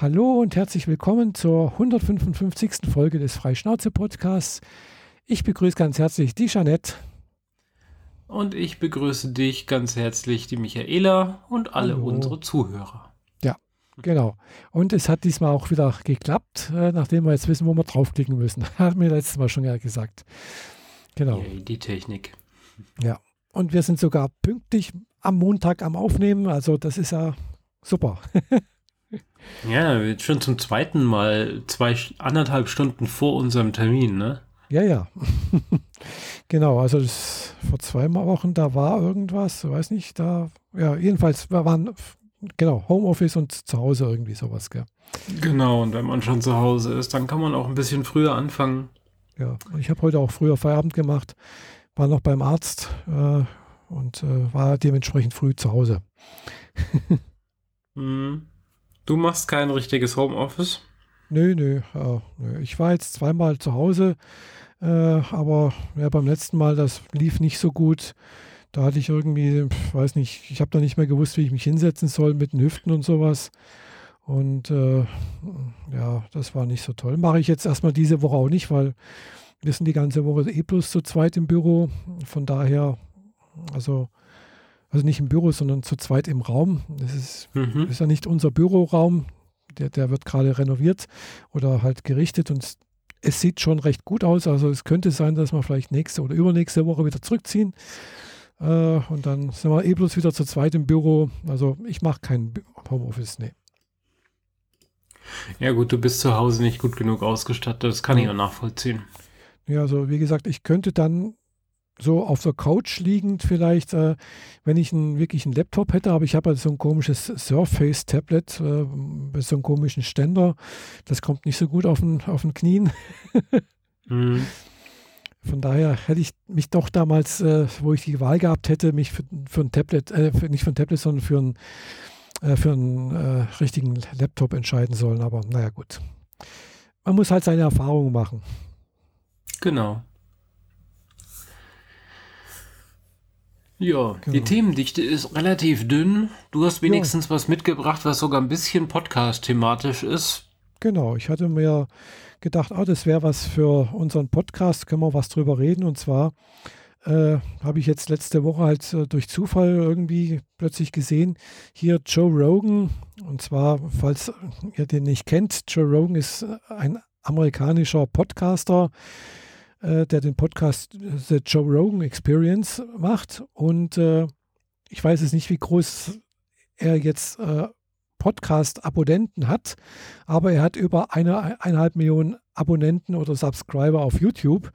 Hallo und herzlich willkommen zur 155. Folge des Freischnauze-Podcasts. Ich begrüße ganz herzlich die Jeanette. Und ich begrüße dich ganz herzlich, die Michaela und alle Hallo. unsere Zuhörer. Ja, genau. Und es hat diesmal auch wieder geklappt, äh, nachdem wir jetzt wissen, wo wir draufklicken müssen. Hat mir letztes Mal schon gesagt. Genau. Yay, die Technik. Ja. Und wir sind sogar pünktlich am Montag am Aufnehmen. Also das ist ja super. Ja, schon zum zweiten Mal zwei anderthalb Stunden vor unserem Termin, ne? Ja, ja. genau, also das, vor zwei Wochen, da war irgendwas, weiß nicht, da, ja, jedenfalls wir waren, genau, Homeoffice und zu Hause irgendwie sowas, gell? Genau, und wenn man schon zu Hause ist, dann kann man auch ein bisschen früher anfangen. Ja, ich habe heute auch früher Feierabend gemacht, war noch beim Arzt äh, und äh, war dementsprechend früh zu Hause. hm. Du machst kein richtiges Homeoffice? Nö, nö, ja, nö. Ich war jetzt zweimal zu Hause, äh, aber ja, beim letzten Mal, das lief nicht so gut. Da hatte ich irgendwie, weiß nicht, ich habe da nicht mehr gewusst, wie ich mich hinsetzen soll mit den Hüften und sowas. Und äh, ja, das war nicht so toll. Mache ich jetzt erstmal diese Woche auch nicht, weil wir sind die ganze Woche eh bloß zu zweit im Büro. Von daher, also also nicht im Büro, sondern zu zweit im Raum. Das ist, mhm. ist ja nicht unser Büroraum, der, der wird gerade renoviert oder halt gerichtet und es sieht schon recht gut aus. Also es könnte sein, dass wir vielleicht nächste oder übernächste Woche wieder zurückziehen. Äh, und dann sind wir eh bloß wieder zu zweit im Büro. Also ich mache kein Homeoffice, nee. Ja gut, du bist zu Hause nicht gut genug ausgestattet, das kann ich auch nachvollziehen. Ja, also wie gesagt, ich könnte dann so auf der Couch liegend vielleicht, äh, wenn ich einen, wirklich einen Laptop hätte, aber ich habe halt so ein komisches Surface-Tablet äh, mit so einem komischen Ständer. Das kommt nicht so gut auf den, auf den Knien. mhm. Von daher hätte ich mich doch damals, äh, wo ich die Wahl gehabt hätte, mich für, für ein Tablet, äh, für, nicht für ein Tablet, sondern für einen, äh, für einen äh, richtigen Laptop entscheiden sollen. Aber naja, gut. Man muss halt seine Erfahrungen machen. Genau. Ja, genau. die Themendichte ist relativ dünn. Du hast wenigstens ja. was mitgebracht, was sogar ein bisschen Podcast-thematisch ist. Genau, ich hatte mir gedacht, oh, das wäre was für unseren Podcast, können wir was drüber reden. Und zwar äh, habe ich jetzt letzte Woche halt äh, durch Zufall irgendwie plötzlich gesehen, hier Joe Rogan. Und zwar, falls ihr den nicht kennt, Joe Rogan ist ein amerikanischer Podcaster, äh, der den Podcast The Joe Rogan Experience macht. Und äh, ich weiß es nicht, wie groß er jetzt äh, Podcast-Abonnenten hat, aber er hat über eine, eineinhalb Millionen Abonnenten oder Subscriber auf YouTube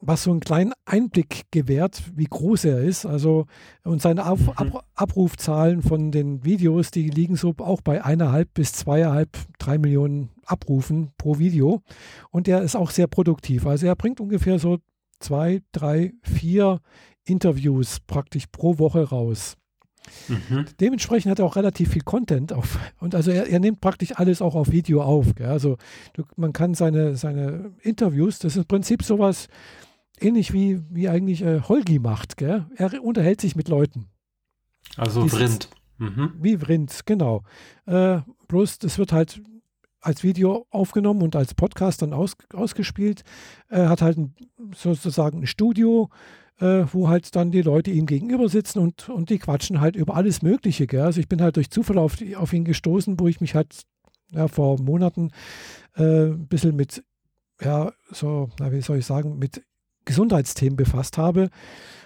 was so einen kleinen Einblick gewährt, wie groß er ist. Also und seine Auf, mhm. Ab, Abrufzahlen von den Videos, die liegen so auch bei eineinhalb bis zweieinhalb, drei Millionen Abrufen pro Video. Und er ist auch sehr produktiv. Also er bringt ungefähr so zwei, drei, vier Interviews praktisch pro Woche raus. Mhm. Dementsprechend hat er auch relativ viel Content auf. Und also er, er nimmt praktisch alles auch auf Video auf. Gell? Also du, man kann seine, seine Interviews, das ist im Prinzip sowas, ähnlich wie, wie eigentlich äh, Holgi macht. Gell? Er unterhält sich mit Leuten. Also Dieses, Vrind. Mhm. Wie Vrind, genau. Äh, bloß, das wird halt als Video aufgenommen und als Podcast dann aus, ausgespielt. Er hat halt ein, sozusagen ein Studio, äh, wo halt dann die Leute ihm gegenüber sitzen und, und die quatschen halt über alles Mögliche. Gell? Also ich bin halt durch Zufall auf, auf ihn gestoßen, wo ich mich halt ja, vor Monaten äh, ein bisschen mit, ja, so, na, wie soll ich sagen, mit Gesundheitsthemen befasst habe.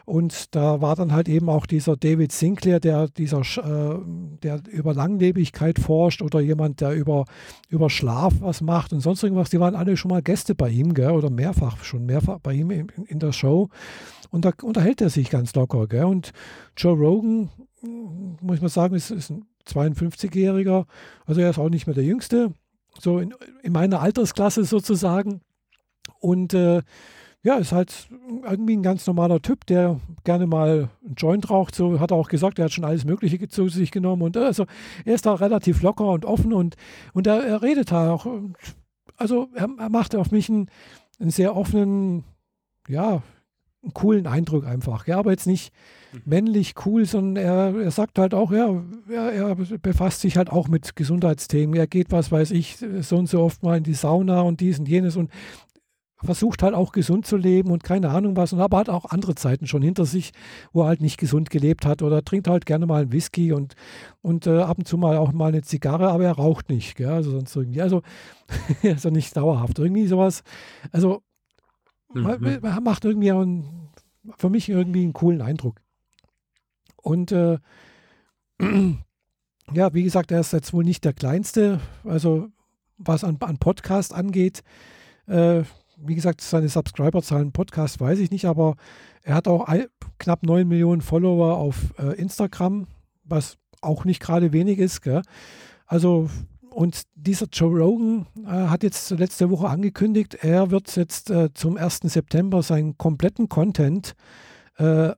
Und da war dann halt eben auch dieser David Sinclair, der dieser, äh, der über Langlebigkeit forscht oder jemand, der über, über Schlaf was macht und sonst irgendwas. Die waren alle schon mal Gäste bei ihm, gell? oder mehrfach schon mehrfach bei ihm in, in der Show. Und da unterhält er sich ganz locker. Gell? Und Joe Rogan, muss man sagen, ist, ist ein 52-Jähriger. Also er ist auch nicht mehr der Jüngste. So in, in meiner Altersklasse sozusagen. Und äh, ja, ist halt irgendwie ein ganz normaler Typ, der gerne mal einen Joint raucht. So hat er auch gesagt, er hat schon alles Mögliche zu sich genommen. Und also er ist da relativ locker und offen und, und er, er redet da auch. Also er, er macht auf mich einen, einen, sehr offenen, ja, einen coolen Eindruck einfach. Ja, aber jetzt nicht, männlich cool, sondern er, er sagt halt auch, ja, er, er, befasst sich halt auch mit Gesundheitsthemen. Er geht, was weiß ich, so und so oft mal in die Sauna und dies und jenes und versucht halt auch gesund zu leben und keine Ahnung was und aber hat auch andere Zeiten schon hinter sich, wo er halt nicht gesund gelebt hat oder trinkt halt gerne mal einen Whisky und, und äh, ab und zu mal auch mal eine Zigarre, aber er raucht nicht, gell? also sonst irgendwie, also, also nicht dauerhaft, irgendwie sowas, also mhm. macht irgendwie einen, für mich irgendwie einen coolen Eindruck. Und äh, ja, wie gesagt, er ist jetzt wohl nicht der kleinste, also was an, an Podcast angeht. Äh, wie gesagt, seine Subscriberzahlen Podcast weiß ich nicht, aber er hat auch knapp 9 Millionen Follower auf äh, Instagram, was auch nicht gerade wenig ist. Gell? Also, und dieser Joe Rogan äh, hat jetzt letzte Woche angekündigt, er wird jetzt äh, zum 1. September seinen kompletten Content, äh,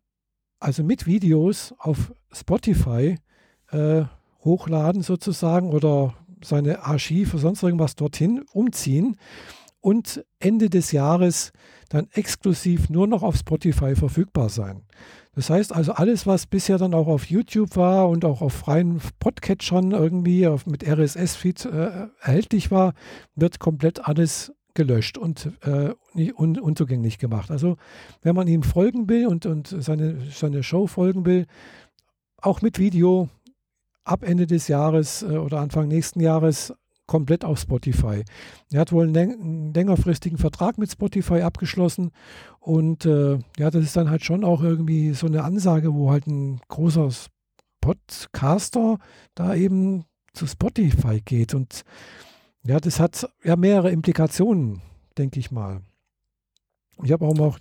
also mit Videos auf Spotify, äh, hochladen sozusagen oder seine Archive, sonst irgendwas dorthin umziehen und Ende des Jahres dann exklusiv nur noch auf Spotify verfügbar sein. Das heißt also, alles, was bisher dann auch auf YouTube war und auch auf freien Podcatchern irgendwie auf, mit RSS-Feed äh, erhältlich war, wird komplett alles gelöscht und äh, un, unzugänglich gemacht. Also wenn man ihm folgen will und, und seine, seine Show folgen will, auch mit Video ab Ende des Jahres äh, oder Anfang nächsten Jahres komplett auf Spotify. Er hat wohl einen, längerfristigen Vertrag mit Spotify abgeschlossen und äh, ja, das ist dann halt schon auch irgendwie so eine Ansage, wo halt ein großer Podcaster da eben zu Spotify geht und ja, das hat ja mehrere Implikationen, denke ich mal. Ich habe auch noch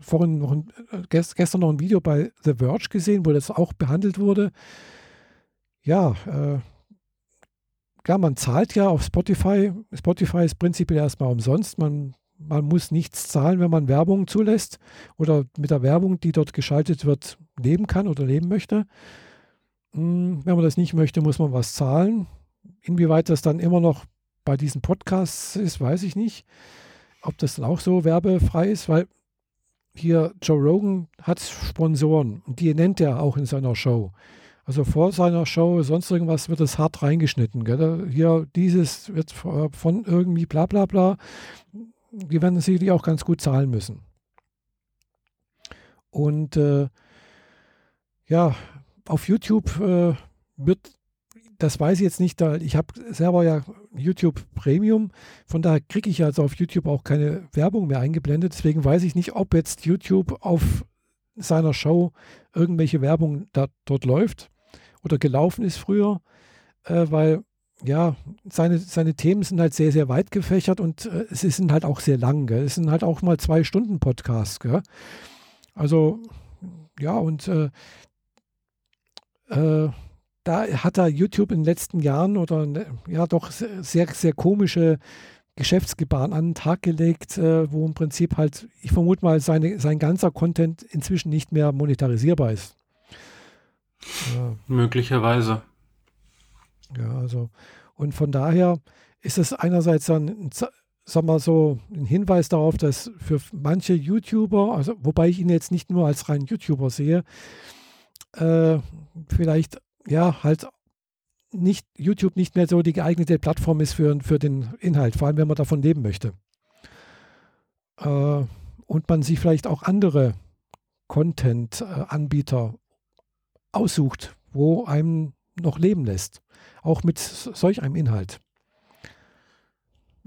vorhin noch ein, äh, gestern noch ein Video bei The Verge gesehen, wo das auch behandelt wurde. Ja, äh, klar, man zahlt ja auf Spotify. Spotify ist prinzipiell erstmal umsonst. Man, man muss nichts zahlen, wenn man Werbung zulässt oder mit der Werbung, die dort geschaltet wird, leben kann oder leben möchte. Hm, wenn man das nicht möchte, muss man was zahlen. Inwieweit das dann immer noch bei diesen Podcasts ist, weiß ich nicht. Ob das dann auch so werbefrei ist, weil hier Joe Rogan hat Sponsoren und die nennt er auch in seiner Show. Also vor seiner Show, sonst irgendwas wird es hart reingeschnitten. Gell? Hier, dieses wird von irgendwie bla bla bla. Die werden sicherlich auch ganz gut zahlen müssen. Und äh, ja, auf YouTube äh, wird, das weiß ich jetzt nicht, da ich habe selber ja YouTube Premium, von daher kriege ich also auf YouTube auch keine Werbung mehr eingeblendet. Deswegen weiß ich nicht, ob jetzt YouTube auf seiner Show irgendwelche Werbung da, dort läuft oder gelaufen ist früher, äh, weil ja, seine, seine Themen sind halt sehr, sehr weit gefächert und äh, es sind halt auch sehr lang. Gell? Es sind halt auch mal zwei Stunden Podcasts. Gell? Also, ja, und äh, äh, da hat er YouTube in den letzten Jahren oder ne, ja doch sehr, sehr komische Geschäftsgebaren an den Tag gelegt, äh, wo im Prinzip halt, ich vermute mal, seine, sein ganzer Content inzwischen nicht mehr monetarisierbar ist. Ja. Möglicherweise. Ja, also, und von daher ist es einerseits dann, sag mal so, ein Hinweis darauf, dass für manche YouTuber, also wobei ich ihn jetzt nicht nur als rein YouTuber sehe, äh, vielleicht ja halt nicht YouTube nicht mehr so die geeignete Plattform ist für, für den Inhalt, vor allem wenn man davon leben möchte. Äh, und man sich vielleicht auch andere Content-Anbieter aussucht, wo einem noch leben lässt. Auch mit solch einem Inhalt.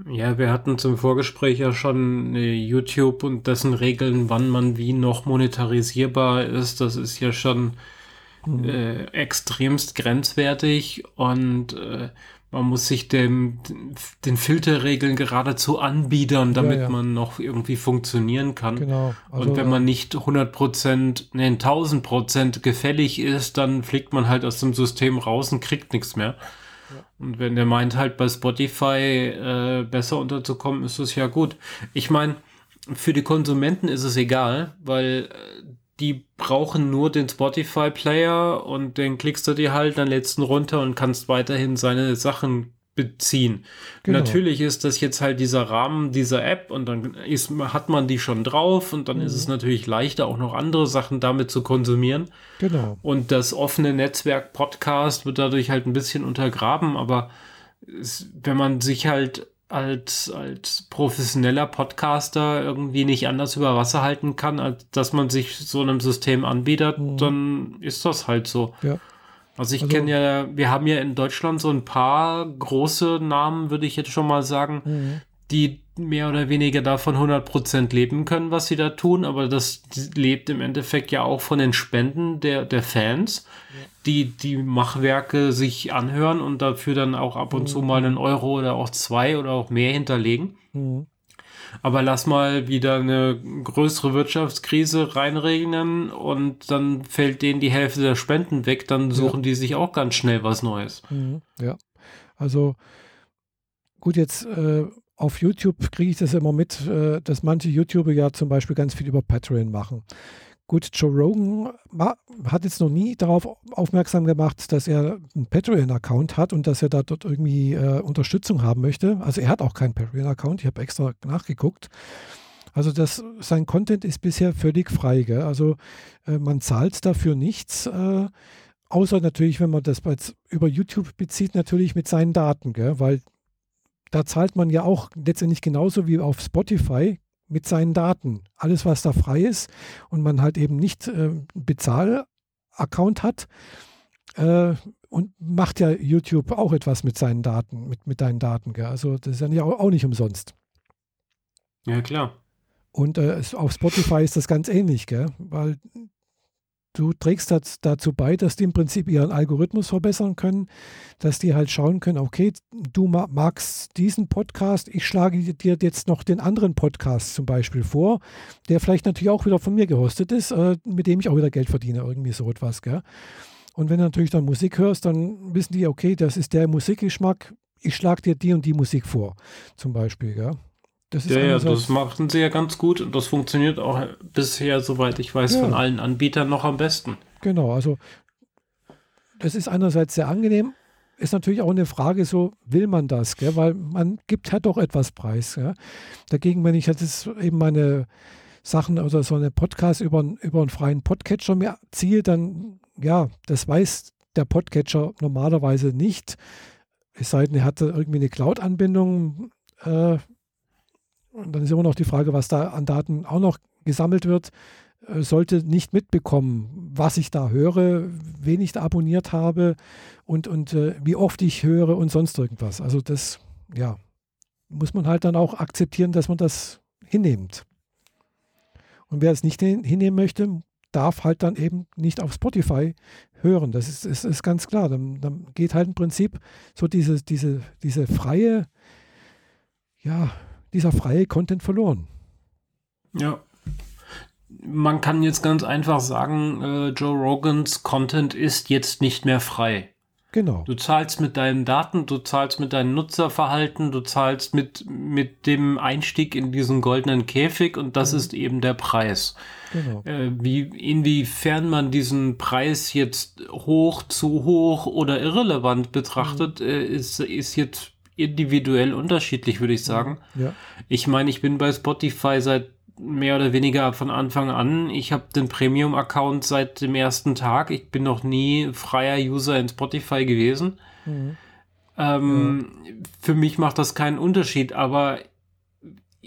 Ja, wir hatten zum Vorgespräch ja schon äh, YouTube und dessen Regeln, wann man wie noch monetarisierbar ist. Das ist ja schon mhm. äh, extremst grenzwertig und äh, man muss sich dem, den Filterregeln geradezu anbiedern, damit ja, ja. man noch irgendwie funktionieren kann. Genau. Also, und wenn man nicht 100%, nee, 1000% gefällig ist, dann fliegt man halt aus dem System raus und kriegt nichts mehr. Ja. Und wenn der meint halt bei Spotify äh, besser unterzukommen, ist das ja gut. Ich meine, für die Konsumenten ist es egal, weil äh, die brauchen nur den Spotify-Player und den klickst du dir halt, dann du runter und kannst weiterhin seine Sachen beziehen. Genau. Natürlich ist das jetzt halt dieser Rahmen dieser App und dann ist, hat man die schon drauf und dann mhm. ist es natürlich leichter, auch noch andere Sachen damit zu konsumieren. Genau. Und das offene Netzwerk Podcast wird dadurch halt ein bisschen untergraben, aber es, wenn man sich halt als, als professioneller Podcaster irgendwie nicht anders über Wasser halten kann, als dass man sich so einem System anbietet, mhm. dann ist das halt so. Ja. Also ich also, kenne ja, wir haben ja in Deutschland so ein paar große Namen, würde ich jetzt schon mal sagen, mhm. die mehr oder weniger davon 100% leben können, was sie da tun, aber das lebt im Endeffekt ja auch von den Spenden der, der Fans, ja. die die Machwerke sich anhören und dafür dann auch ab und mhm. zu mal einen Euro oder auch zwei oder auch mehr hinterlegen. Mhm. Aber lass mal wieder eine größere Wirtschaftskrise reinregnen und dann fällt denen die Hälfte der Spenden weg, dann suchen ja. die sich auch ganz schnell was Neues. Mhm, ja, also gut, jetzt äh, auf YouTube kriege ich das immer mit, äh, dass manche YouTuber ja zum Beispiel ganz viel über Patreon machen. Gut, Joe Rogan hat jetzt noch nie darauf aufmerksam gemacht, dass er einen Patreon-Account hat und dass er da dort irgendwie äh, Unterstützung haben möchte. Also er hat auch keinen Patreon-Account, ich habe extra nachgeguckt. Also das, sein Content ist bisher völlig frei. Gell? Also äh, man zahlt dafür nichts, äh, außer natürlich, wenn man das über YouTube bezieht, natürlich mit seinen Daten, gell? weil da zahlt man ja auch letztendlich genauso wie auf Spotify mit seinen Daten. Alles, was da frei ist und man halt eben nicht äh, Bezahl-Account hat äh, und macht ja YouTube auch etwas mit seinen Daten, mit, mit deinen Daten. Gell? Also das ist ja auch, nicht umsonst. Ja, klar. Und äh, auf Spotify ist das ganz ähnlich, gell? weil du trägst dazu bei, dass die im Prinzip ihren Algorithmus verbessern können, dass die halt schauen können, okay, du magst diesen Podcast, ich schlage dir jetzt noch den anderen Podcast zum Beispiel vor, der vielleicht natürlich auch wieder von mir gehostet ist, äh, mit dem ich auch wieder Geld verdiene, irgendwie so etwas. Gell? Und wenn du natürlich dann Musik hörst, dann wissen die, okay, das ist der Musikgeschmack, ich schlage dir die und die Musik vor, zum Beispiel. Gell? Das ja, ja, das machen sie ja ganz gut und das funktioniert auch bisher, soweit ich weiß, ja. von allen Anbietern noch am besten. Genau, also das ist einerseits sehr angenehm, ist natürlich auch eine Frage, so will man das, gell? weil man gibt halt doch etwas preis. Gell? Dagegen, wenn ich jetzt eben meine Sachen oder so eine Podcast über, über einen freien Podcatcher mir ziehe, dann ja, das weiß der Podcatcher normalerweise nicht. Es sei denn, er hat irgendwie eine Cloud-Anbindung. Äh, und dann ist immer noch die Frage, was da an Daten auch noch gesammelt wird, äh, sollte nicht mitbekommen, was ich da höre, wen ich da abonniert habe und, und äh, wie oft ich höre und sonst irgendwas. Also das, ja, muss man halt dann auch akzeptieren, dass man das hinnimmt. Und wer es nicht hinnehmen möchte, darf halt dann eben nicht auf Spotify hören. Das ist, ist, ist ganz klar. Dann, dann, geht halt im Prinzip so diese, diese, diese freie, ja, dieser freie Content verloren. Ja. Man kann jetzt ganz einfach sagen, äh, Joe Rogans Content ist jetzt nicht mehr frei. Genau. Du zahlst mit deinen Daten, du zahlst mit deinem Nutzerverhalten, du zahlst mit, mit dem Einstieg in diesen goldenen Käfig und das mhm. ist eben der Preis. Genau. Äh, wie, inwiefern man diesen Preis jetzt hoch, zu hoch oder irrelevant betrachtet, mhm. äh, ist, ist jetzt individuell unterschiedlich, würde ich sagen. Ja. Ich meine, ich bin bei Spotify seit mehr oder weniger von Anfang an. Ich habe den Premium-Account seit dem ersten Tag. Ich bin noch nie freier User in Spotify gewesen. Mhm. Ähm, ja. Für mich macht das keinen Unterschied, aber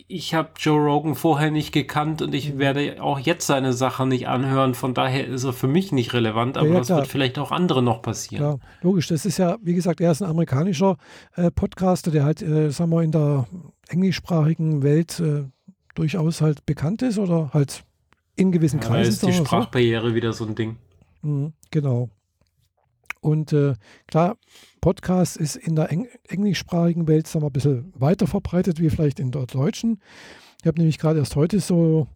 ich habe Joe Rogan vorher nicht gekannt und ich mhm. werde auch jetzt seine Sachen nicht anhören. Von daher ist er für mich nicht relevant, aber ja, ja, das wird vielleicht auch andere noch passieren. Ja, logisch. Das ist ja, wie gesagt, er ist ein amerikanischer äh, Podcaster, der halt, äh, sagen wir, in der englischsprachigen Welt äh, durchaus halt bekannt ist oder halt in gewissen ja, Kreisen. ist die Sprachbarriere so. wieder so ein Ding. Mhm, genau. Und äh, klar, Podcast ist in der Eng englischsprachigen Welt sagen wir, ein bisschen weiter verbreitet wie vielleicht in der deutschen. Ich habe nämlich gerade erst heute so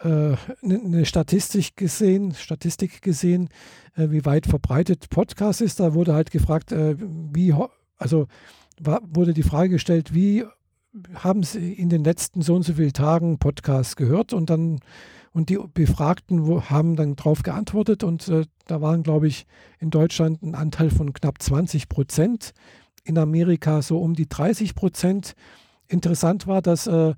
äh, eine Statistik gesehen, Statistik gesehen, äh, wie weit verbreitet Podcast ist. Da wurde halt gefragt, äh, wie, also war, wurde die Frage gestellt, wie haben Sie in den letzten so und so vielen Tagen Podcasts gehört? Und dann und die Befragten haben dann darauf geantwortet und äh, da waren, glaube ich, in Deutschland ein Anteil von knapp 20 Prozent in Amerika so um die 30 Prozent. Interessant war, dass äh,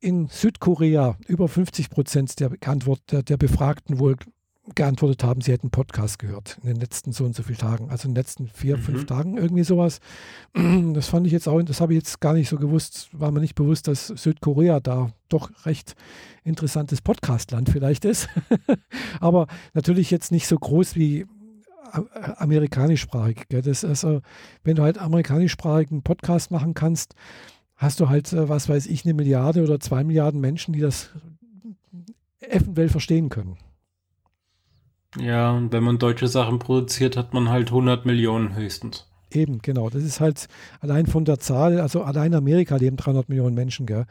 in Südkorea über 50 Prozent der, der, der Befragten wohl geantwortet haben, sie hätten Podcast gehört in den letzten so und so vielen Tagen, also in den letzten vier, mhm. fünf Tagen, irgendwie sowas. Das fand ich jetzt auch, das habe ich jetzt gar nicht so gewusst, war mir nicht bewusst, dass Südkorea da doch recht interessantes Podcastland vielleicht ist. Aber natürlich jetzt nicht so groß wie amerikanischsprachig. Gell? Das also, wenn du halt amerikanischsprachigen Podcast machen kannst, hast du halt, äh, was weiß ich, eine Milliarde oder zwei Milliarden Menschen, die das eventuell verstehen können. Ja, und wenn man deutsche Sachen produziert, hat man halt 100 Millionen höchstens. Eben, genau. Das ist halt allein von der Zahl, also allein Amerika leben 300 Millionen Menschen, gell?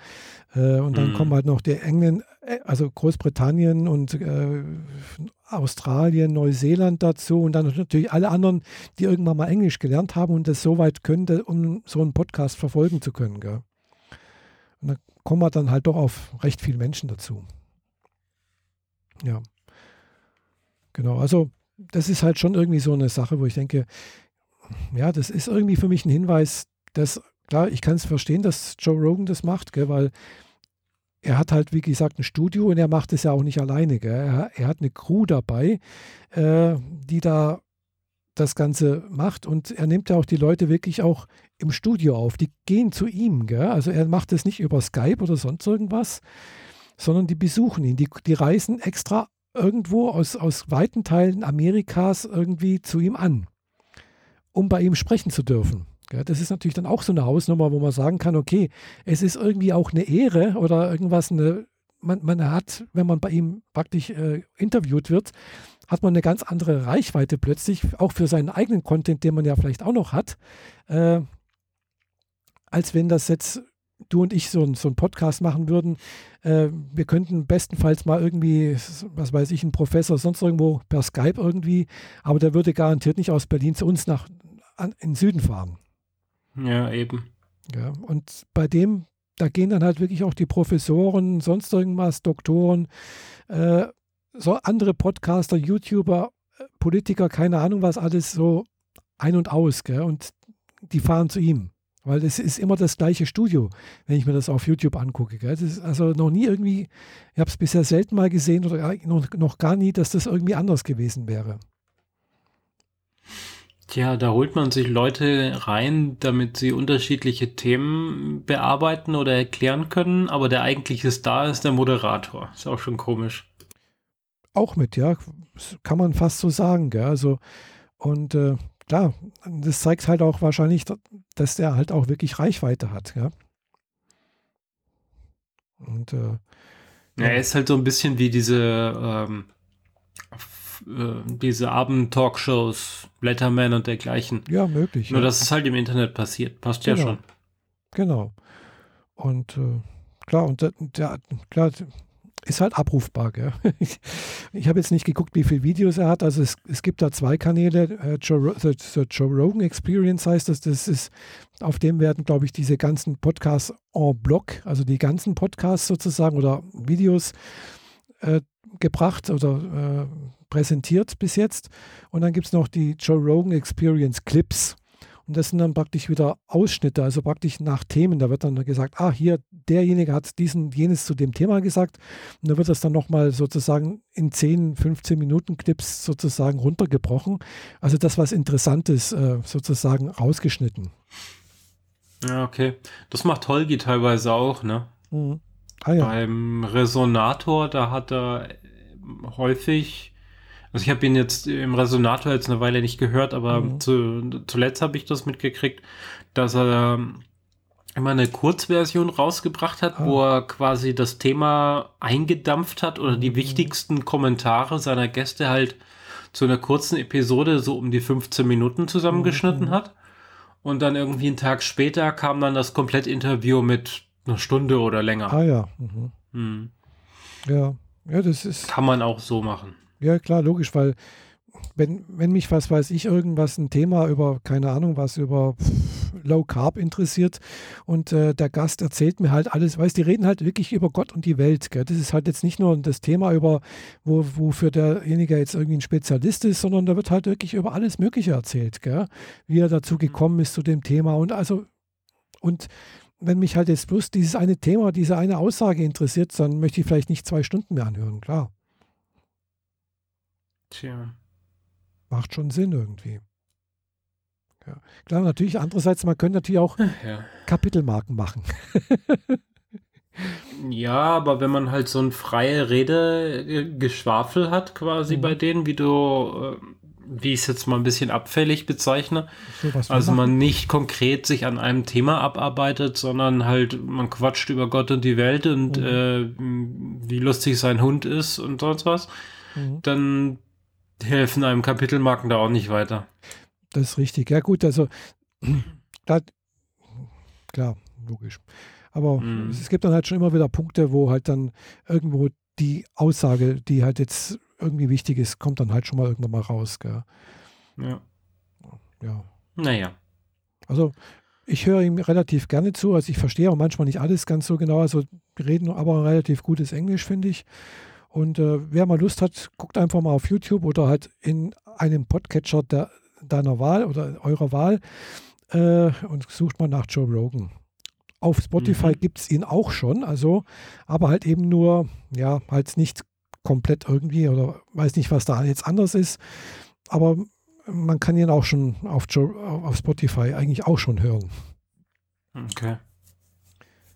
Äh, und dann mm. kommen halt noch die Engländer, äh, also Großbritannien und äh, Australien, Neuseeland dazu und dann natürlich alle anderen, die irgendwann mal Englisch gelernt haben und das so weit können, um so einen Podcast verfolgen zu können, gell? Und dann kommen wir dann halt doch auf recht viele Menschen dazu. Ja. Genau, also das ist halt schon irgendwie so eine Sache, wo ich denke, ja, das ist irgendwie für mich ein Hinweis, dass, klar, ich kann es verstehen, dass Joe Rogan das macht, gell, weil er hat halt, wie gesagt, ein Studio und er macht es ja auch nicht alleine. Er, er, hat eine Crew dabei, äh, die da das Ganze macht und er nimmt ja auch die Leute wirklich auch im Studio auf. Die gehen zu ihm. Gell? Also er macht es nicht über Skype oder sonst irgendwas, sondern die besuchen ihn. Die, die reisen extra irgendwo aus, aus weiten Teilen Amerikas irgendwie zu ihm an, um bei ihm sprechen zu dürfen. Das ist natürlich dann auch so eine Hausnummer, wo man sagen kann, okay, es ist irgendwie auch eine Ehre oder irgendwas, eine, man, man hat, wenn man bei ihm praktisch äh, interviewt wird, hat man eine ganz andere Reichweite plötzlich, auch für seinen eigenen Content, den man ja vielleicht auch noch hat, äh, als wenn das jetzt du und ich so, so einen Podcast machen würden, äh, wir könnten bestenfalls mal irgendwie, was weiß ich, einen Professor sonst irgendwo per Skype irgendwie, aber der würde garantiert nicht aus Berlin zu uns nach an, in den Süden fahren. Ja, eben. Ja, und bei dem, da gehen dann halt wirklich auch die Professoren, sonst irgendwas, Doktoren, äh, so andere Podcaster, YouTuber, äh, Politiker, keine Ahnung was, alles so ein und aus, gell? und die fahren zu ihm. Weil es ist immer das gleiche Studio, wenn ich mir das auf YouTube angucke. Gell? Das ist also noch nie irgendwie, ich habe es bisher selten mal gesehen oder noch, noch gar nie, dass das irgendwie anders gewesen wäre. Tja, da holt man sich Leute rein, damit sie unterschiedliche Themen bearbeiten oder erklären können, aber der eigentliche Star ist der Moderator. Ist auch schon komisch. Auch mit, ja. kann man fast so sagen, gell? Also, und äh, klar, das zeigt halt auch wahrscheinlich, dass der halt auch wirklich Reichweite hat, ja. Und äh, ja, er ist halt so ein bisschen wie diese ähm, äh, diese Abend-Talkshows, Letterman und dergleichen. Ja, möglich. Nur, ja. dass es halt im Internet passiert. Passt genau. ja schon. Genau. Und äh, klar, und der, der, klar, ist halt abrufbar. Gell? Ich, habe jetzt nicht geguckt, wie viele Videos er hat. Also es, es gibt da zwei Kanäle. Äh, Joe, the, the, Joe Rogan Experience heißt das. Das ist, auf dem werden, glaube ich, diese ganzen Podcasts en bloc, also die ganzen Podcasts sozusagen oder Videos äh, gebracht oder äh, präsentiert bis jetzt. Und dann gibt es noch die Joe Rogan Experience Clips. Und das sind dann praktisch wieder Ausschnitte, also praktisch nach Themen. Da wird dann gesagt, ah, hier, derjenige hat diesen, jenes zu dem Thema gesagt. Und da wird das dann nochmal sozusagen in 10, 15 Minuten Clips sozusagen runtergebrochen. Also das, was interessant ist, äh, sozusagen rausgeschnitten. Ja, okay. Das macht Holgi teilweise auch, ne? Mhm. Ah, ja. Beim Resonator, da hat er häufig also ich habe ihn jetzt im Resonator jetzt eine Weile nicht gehört, aber mhm. zu, zuletzt habe ich das mitgekriegt, dass er immer eine Kurzversion rausgebracht hat, ah. wo er quasi das Thema eingedampft hat oder die mhm. wichtigsten Kommentare seiner Gäste halt zu einer kurzen Episode so um die 15 Minuten zusammengeschnitten mhm. hat. Und dann irgendwie einen Tag später kam dann das Komplettinterview mit einer Stunde oder länger. Ah ja. Mhm. Mhm. Ja, ja, das ist. Kann man auch so machen. Ja, klar, logisch, weil wenn, wenn mich, was weiß ich, irgendwas, ein Thema über, keine Ahnung, was über Low Carb interessiert und äh, der Gast erzählt mir halt alles, weißt die reden halt wirklich über Gott und die Welt. Gell? Das ist halt jetzt nicht nur das Thema, über wo, wofür derjenige jetzt irgendwie ein Spezialist ist, sondern da wird halt wirklich über alles Mögliche erzählt, gell? wie er dazu mhm. gekommen ist zu dem Thema und also und wenn mich halt jetzt bloß dieses eine Thema, diese eine Aussage interessiert, dann möchte ich vielleicht nicht zwei Stunden mehr anhören, klar. Tja. Macht schon Sinn irgendwie. Ja. Klar, natürlich, andererseits, man könnte natürlich auch ja. Kapitelmarken machen. ja, aber wenn man halt so ein freie Rede-Geschwafel hat, quasi mhm. bei denen, wie du, äh, wie ich es jetzt mal ein bisschen abfällig bezeichne, so, also man nicht konkret sich an einem Thema abarbeitet, sondern halt, man quatscht über Gott und die Welt und mhm. äh, wie lustig sein Hund ist und sonst was, mhm. dann helfen einem Kapitelmarken da auch nicht weiter. Das ist richtig. Ja, gut, also klar, klar logisch. Aber mhm. es gibt dann halt schon immer wieder Punkte, wo halt dann irgendwo die Aussage, die halt jetzt irgendwie wichtig ist, kommt dann halt schon mal irgendwann mal raus. Gell? Ja. Ja. Naja. Also ich höre ihm relativ gerne zu. Also ich verstehe auch manchmal nicht alles ganz so genau. Also reden aber relativ gutes Englisch, finde ich. Und äh, wer mal Lust hat, guckt einfach mal auf YouTube oder halt in einem Podcatcher der, deiner Wahl oder eurer Wahl äh, und sucht mal nach Joe Rogan. Auf Spotify mhm. gibt es ihn auch schon, also, aber halt eben nur, ja, halt nicht komplett irgendwie oder weiß nicht, was da jetzt anders ist. Aber man kann ihn auch schon auf, Joe, auf Spotify eigentlich auch schon hören. Okay.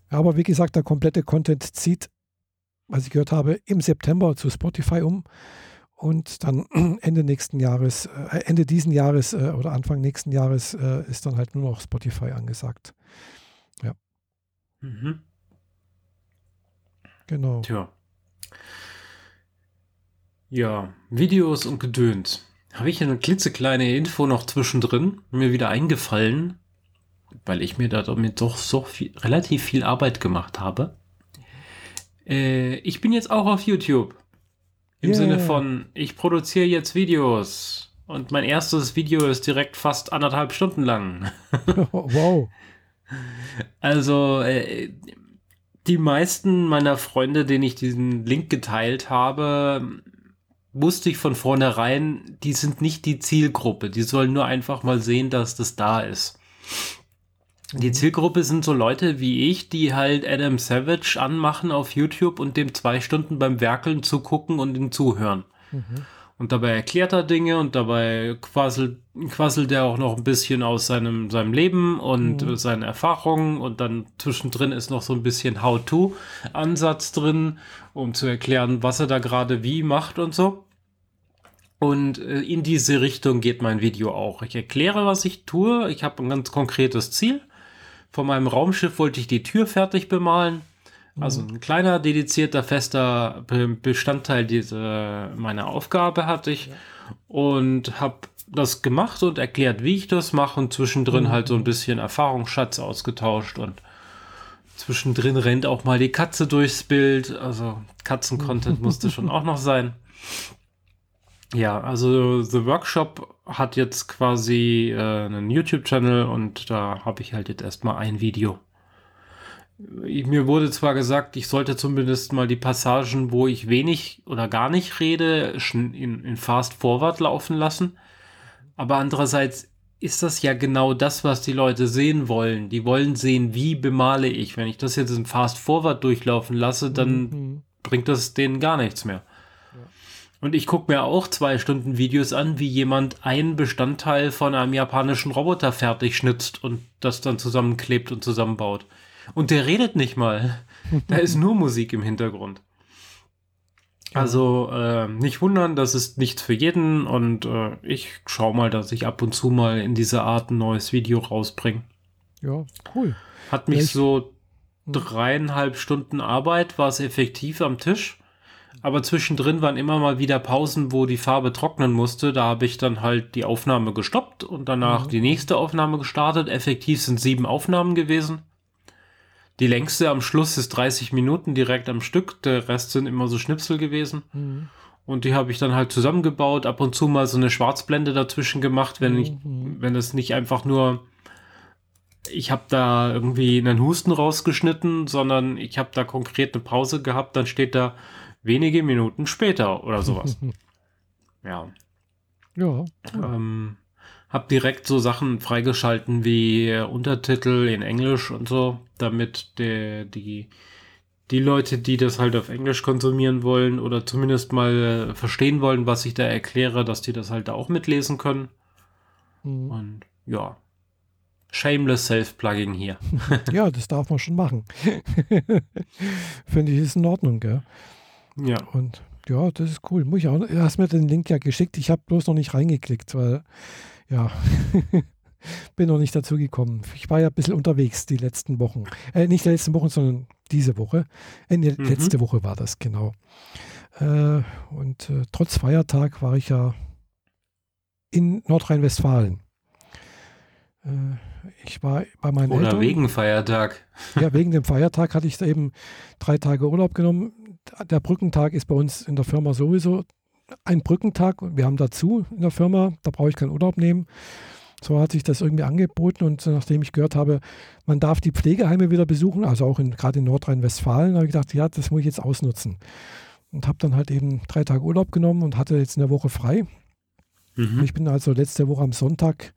Aber wie gesagt, der komplette Content zieht was ich gehört habe, im September zu Spotify um und dann Ende nächsten Jahres, äh, Ende diesen Jahres äh, oder Anfang nächsten Jahres äh, ist dann halt nur noch Spotify angesagt. Ja. Mhm. Genau. Tja. Ja, Videos und Gedöns. Habe ich eine klitzekleine Info noch zwischendrin, mir wieder eingefallen, weil ich mir damit doch so viel, relativ viel Arbeit gemacht habe. Äh, ich bin jetzt auch auf YouTube. Im yeah. Sinne von, ich produziere jetzt Videos. Und mein erstes Video ist direkt fast anderthalb Stunden lang. wow. Also, äh, die meisten meiner Freunde, denen ich diesen Link geteilt habe, wusste ich von vornherein, die sind nicht die Zielgruppe. Die sollen nur einfach mal sehen, dass das da ist. Die Zielgruppe sind so Leute wie ich, die halt Adam Savage anmachen auf YouTube und dem zwei Stunden beim Werkeln zugucken und ihm zuhören. Mhm. Und dabei erklärt er Dinge und dabei quasselt, quasselt er auch noch ein bisschen aus seinem, seinem Leben und mhm. seinen Erfahrungen und dann zwischendrin ist noch so ein bisschen How-to-Ansatz drin, um zu erklären, was er da gerade wie macht und so. Und äh, in diese Richtung geht mein Video auch. Ich erkläre, was ich tue. Ich habe ein ganz konkretes Ziel von meinem Raumschiff wollte ich die Tür fertig bemalen. Also mhm. ein kleiner, dedizierter, fester Bestandteil dieser meiner Aufgabe hatte ich. Und habe das gemacht und erklärt, wie ich das mache und zwischendrin mhm. halt so ein bisschen Erfahrungsschatz ausgetauscht und zwischendrin rennt auch mal die Katze durchs Bild. Also Katzen-Content musste schon auch noch sein. Ja, also The Workshop hat jetzt quasi äh, einen YouTube-Channel und da habe ich halt jetzt erstmal ein Video. Mir wurde zwar gesagt, ich sollte zumindest mal die Passagen, wo ich wenig oder gar nicht rede, in, in Fast Forward laufen lassen. Aber andererseits ist das ja genau das, was die Leute sehen wollen. Die wollen sehen, wie bemale ich. Wenn ich das jetzt in Fast Forward durchlaufen lasse, dann mhm. bringt das denen gar nichts mehr. Und ich gucke mir auch zwei Stunden Videos an, wie jemand einen Bestandteil von einem japanischen Roboter fertig schnitzt und das dann zusammenklebt und zusammenbaut. Und der redet nicht mal. Da ist nur Musik im Hintergrund. Also äh, nicht wundern, das ist nichts für jeden und äh, ich schaue mal, dass ich ab und zu mal in dieser Art ein neues Video rausbringe. Ja, cool. Hat mich ja, so hm. dreieinhalb Stunden Arbeit, war es effektiv am Tisch aber zwischendrin waren immer mal wieder Pausen, wo die Farbe trocknen musste. Da habe ich dann halt die Aufnahme gestoppt und danach mhm. die nächste Aufnahme gestartet. Effektiv sind sieben Aufnahmen gewesen. Die längste am Schluss ist 30 Minuten direkt am Stück. Der Rest sind immer so Schnipsel gewesen. Mhm. Und die habe ich dann halt zusammengebaut, ab und zu mal so eine Schwarzblende dazwischen gemacht, wenn ich, mhm. wenn es nicht einfach nur ich habe da irgendwie einen Husten rausgeschnitten, sondern ich habe da konkret eine Pause gehabt, dann steht da wenige Minuten später oder sowas. ja. Ja. Ähm, hab direkt so Sachen freigeschalten wie Untertitel in Englisch und so, damit der, die, die Leute, die das halt auf Englisch konsumieren wollen oder zumindest mal verstehen wollen, was ich da erkläre, dass die das halt auch mitlesen können. Mhm. Und ja, Shameless Self-Plugging hier. ja, das darf man schon machen. Finde ich, ist in Ordnung, gell? Ja. Und ja, das ist cool. Muss ich auch, du hast mir den Link ja geschickt. Ich habe bloß noch nicht reingeklickt, weil, ja, bin noch nicht dazu gekommen. Ich war ja ein bisschen unterwegs die letzten Wochen. Äh, nicht die letzten Wochen, sondern diese Woche. Äh, mhm. letzte Woche war das, genau. Äh, und äh, trotz Feiertag war ich ja in Nordrhein-Westfalen. Äh, ich war bei meinen Oder Eltern. wegen Feiertag. Ja, wegen dem Feiertag hatte ich eben drei Tage Urlaub genommen. Der Brückentag ist bei uns in der Firma sowieso ein Brückentag. Wir haben dazu in der Firma, da brauche ich keinen Urlaub nehmen. So hat sich das irgendwie angeboten und nachdem ich gehört habe, man darf die Pflegeheime wieder besuchen, also auch in, gerade in Nordrhein-Westfalen, habe ich gedacht, ja, das muss ich jetzt ausnutzen. Und habe dann halt eben drei Tage Urlaub genommen und hatte jetzt eine Woche frei. Mhm. Ich bin also letzte Woche am Sonntag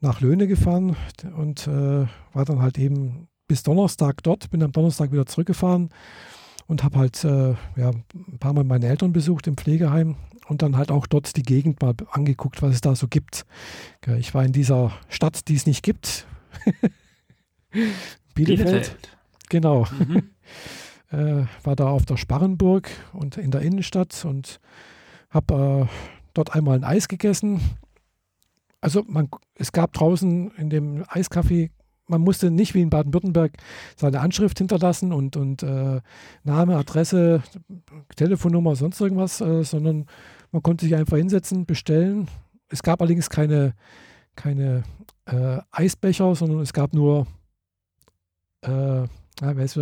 nach Löhne gefahren und äh, war dann halt eben bis Donnerstag dort, bin am Donnerstag wieder zurückgefahren und habe halt äh, ja, ein paar Mal meine Eltern besucht im Pflegeheim und dann halt auch dort die Gegend mal angeguckt, was es da so gibt. Ich war in dieser Stadt, die es nicht gibt. Bielefeld. Bielefeld. Genau. Mhm. äh, war da auf der Sparrenburg und in der Innenstadt und habe äh, dort einmal ein Eis gegessen also man, es gab draußen in dem Eiskaffee, man musste nicht wie in Baden-Württemberg seine Anschrift hinterlassen und, und äh, Name, Adresse, Telefonnummer, sonst irgendwas, äh, sondern man konnte sich einfach hinsetzen, bestellen. Es gab allerdings keine, keine äh, Eisbecher, sondern es gab nur äh,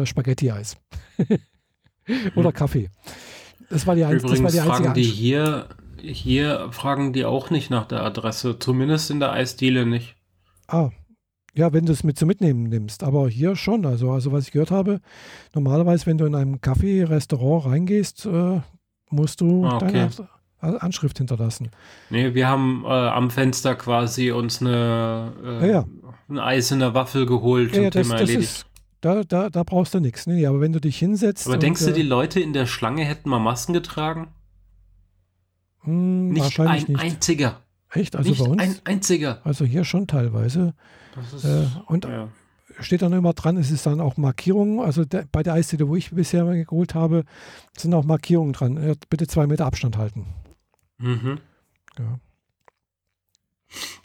Spaghetti-Eis. Oder hm. Kaffee. Das war die, Übrigens das war die einzige fragen die hier hier fragen die auch nicht nach der Adresse, zumindest in der Eisdiele nicht. Ah, ja, wenn du es mit so mitnehmen nimmst, aber hier schon. Also, also was ich gehört habe, normalerweise, wenn du in einem Kaffee-Restaurant reingehst, äh, musst du ah, okay. deine Anschrift hinterlassen. Nee, wir haben äh, am Fenster quasi uns eine, äh, ja, ja. ein Eis in der Waffel geholt ja, und das, Thema das erledigt. Ist, da, da, da brauchst du nichts. Nee, aber wenn du dich hinsetzt. Aber denkst du, die Leute in der Schlange hätten mal Masken getragen? Hm, nicht ein nicht. einziger. Echt? Also nicht bei uns? ein einziger. Also hier schon teilweise. Ist, äh, und ja. steht dann immer dran, es ist dann auch Markierungen. Also der, bei der Eisdiele, wo ich bisher geholt habe, sind auch Markierungen dran. Bitte zwei Meter Abstand halten. Mhm. Ja.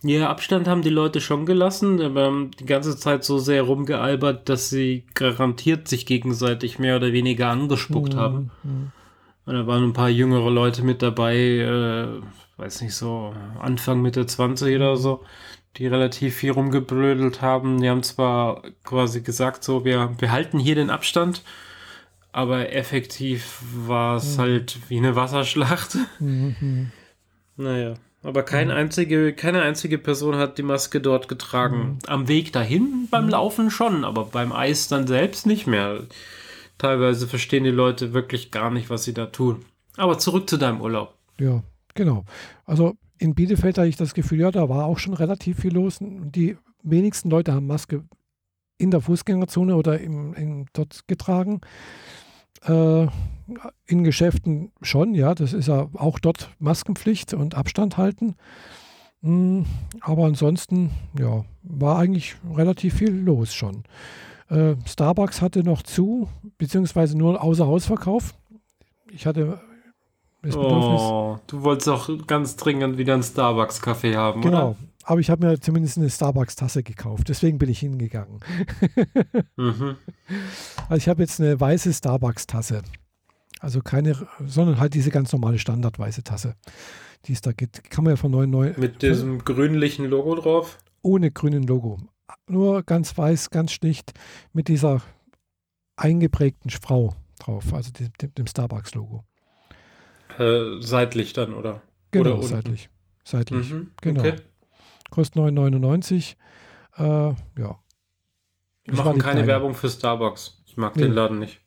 Ja, Abstand haben die Leute schon gelassen, aber haben die ganze Zeit so sehr rumgealbert, dass sie garantiert sich gegenseitig mehr oder weniger angespuckt mhm. haben. Mhm. Und da waren ein paar jüngere Leute mit dabei, äh, weiß nicht so, Anfang Mitte 20 oder so, die relativ viel rumgeblödelt haben. Die haben zwar quasi gesagt, so, wir, wir halten hier den Abstand, aber effektiv war es mhm. halt wie eine Wasserschlacht. Mhm. Naja. Aber kein mhm. einzige, keine einzige Person hat die Maske dort getragen. Mhm. Am Weg dahin beim mhm. Laufen schon, aber beim Eis dann selbst nicht mehr. Teilweise verstehen die Leute wirklich gar nicht, was sie da tun. Aber zurück zu deinem Urlaub. Ja, genau. Also in Bielefeld hatte ich das Gefühl, ja, da war auch schon relativ viel los. Die wenigsten Leute haben Maske in der Fußgängerzone oder im, im dort getragen. Äh, in Geschäften schon, ja, das ist ja auch dort Maskenpflicht und Abstand halten. Mm, aber ansonsten, ja, war eigentlich relativ viel los schon. Äh, Starbucks hatte noch zu, beziehungsweise nur außer Hausverkauf. Ich hatte das Bedürfnis. Oh, du wolltest auch ganz dringend wieder einen Starbucks-Kaffee haben, genau. oder? Aber ich habe mir zumindest eine Starbucks-Tasse gekauft. Deswegen bin ich hingegangen. mhm. Also ich habe jetzt eine weiße Starbucks-Tasse. Also keine, sondern halt diese ganz normale standardweiße Tasse, die es da gibt. Kann man ja von 99. Mit diesem grünlichen Logo drauf? Ohne grünen Logo nur ganz weiß, ganz schlicht mit dieser eingeprägten Frau drauf, also dem, dem Starbucks-Logo. Äh, seitlich dann, oder? Genau, oder seitlich. Seitlich, mhm, genau. Okay. Kostet 9,99. Äh, ja. Wir machen keine kleine. Werbung für Starbucks. Ich mag nee. den Laden nicht.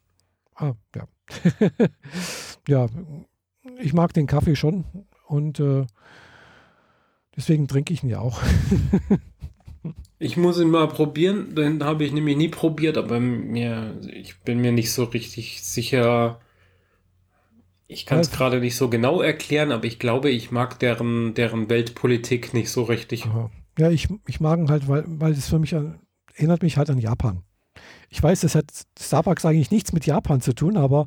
Ah, ja. ja, ich mag den Kaffee schon und äh, deswegen trinke ich ihn ja auch. ich muss ihn mal probieren, den habe ich nämlich nie probiert, aber mir, ich bin mir nicht so richtig sicher. Ich kann es gerade nicht so genau erklären, aber ich glaube, ich mag deren, deren Weltpolitik nicht so richtig. Ja, ich, ich mag ihn halt, weil, weil es für mich an, erinnert mich halt an Japan. Ich weiß, das hat Starbucks eigentlich nichts mit Japan zu tun, aber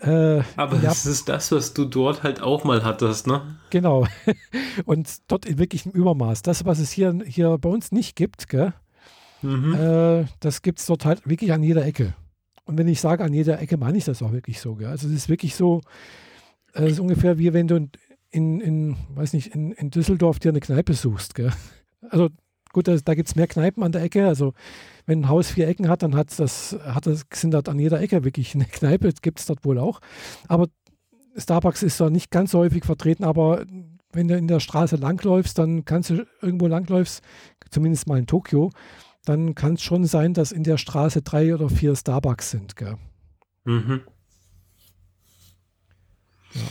äh, Aber das ist das, was du dort halt auch mal hattest, ne? Genau. Und dort in wirklichem Übermaß. Das, was es hier, hier bei uns nicht gibt, gell? Mhm. Äh, das gibt es dort halt wirklich an jeder Ecke. Und wenn ich sage an jeder Ecke, meine ich das auch wirklich so. Gell? Also es ist wirklich so, äh, es ist ungefähr wie wenn du in, in weiß nicht, in, in Düsseldorf dir eine Kneipe suchst. Gell? Also gut, da, da gibt es mehr Kneipen an der Ecke. Also wenn ein Haus vier Ecken hat, dann hat das, hat das, sind dort an jeder Ecke wirklich eine Kneipe, gibt es dort wohl auch. Aber Starbucks ist zwar nicht ganz so häufig vertreten, aber wenn du in der Straße langläufst, dann kannst du irgendwo langläufst, zumindest mal in Tokio, dann kann es schon sein, dass in der Straße drei oder vier Starbucks sind. Gell? Mhm. Ja.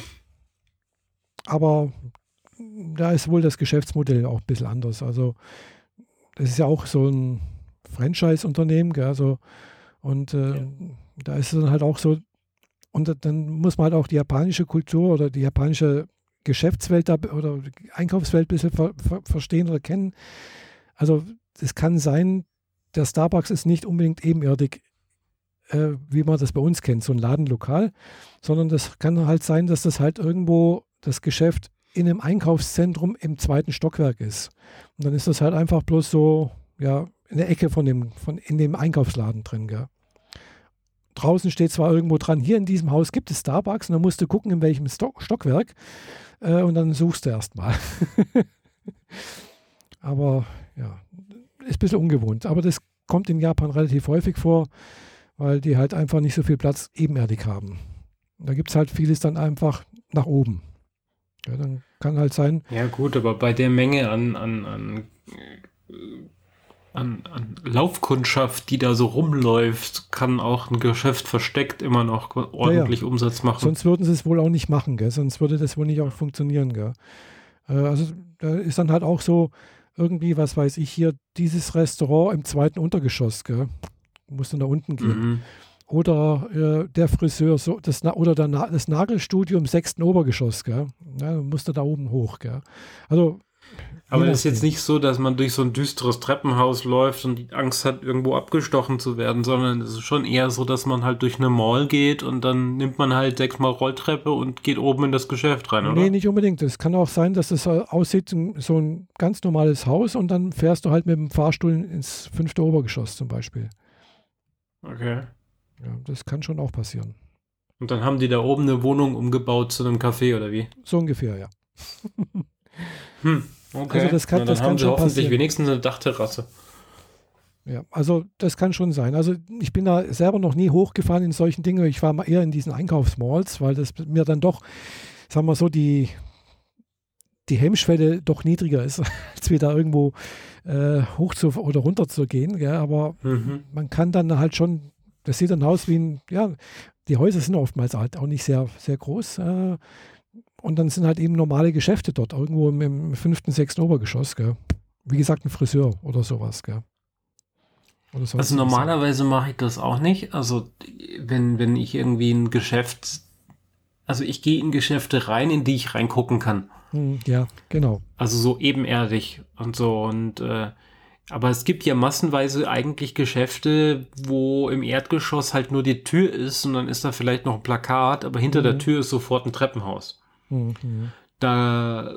Aber da ist wohl das Geschäftsmodell auch ein bisschen anders. Also das ist ja auch so ein Franchise-Unternehmen, also und äh, ja. da ist es dann halt auch so, und dann muss man halt auch die japanische Kultur oder die japanische Geschäftswelt oder Einkaufswelt ein bisschen ver, ver, verstehen oder kennen. Also es kann sein, der Starbucks ist nicht unbedingt ebenerdig, äh, wie man das bei uns kennt, so ein Ladenlokal, sondern das kann halt sein, dass das halt irgendwo das Geschäft in einem Einkaufszentrum im zweiten Stockwerk ist. Und dann ist das halt einfach bloß so, ja, in der Ecke von dem, von, in dem Einkaufsladen drin. Gell. Draußen steht zwar irgendwo dran, hier in diesem Haus gibt es Starbucks und dann musst du gucken, in welchem Stock, Stockwerk äh, und dann suchst du erstmal. Aber ja, ist ein bisschen ungewohnt. Aber das kommt in Japan relativ häufig vor, weil die halt einfach nicht so viel Platz ebenerdig haben. Da gibt es halt vieles dann einfach nach oben. Ja, dann kann halt sein. Ja, gut, aber bei der Menge an, an, an an, an Laufkundschaft, die da so rumläuft, kann auch ein Geschäft versteckt immer noch ordentlich ja, ja. Umsatz machen. Sonst würden sie es wohl auch nicht machen, gell? sonst würde das wohl nicht auch funktionieren. Gell? Äh, also da ist dann halt auch so irgendwie, was weiß ich, hier dieses Restaurant im zweiten Untergeschoss, gell? muss dann da unten gehen. Mhm. Oder äh, der Friseur, so, das, oder der, das Nagelstudio im sechsten Obergeschoss, gell? Ja, musste da oben hoch. Gell? Also aber es ist jetzt nicht so, dass man durch so ein düsteres Treppenhaus läuft und die Angst hat, irgendwo abgestochen zu werden, sondern es ist schon eher so, dass man halt durch eine Mall geht und dann nimmt man halt sechsmal Rolltreppe und geht oben in das Geschäft rein, oder? Nee, nicht unbedingt. Es kann auch sein, dass es aussieht, so ein ganz normales Haus und dann fährst du halt mit dem Fahrstuhl ins fünfte Obergeschoss zum Beispiel. Okay. Ja, das kann schon auch passieren. Und dann haben die da oben eine Wohnung umgebaut zu einem Café, oder wie? So ungefähr, ja. hm. Okay. Also das kann, Na, dann das haben kann sie hoffentlich passieren. wenigstens eine Dachterrasse. Ja, also das kann schon sein. Also ich bin da selber noch nie hochgefahren in solchen Dingen. Ich war mal eher in diesen Einkaufsmalls, weil das mir dann doch, sagen wir so, die, die Hemmschwelle doch niedriger ist, als wir da irgendwo äh, hoch zu oder runter zu gehen. Ja, aber mhm. man kann dann halt schon, das sieht dann aus wie ein, ja, die Häuser sind oftmals halt auch nicht sehr, sehr groß. Äh, und dann sind halt eben normale Geschäfte dort, irgendwo im, im fünften, sechsten Obergeschoss. Gell? Wie gesagt, ein Friseur oder sowas. Gell? Oder sowas also normalerweise mache ich das auch nicht. Also wenn, wenn ich irgendwie ein Geschäft, also ich gehe in Geschäfte rein, in die ich reingucken kann. Hm, ja, genau. Also so ebenerdig und so und äh, aber es gibt ja massenweise eigentlich Geschäfte, wo im Erdgeschoss halt nur die Tür ist und dann ist da vielleicht noch ein Plakat, aber hinter mhm. der Tür ist sofort ein Treppenhaus. Mhm. Da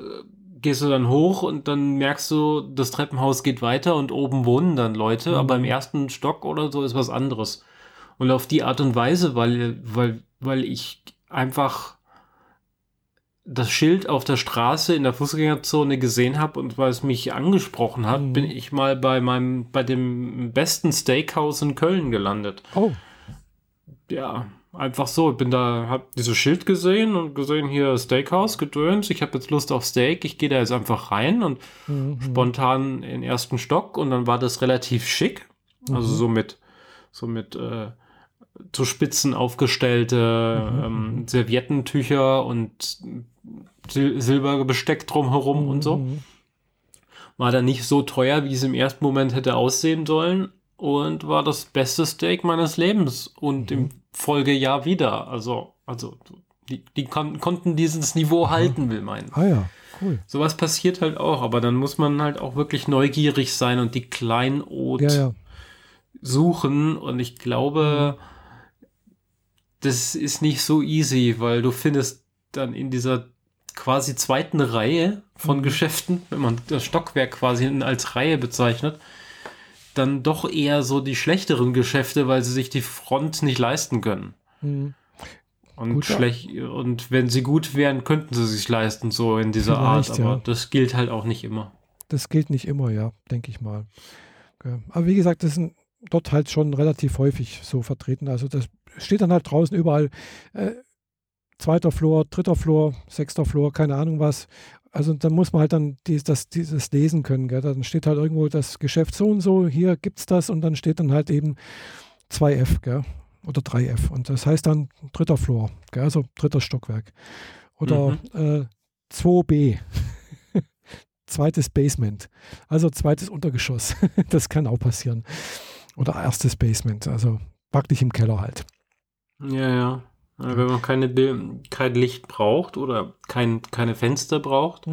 gehst du dann hoch und dann merkst du, das Treppenhaus geht weiter und oben wohnen dann Leute, mhm. aber im ersten Stock oder so ist was anderes. Und auf die Art und Weise, weil, weil, weil ich einfach das Schild auf der Straße in der Fußgängerzone gesehen habe und weil es mich angesprochen hat, mhm. bin ich mal bei meinem, bei dem besten Steakhouse in Köln gelandet. Oh. Ja, Einfach so, ich bin da, hab dieses Schild gesehen und gesehen hier Steakhouse gedöns. Ich habe jetzt Lust auf Steak. Ich gehe da jetzt einfach rein und mhm. spontan in den ersten Stock und dann war das relativ schick. Also so mit, so mit äh, zu Spitzen aufgestellte Mhm, ähm, Serviettentücher und Sil Silberbesteck drumherum und so. Mhm. War dann nicht so teuer, wie es im ersten Moment hätte aussehen sollen und war das beste Steak meines Lebens und im Folgejahr wieder. Also, also die, die kon konnten dieses Niveau halten, will meinen. Ah ja, cool. Sowas passiert halt auch, aber dann muss man halt auch wirklich neugierig sein und die Kleinod Ja, ja. suchen. Und ich glaube, das ist nicht so easy, weil du findest dann in dieser quasi zweiten Reihe von Mhm. Geschäften, wenn man das Stockwerk quasi als Reihe bezeichnet, dann doch eher so die schlechteren Geschäfte, weil sie sich die Front nicht leisten können. Mhm. Und Gut, ja. und wenn sie gut wären, könnten sie sich leisten, so in dieser Vielleicht, Art. Aber ja. das gilt halt auch nicht immer. Das gilt nicht immer, ja, denke ich mal. Aber wie gesagt, das sind dort halt schon relativ häufig so vertreten. Also das steht dann halt draußen überall. Äh, zweiter Floor, dritter Floor, sechster Floor, keine Ahnung was. Also dann muss man halt dann dies, das, dieses lesen können. Gell? Dann steht halt irgendwo das Geschäft so und so, hier gibt es das und dann steht dann halt eben 2F gell? oder 3F. Und das heißt dann dritter Floor, gell? also dritter Stockwerk. Oder äh, 2B. Zweites Basement. Also zweites Untergeschoss. das kann auch passieren. Oder erstes Basement. Also praktisch im Keller halt. Ja, ja. Aber Wenn man keine, kein Licht braucht oder kein, keine Fenster braucht,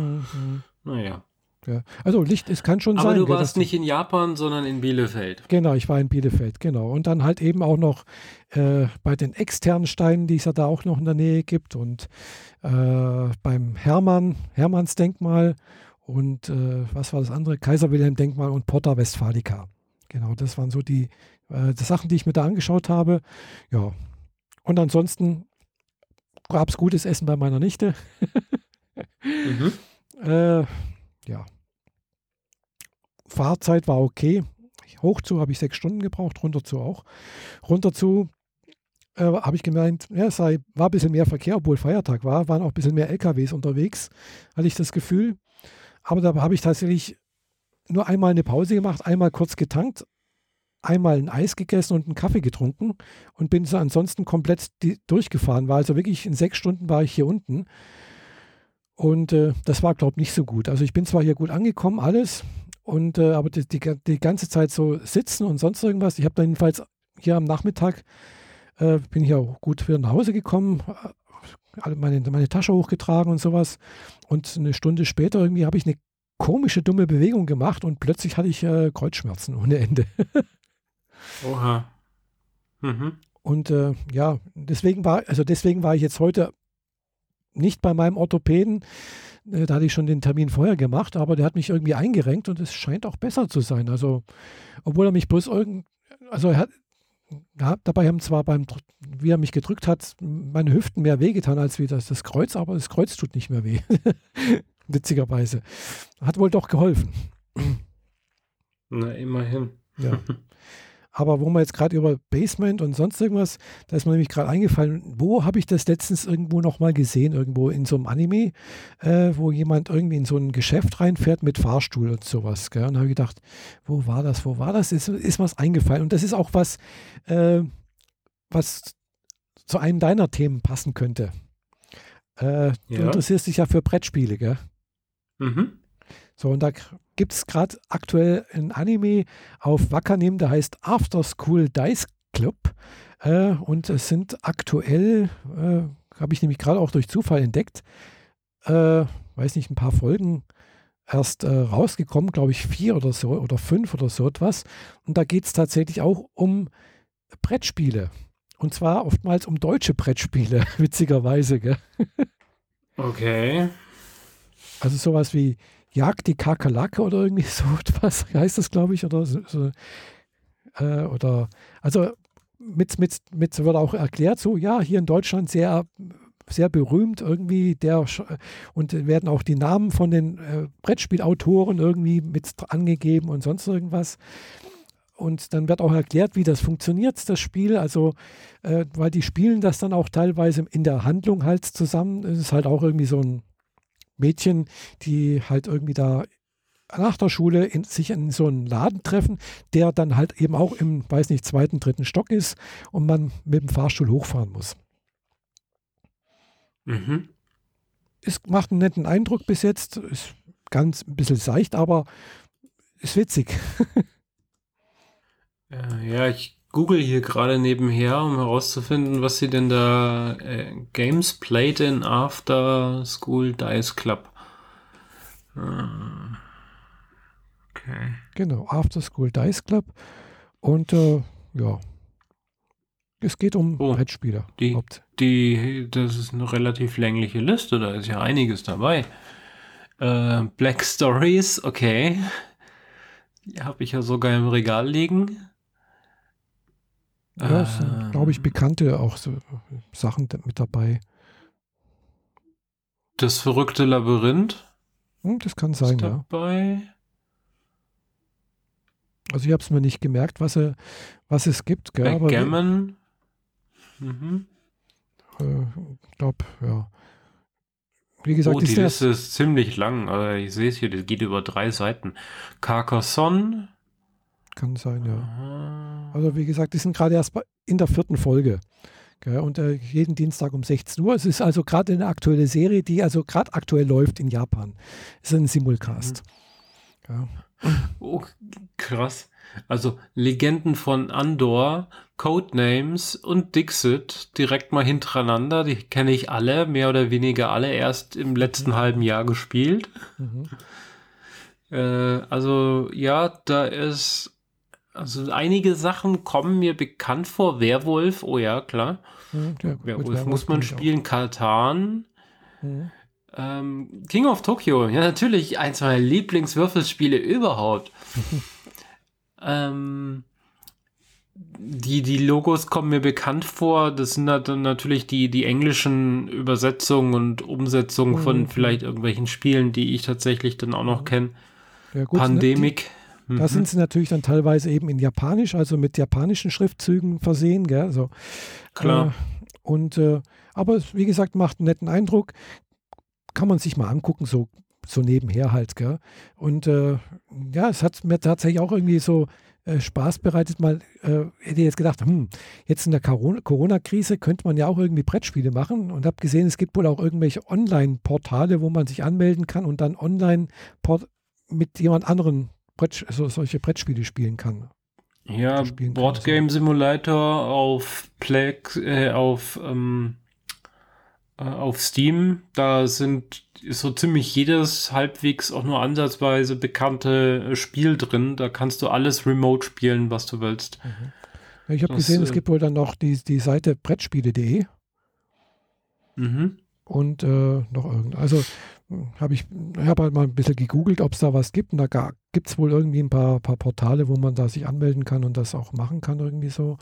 naja. Ja. Also Licht, es kann schon Aber sein. du gell, warst nicht in Japan, sondern in Bielefeld. Genau, ich war in Bielefeld, genau. Und dann halt eben auch noch äh, bei den externen Steinen, die es ja da auch noch in der Nähe gibt. Und äh, beim Hermann, Hermanns Denkmal und äh, was war das andere? Kaiser Wilhelm Denkmal und Porta Westfalica. Genau, das waren so die, äh, die Sachen, die ich mir da angeschaut habe. Ja. Und ansonsten gab es gutes Essen bei meiner Nichte. Mhm. Äh, ja. Fahrzeit war okay. Hoch zu habe ich sechs Stunden gebraucht, runter zu auch. Runter zu äh, habe ich gemeint, ja, es sei, war ein bisschen mehr Verkehr, obwohl Feiertag war, waren auch ein bisschen mehr LKWs unterwegs, hatte ich das Gefühl. Aber da habe ich tatsächlich nur einmal eine Pause gemacht, einmal kurz getankt, einmal ein Eis gegessen und einen Kaffee getrunken und bin so ansonsten komplett durchgefahren. War also wirklich in sechs Stunden war ich hier unten. Und äh, das war, glaube ich, nicht so gut. Also ich bin zwar hier gut angekommen, alles, und äh, aber die, die, die ganze Zeit so sitzen und sonst irgendwas. Ich habe dann jedenfalls hier am Nachmittag, äh, bin ich auch gut wieder nach Hause gekommen, äh, meine, meine Tasche hochgetragen und sowas. Und eine Stunde später irgendwie habe ich eine komische, dumme Bewegung gemacht und plötzlich hatte ich äh, Kreuzschmerzen ohne Ende. Oha. Mhm. Und äh, ja, deswegen war, also deswegen war ich jetzt heute nicht bei meinem Orthopäden. Äh, Da hatte ich schon den Termin vorher gemacht, aber der hat mich irgendwie eingerenkt und es scheint auch besser zu sein. Also, obwohl er mich bloß irgend, also er hat, ja, dabei haben zwar beim, wie er mich gedrückt hat, meine Hüften mehr wehgetan als wie das, das Kreuz, aber das Kreuz tut nicht mehr weh. Witzigerweise. Hat wohl doch geholfen. Na, immerhin. Ja. Aber wo wir jetzt gerade über Basement und sonst irgendwas, da ist mir nämlich gerade eingefallen, wo habe ich das letztens irgendwo nochmal gesehen, irgendwo in so einem Anime, äh, wo jemand irgendwie in so ein Geschäft reinfährt mit Fahrstuhl und sowas. Gell? Und da habe ich gedacht, wo war das, wo war das? Ist, ist was eingefallen. Und das ist auch was, äh, was zu einem deiner Themen passen könnte. Äh, Du Ja. interessierst dich ja für Brettspiele, gell? Mhm. So, und da gibt es gerade aktuell ein Anime auf Wakanim, der heißt After School Dice Club. Äh, und es sind aktuell, äh, habe ich nämlich gerade auch durch Zufall entdeckt, äh, weiß nicht, ein paar Folgen erst äh, rausgekommen, glaube ich, vier oder so oder fünf oder so etwas. Und da geht es tatsächlich auch um Brettspiele. Und zwar oftmals um deutsche Brettspiele, witzigerweise. Gell? Okay. Also sowas wie Jagd die Kakerlake oder irgendwie so etwas heißt das, glaube ich, oder so, so äh, oder also mit, mit, mit wird auch erklärt, so ja, hier in Deutschland sehr, sehr berühmt irgendwie der und werden auch die Namen von den äh, Brettspielautoren irgendwie mit angegeben und sonst irgendwas. Und dann wird auch erklärt, wie das funktioniert, das Spiel. Also, äh, weil die spielen das dann auch teilweise in der Handlung halt zusammen. Es ist halt auch irgendwie so ein Mädchen, die halt irgendwie da nach der Schule in, sich in so einen Laden treffen, der dann halt eben auch im, weiß nicht, zweiten, dritten Stock ist und man mit dem Fahrstuhl hochfahren muss. Mhm. Es macht einen netten Eindruck bis jetzt. Ist ganz ein bisschen seicht, aber ist witzig. Äh, ja, ich google hier gerade nebenher, um herauszufinden, was sie denn da äh, Games played in After School Dice Club. Äh, okay. Genau, After School Dice Club. Und äh, ja, es geht um oh, Brettspieler. Die, die, das ist eine relativ längliche Liste, da ist ja einiges dabei. Äh, Black Stories, okay. Die habe ich ja sogar im Regal liegen. Ja, es sind, glaube ich, bekannte auch so Sachen mit dabei. Das verrückte Labyrinth. Hm, das kann sein, ja. dabei. Also ich habe es mir nicht gemerkt, was, er, was es gibt. Gell? Backgammon. Mhm. Äh, ich glaube, ja. Wie gesagt, oh, die Liste ist ziemlich lang. Also ich sehe es hier, das geht über drei Seiten. Carcassonne. Kann sein, ja. Also wie gesagt, die sind gerade erst in der vierten Folge. Gell? Und äh, jeden Dienstag um 16 Uhr. Es ist also gerade eine aktuelle Serie, die also gerade aktuell läuft in Japan. Es ist ein Simulcast. Mhm. Ja. Oh, krass. Also Legenden von Andor, Codenames und Dixit direkt mal hintereinander. Die kenne ich alle, mehr oder weniger alle, erst im letzten mhm. halben Jahr gespielt. Mhm. Äh, also ja, da ist also einige Sachen kommen mir bekannt vor. Werwolf, oh ja, klar. Mhm, ja, Werwolf, Werwolf muss man spielen. Katan. Mhm. Ähm, King of Tokyo, ja natürlich, eins meiner Lieblingswürfelspiele überhaupt. ähm, die, die Logos kommen mir bekannt vor. Das sind dann natürlich die, die englischen Übersetzungen und Umsetzungen mhm. von vielleicht irgendwelchen Spielen, die ich tatsächlich dann auch noch kenne. Ja, Pandemic. Da mhm. sind sie natürlich dann teilweise eben in Japanisch, also mit japanischen Schriftzügen versehen. Gell? Also, Klar. Äh, und, äh, aber wie gesagt, macht einen netten Eindruck. Kann man sich mal angucken, so, so nebenher halt. Gell? Und äh, ja, es hat mir tatsächlich auch irgendwie so äh, Spaß bereitet. Mal äh, hätte jetzt gedacht, hm, jetzt in der Corona-Krise könnte man ja auch irgendwie Brettspiele machen und habe gesehen, es gibt wohl auch irgendwelche Online-Portale, wo man sich anmelden kann und dann online mit jemand anderen Brett, so, solche Brettspiele spielen kann. Ja, Boardgame Simulator auf Plex, äh, auf, ähm, äh, auf Steam, da sind so ziemlich jedes halbwegs auch nur ansatzweise bekannte äh, Spiel drin. Da kannst du alles remote spielen, was du willst. Mhm. Ja, ich habe gesehen, es äh, gibt wohl dann noch die, die Seite brettspiele.de. Mhm. Und äh, noch irgend. Also habe ich habe halt mal ein bisschen gegoogelt, ob es da was gibt. Und da gibt es wohl irgendwie ein paar, paar Portale, wo man da sich anmelden kann und das auch machen kann, irgendwie so.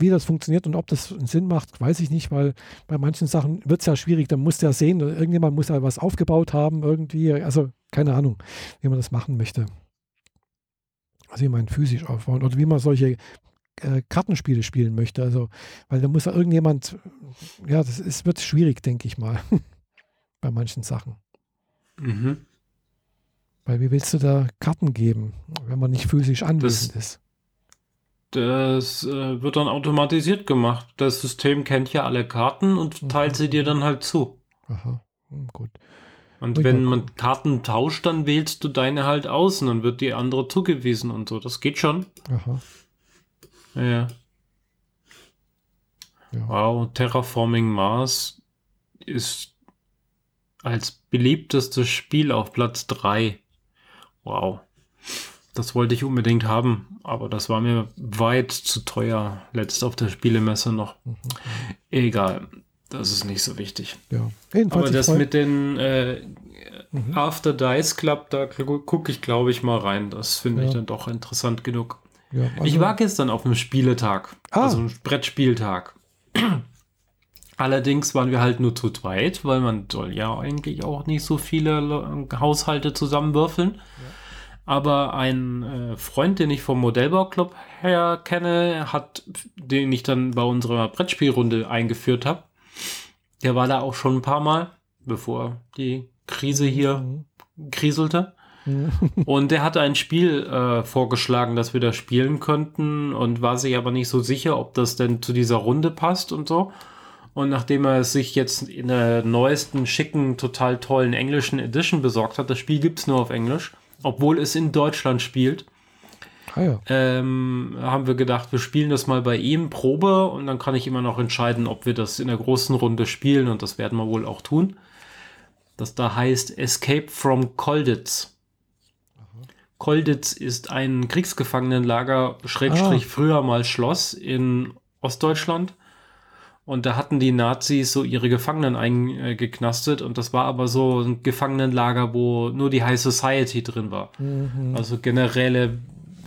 Wie das funktioniert und ob das einen Sinn macht, weiß ich nicht, weil bei manchen Sachen wird es ja schwierig. Da muss ja sehen, irgendjemand muss ja was aufgebaut haben, irgendwie. Also keine Ahnung, wie man das machen möchte. Also wie man physisch aufbauen oder wie man solche äh, Kartenspiele spielen möchte. Also, weil da muss ja irgendjemand, ja, das ist, wird schwierig, denke ich mal. bei manchen Sachen. Mhm. Weil wie willst du da Karten geben, wenn man nicht physisch anwesend das, ist? Das äh, wird dann automatisiert gemacht. Das System kennt ja alle Karten und mhm. teilt mhm. sie dir dann halt zu. Aha, hm, gut. Und wenn man Karten tauscht, dann wählst du deine halt aus und dann wird die andere zugewiesen und so. Das geht schon. Aha. Ja. ja. Wow, Terraforming Mars ist als beliebtestes Spiel auf Platz 3. Wow. Das wollte ich unbedingt haben, aber das war mir weit zu teuer. Letzt auf der Spielemesse noch. Mhm. Egal, das ist nicht so wichtig. Ja. aber das mit den äh, mhm. After Dice Club, da gucke ich, glaube ich, mal rein. Das finde ja. ich dann doch interessant genug. Ja, also ich war gestern auf einem Spieletag, ah. also einem Brettspieltag. Allerdings waren wir halt nur zu zweit, weil man soll ja eigentlich auch nicht so viele Haushalte zusammenwürfeln. Ja. Aber ein äh, Freund, den ich vom Modellbauclub her kenne, hat, den ich dann bei unserer Brettspielrunde eingeführt habe, der war da auch schon ein paar Mal, bevor die Krise hier mhm. kriselte. und der hatte ein Spiel äh, vorgeschlagen, das wir da spielen könnten und war sich aber nicht so sicher, ob das denn zu dieser Runde passt und so. Und nachdem er es sich jetzt in der neuesten, schicken, total tollen englischen Edition besorgt hat, das Spiel gibt es nur auf Englisch, obwohl es in Deutschland spielt, ah ja. ähm, haben wir gedacht, wir spielen das mal bei ihm, Probe, und dann kann ich immer noch entscheiden, ob wir das in der großen Runde spielen, und das werden wir wohl auch tun. Das da heißt Escape from Kolditz. Kolditz ist ein Kriegsgefangenenlager, Schrägstrich ah. früher mal Schloss in Ostdeutschland. Und da hatten die Nazis so ihre Gefangenen eingeknastet und das war aber so ein Gefangenenlager, wo nur die High Society drin war. Mhm. Also generelle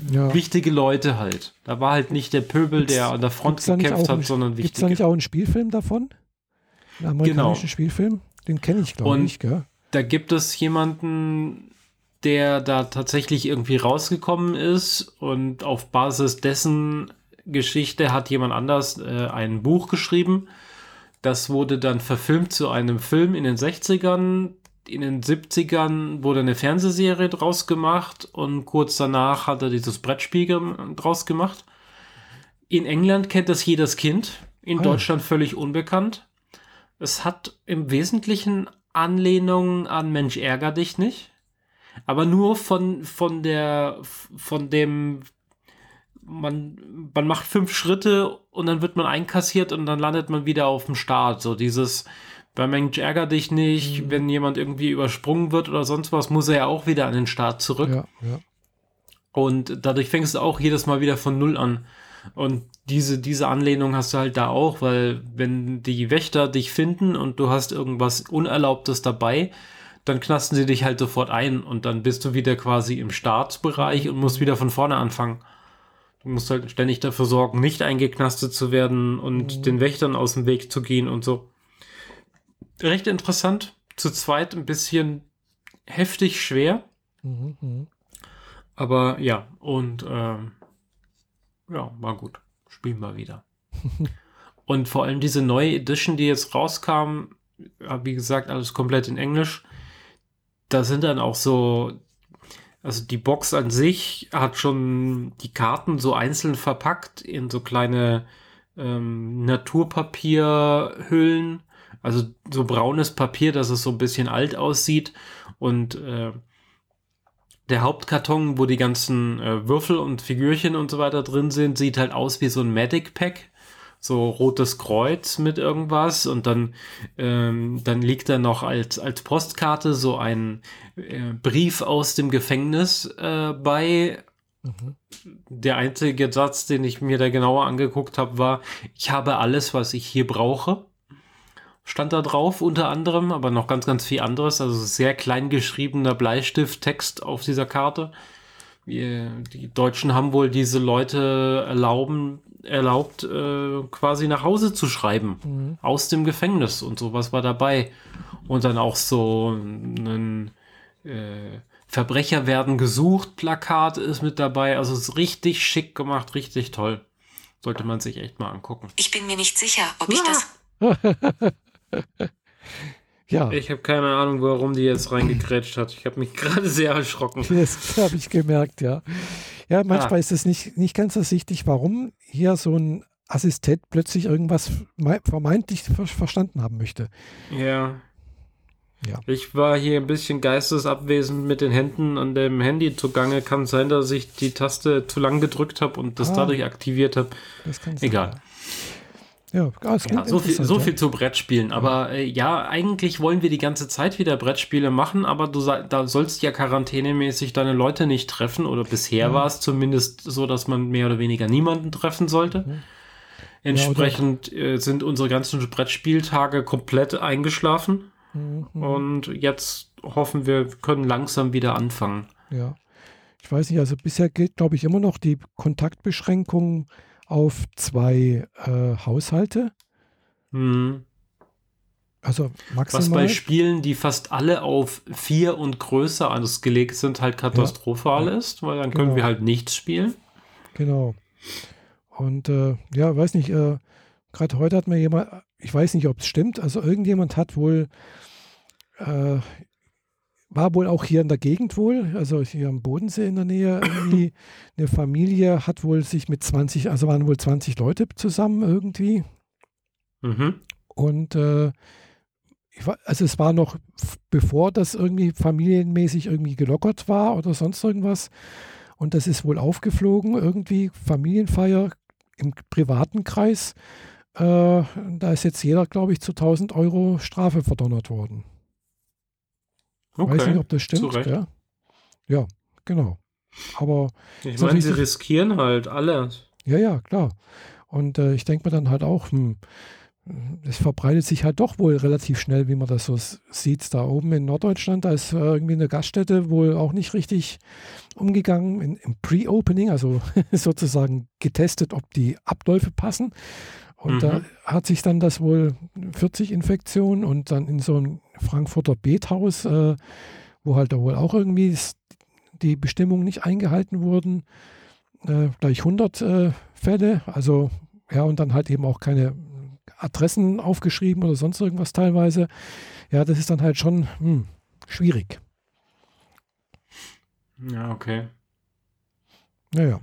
ja. wichtige Leute halt. Da war halt nicht der Pöbel, der an der Front gekämpft hat, sondern wichtige. Gibt es da nicht auch einen Spielfilm davon? Einen amerikanischen genau. Spielfilm? Den kenne ich, glaube ich, gell? Da gibt es jemanden, der da tatsächlich irgendwie rausgekommen ist und auf Basis dessen Geschichte hat jemand anders äh, ein Buch geschrieben. Das wurde dann verfilmt zu einem Film in den 60ern. In den 70ern wurde eine Fernsehserie draus gemacht und kurz danach hat er dieses Brettspiel draus gemacht. In England kennt das jedes Kind, in oh. Deutschland völlig unbekannt. Es hat im Wesentlichen Anlehnungen an Mensch ärger dich nicht, aber nur von, von der, von dem man, man macht fünf Schritte und dann wird man einkassiert und dann landet man wieder auf dem Start. So dieses, bei Mensch ärger dich nicht, mhm. wenn jemand irgendwie übersprungen wird oder sonst was, muss er ja auch wieder an den Start zurück. Ja, ja. Und dadurch fängst du auch jedes Mal wieder von Null an. Und diese, diese Anlehnung hast du halt da auch, weil wenn die Wächter dich finden und du hast irgendwas Unerlaubtes dabei, dann knasten sie dich halt sofort ein und dann bist du wieder quasi im Startbereich und musst wieder von vorne anfangen. Du musst halt ständig dafür sorgen, nicht eingeknastet zu werden und mhm. den Wächtern aus dem Weg zu gehen und so. Recht interessant. Zu zweit ein bisschen heftig schwer. Mhm. mhm. Aber ja, und ähm, ja, war gut. Spielen wir wieder. und vor allem diese neue Edition, die jetzt rauskam, wie gesagt, alles komplett in Englisch. Da sind dann auch so also die Box an sich hat schon die Karten so einzeln verpackt in so kleine ähm, Naturpapierhüllen. Also so braunes Papier, dass es so ein bisschen alt aussieht. Und äh, der Hauptkarton, wo die ganzen äh, Würfel und Figürchen und so weiter drin sind, sieht halt aus wie so ein Magic Pack so rotes Kreuz mit irgendwas und dann, ähm, dann liegt da noch als, als Postkarte so ein äh, Brief aus dem Gefängnis äh, bei. Mhm. Der einzige Satz, den ich mir da genauer angeguckt habe, war, ich habe alles, was ich hier brauche. Stand da drauf unter anderem, aber noch ganz, ganz viel anderes. Also sehr klein geschriebener Bleistifttext auf dieser Karte. Die Deutschen haben wohl diese Leute erlauben, erlaubt, äh, quasi nach Hause zu schreiben. Mhm. Aus dem Gefängnis und sowas war dabei. Und dann auch so ein äh, Verbrecher werden gesucht, Plakat ist mit dabei. Also es ist richtig schick gemacht, richtig toll. Sollte man sich echt mal angucken. Ich bin mir nicht sicher, ob ich das. ja. Ich habe keine Ahnung, warum die jetzt reingekrätscht hat. Ich habe mich gerade sehr erschrocken. Das habe ich gemerkt, ja. Ja, manchmal ah. ist es nicht, nicht ganz ersichtlich, warum hier so ein Assistent plötzlich irgendwas vermeintlich verstanden haben möchte. Ja. Ja. Ich war hier ein bisschen geistesabwesend mit den Händen an dem Handy zugange. Kann sein, dass ich die Taste zu lang gedrückt habe und das ah, dadurch aktiviert habe. Egal. Sein. Ja, ja so, viel, so viel zu Brettspielen. Aber äh, ja, eigentlich wollen wir die ganze Zeit wieder Brettspiele machen, aber du da sollst ja quarantänemäßig deine Leute nicht treffen. Oder bisher ja. war es zumindest so, dass man mehr oder weniger niemanden treffen sollte. Entsprechend äh, sind unsere ganzen Brettspieltage komplett eingeschlafen. Mhm. Und jetzt hoffen wir, können langsam wieder anfangen. Ja. Ich weiß nicht, also bisher gilt, glaube ich, immer noch die Kontaktbeschränkung auf zwei äh, Haushalte. Mhm. Also maximal. Was bei Spielen, die fast alle auf vier und größer ausgelegt sind, halt katastrophal ja. ist, weil dann genau. können wir halt nichts spielen. Genau. Und äh, ja, weiß nicht, äh, gerade heute hat mir jemand, ich weiß nicht, ob es stimmt, also irgendjemand hat wohl äh, war wohl auch hier in der Gegend wohl, also hier am Bodensee in der Nähe, irgendwie eine Familie hat wohl sich mit 20, also waren wohl 20 Leute zusammen irgendwie. Mhm. Und äh, war, also es war noch bevor das irgendwie familienmäßig irgendwie gelockert war oder sonst irgendwas. Und das ist wohl aufgeflogen, irgendwie Familienfeier im privaten Kreis. Äh, da ist jetzt jeder, glaube ich, zu 1000 Euro Strafe verdonnert worden. Okay. Weiß nicht, ob das stimmt. Ja. ja, genau. Aber ich meine, sie riskieren halt alles. Ja, ja, klar. Und äh, ich denke mir dann halt auch, hm, es verbreitet sich halt doch wohl relativ schnell, wie man das so sieht. Da oben in Norddeutschland, da ist äh, irgendwie eine Gaststätte wohl auch nicht richtig umgegangen in, im Pre-Opening, also sozusagen getestet, ob die Abläufe passen. Und mhm. da hat sich dann das wohl 40 Infektionen und dann in so einem Frankfurter Bethaus, äh, wo halt da wohl auch irgendwie die Bestimmungen nicht eingehalten wurden, äh, gleich 100 äh, Fälle. Also ja, und dann halt eben auch keine Adressen aufgeschrieben oder sonst irgendwas teilweise. Ja, das ist dann halt schon hm, schwierig. Ja, okay. Naja.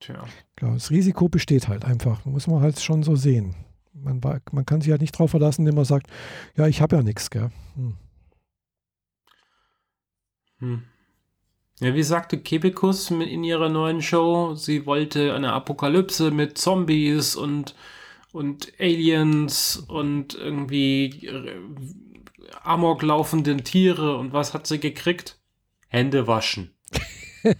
Tja. Klar, das Risiko besteht halt einfach. Muss man halt schon so sehen. Man, man kann sich halt nicht darauf verlassen, indem man sagt, ja, ich habe ja nichts, gell. Hm. Hm. Ja, wie sagte Kebekus in ihrer neuen Show, sie wollte eine Apokalypse mit Zombies und, und Aliens und irgendwie äh, amok laufenden Tiere und was hat sie gekriegt? Hände waschen.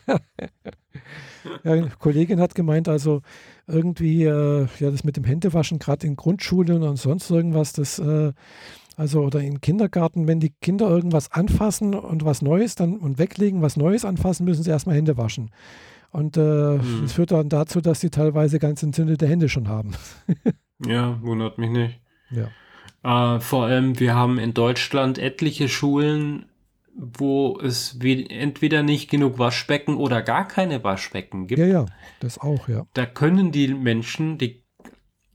ja, eine Kollegin hat gemeint, also irgendwie, äh, ja, das mit dem Händewaschen, gerade in Grundschulen und sonst irgendwas, das, äh, also oder im Kindergarten, wenn die Kinder irgendwas anfassen und was Neues dann und weglegen, was Neues anfassen, müssen sie erstmal Hände waschen. Und äh, hm. das führt dann dazu, dass sie teilweise ganz entzündete Hände schon haben. ja, wundert mich nicht. Ja. Äh, vor allem, wir haben in Deutschland etliche Schulen, wo es entweder nicht genug Waschbecken oder gar keine Waschbecken gibt. Ja, ja, das auch, ja. Da können die Menschen, die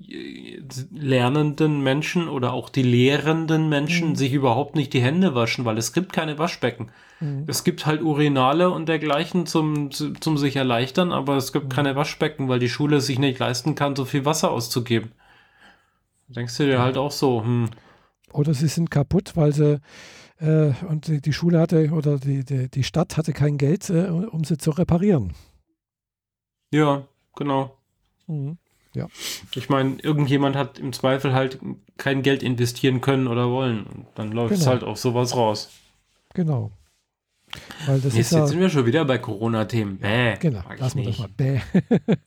äh, lernenden Menschen oder auch die lehrenden Menschen mhm. sich überhaupt nicht die Hände waschen, weil es gibt keine Waschbecken. Mhm. Es gibt halt Urinale und dergleichen zum, zum sich erleichtern, aber es gibt mhm. keine Waschbecken, weil die Schule sich nicht leisten kann, so viel Wasser auszugeben. denkst du dir halt auch so, hm. Oder sie sind kaputt, weil sie und die, Schule hatte oder die, die, die Stadt hatte kein Geld, äh, um sie zu reparieren. Ja, genau. Mhm. Ja. Ich meine, irgendjemand hat im Zweifel halt kein Geld investieren können oder wollen. Und dann läuft es genau. halt auf sowas raus. Genau. Weil das jetzt, ist ja, jetzt sind wir schon wieder bei Corona-Themen. Bäh. Genau, lassen wir das mal. Bäh.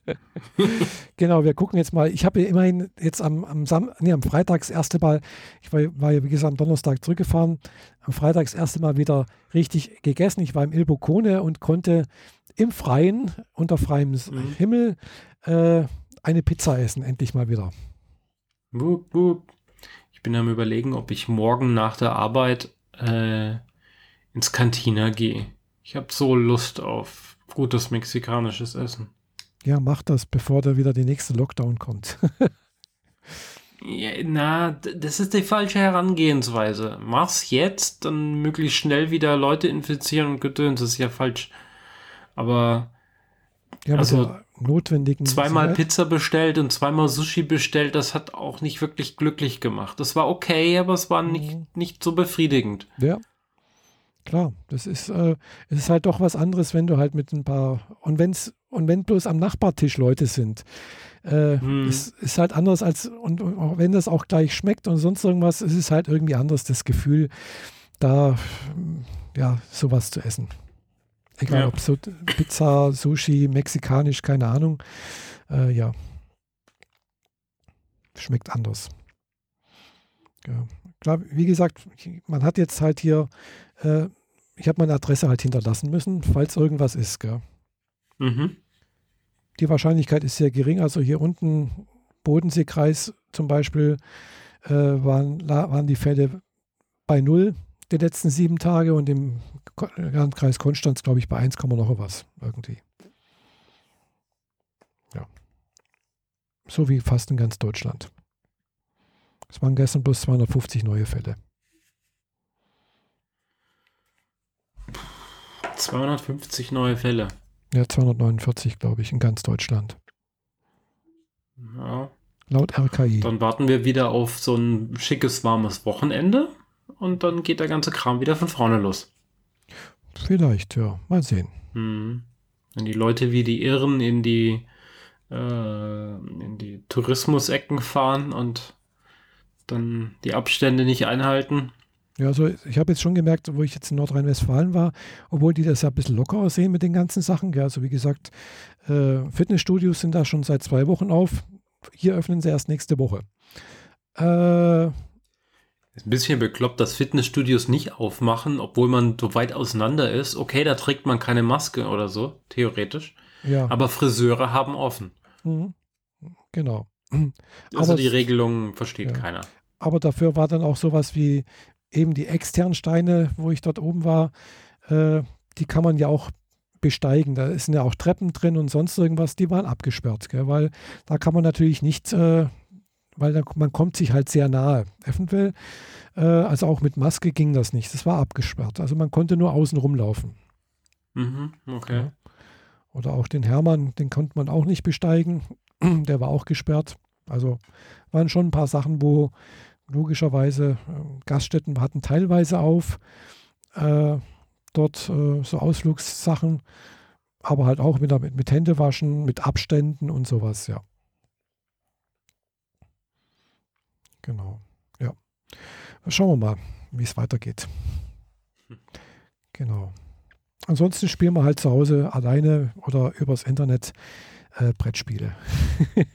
genau, wir gucken jetzt mal. Ich habe ja immerhin jetzt am, am, Sam nee, am Freitag das erste Mal, ich war, war ja wie gesagt am Donnerstag zurückgefahren, am Freitag das erste Mal wieder richtig gegessen. Ich war im Il Boccone und konnte im Freien, unter freiem mhm. Himmel, äh, eine Pizza essen, endlich mal wieder. Wup, wup. Ich bin am überlegen, ob ich morgen nach der Arbeit äh, ins Cantina gehe. Ich habe so Lust auf gutes mexikanisches Essen. Ja, mach das, bevor da wieder die nächste Lockdown kommt. ja, na, das ist die falsche Herangehensweise. Mach's jetzt, dann möglichst schnell wieder Leute infizieren und gedöns. Das ist ja falsch. Aber ja, also notwendigen zweimal Sicherheit. Pizza bestellt und zweimal Sushi bestellt, das hat auch nicht wirklich glücklich gemacht. Das war okay, aber es war nicht, mhm. nicht so befriedigend. Ja, Klar, das ist, äh, es ist halt doch was anderes, wenn du halt mit ein paar, und wenn's, und wenn bloß am Nachbartisch Leute sind. Äh, hm. Es ist halt anders als, und, und, auch wenn das auch gleich schmeckt und sonst irgendwas, es ist halt irgendwie anders, das Gefühl, da, ja, sowas zu essen. Egal ja. ob so Pizza, Sushi, mexikanisch, keine Ahnung. Äh, ja. Schmeckt anders. Ja. Klar, wie gesagt, man hat jetzt halt hier äh, ich habe meine Adresse halt hinterlassen müssen, falls irgendwas ist. Gell? Mhm. Die Wahrscheinlichkeit ist sehr gering. Also hier unten, Bodenseekreis zum Beispiel, äh, waren, waren die Fälle bei null die letzten sieben Tage und im Landkreis Konstanz, glaube ich, bei 1, noch was irgendwie. Ja. So wie fast in ganz Deutschland. Es waren gestern bloß 250 neue Fälle. 250 neue Fälle. Ja, 249, glaube ich, in ganz Deutschland. Ja. Laut RKI. Dann warten wir wieder auf so ein schickes, warmes Wochenende und dann geht der ganze Kram wieder von vorne los. Vielleicht, ja. Mal sehen. Hm. Wenn die Leute wie die Irren in die, äh, in die Tourismusecken fahren und dann die Abstände nicht einhalten. Ja, also ich habe jetzt schon gemerkt, wo ich jetzt in Nordrhein-Westfalen war, obwohl die das ja ein bisschen lockerer sehen mit den ganzen Sachen. Ja, also wie gesagt, äh, Fitnessstudios sind da schon seit zwei Wochen auf. Hier öffnen sie erst nächste Woche. Äh, ist ein bisschen bekloppt, dass Fitnessstudios nicht aufmachen, obwohl man so weit auseinander ist. Okay, da trägt man keine Maske oder so, theoretisch. Ja. Aber Friseure haben offen. Mhm. Genau. Also Aber die Regelung versteht ja. keiner. Aber dafür war dann auch sowas wie eben die externen Steine, wo ich dort oben war, äh, die kann man ja auch besteigen. Da sind ja auch Treppen drin und sonst irgendwas, die waren abgesperrt, gell? weil da kann man natürlich nicht, äh, weil da, man kommt sich halt sehr nahe. Eventuell, äh, also auch mit Maske ging das nicht. Das war abgesperrt. Also man konnte nur außen rumlaufen. Mhm, okay. Ja. Oder auch den Hermann, den konnte man auch nicht besteigen. Der war auch gesperrt. Also waren schon ein paar Sachen, wo logischerweise äh, Gaststätten hatten teilweise auf. Äh, dort äh, so Ausflugssachen, aber halt auch mit, mit, mit Händewaschen, mit Abständen und sowas, ja. Genau, ja. Schauen wir mal, wie es weitergeht. Genau. Ansonsten spielen wir halt zu Hause alleine oder übers Internet äh, Brettspiele.